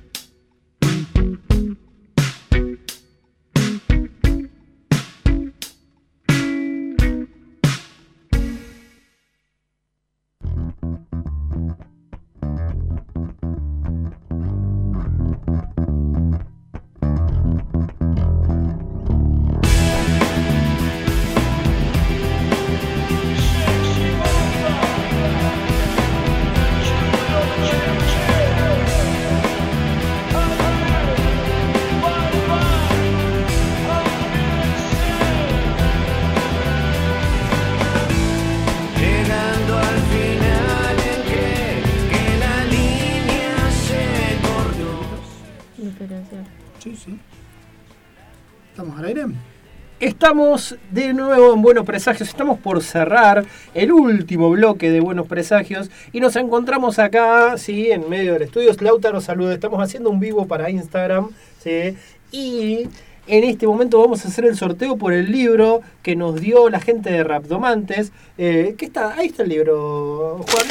Estamos de nuevo en Buenos Presagios, estamos por cerrar el último bloque de Buenos Presagios y nos encontramos acá, sí, en medio del estudio. Lautaro, saludos, estamos haciendo un vivo para Instagram, sí, y en este momento vamos a hacer el sorteo por el libro que nos dio la gente de Rapdomantes. Eh, ¿qué está? Ahí está el libro, Juan.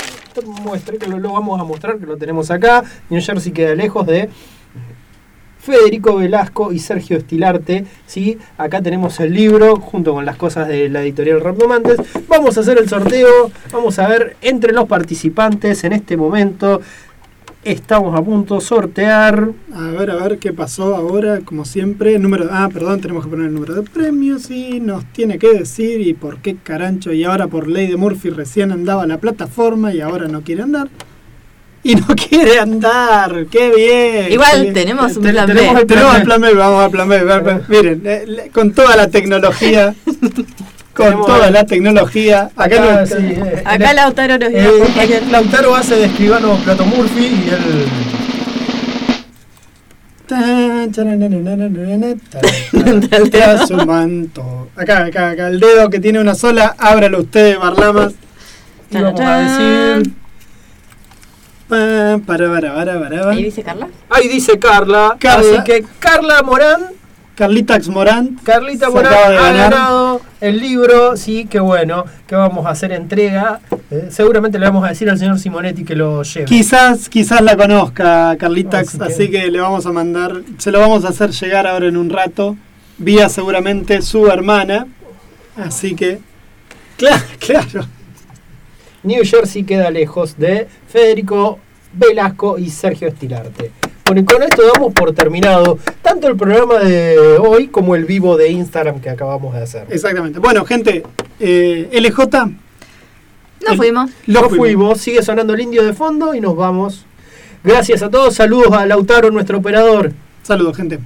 Muestre que lo, lo vamos a mostrar, que lo tenemos acá. New Jersey queda lejos de Federico Velasco y Sergio Estilarte. ¿sí? Acá tenemos el libro junto con las cosas de la editorial Rapdomantes. Vamos a hacer el sorteo. Vamos a ver entre los participantes en este momento. Estamos a punto de sortear. A ver, a ver qué pasó ahora, como siempre. Número, ah, perdón, tenemos que poner el número de premios y nos tiene que decir y por qué carancho. Y ahora por ley de Murphy recién andaba la plataforma y ahora no quiere andar. Y no quiere andar, qué bien. Igual qué bien. tenemos un plan B. tenemos el- Tenemos el plan B, vamos al plan B. Miren, eh, le- con toda la tecnología, con toda la tecnología. Acá, Acá, no- sí, eh, Acá Lautaro nos eh. Lautaro hace de escribano Plato Murphy y él. Su manto. Acá, acá, acá, el dedo que tiene una sola, ábralo usted, Barlamas. Y vamos a decir. Pa, para, para, para, para, para. Ahí dice Carla. Ahí dice Carla. Carla. Así que Carla Morán. Carlitax Morán. Carlita Morán ha ganado el libro. Sí, qué bueno. Que vamos a hacer entrega. Eh, seguramente le vamos a decir al señor Simonetti que lo lleve. Quizás, quizás la conozca Carlitax, Así así, que- que... le vamos a mandar, se lo vamos a hacer llegar ahora en un rato, vía seguramente su hermana. Así que, claro, claro. New Jersey queda lejos de Federico Velasco y Sergio Estilarte. Bueno, y con esto damos por terminado tanto el programa de hoy como el vivo de Instagram que acabamos de hacer. Exactamente. Bueno, gente, eh, LJ. Nos fuimos. Lo fuimos, sigue sonando el indio de fondo y nos vamos. Gracias a todos, saludos a Lautaro, nuestro operador. Saludos, gente.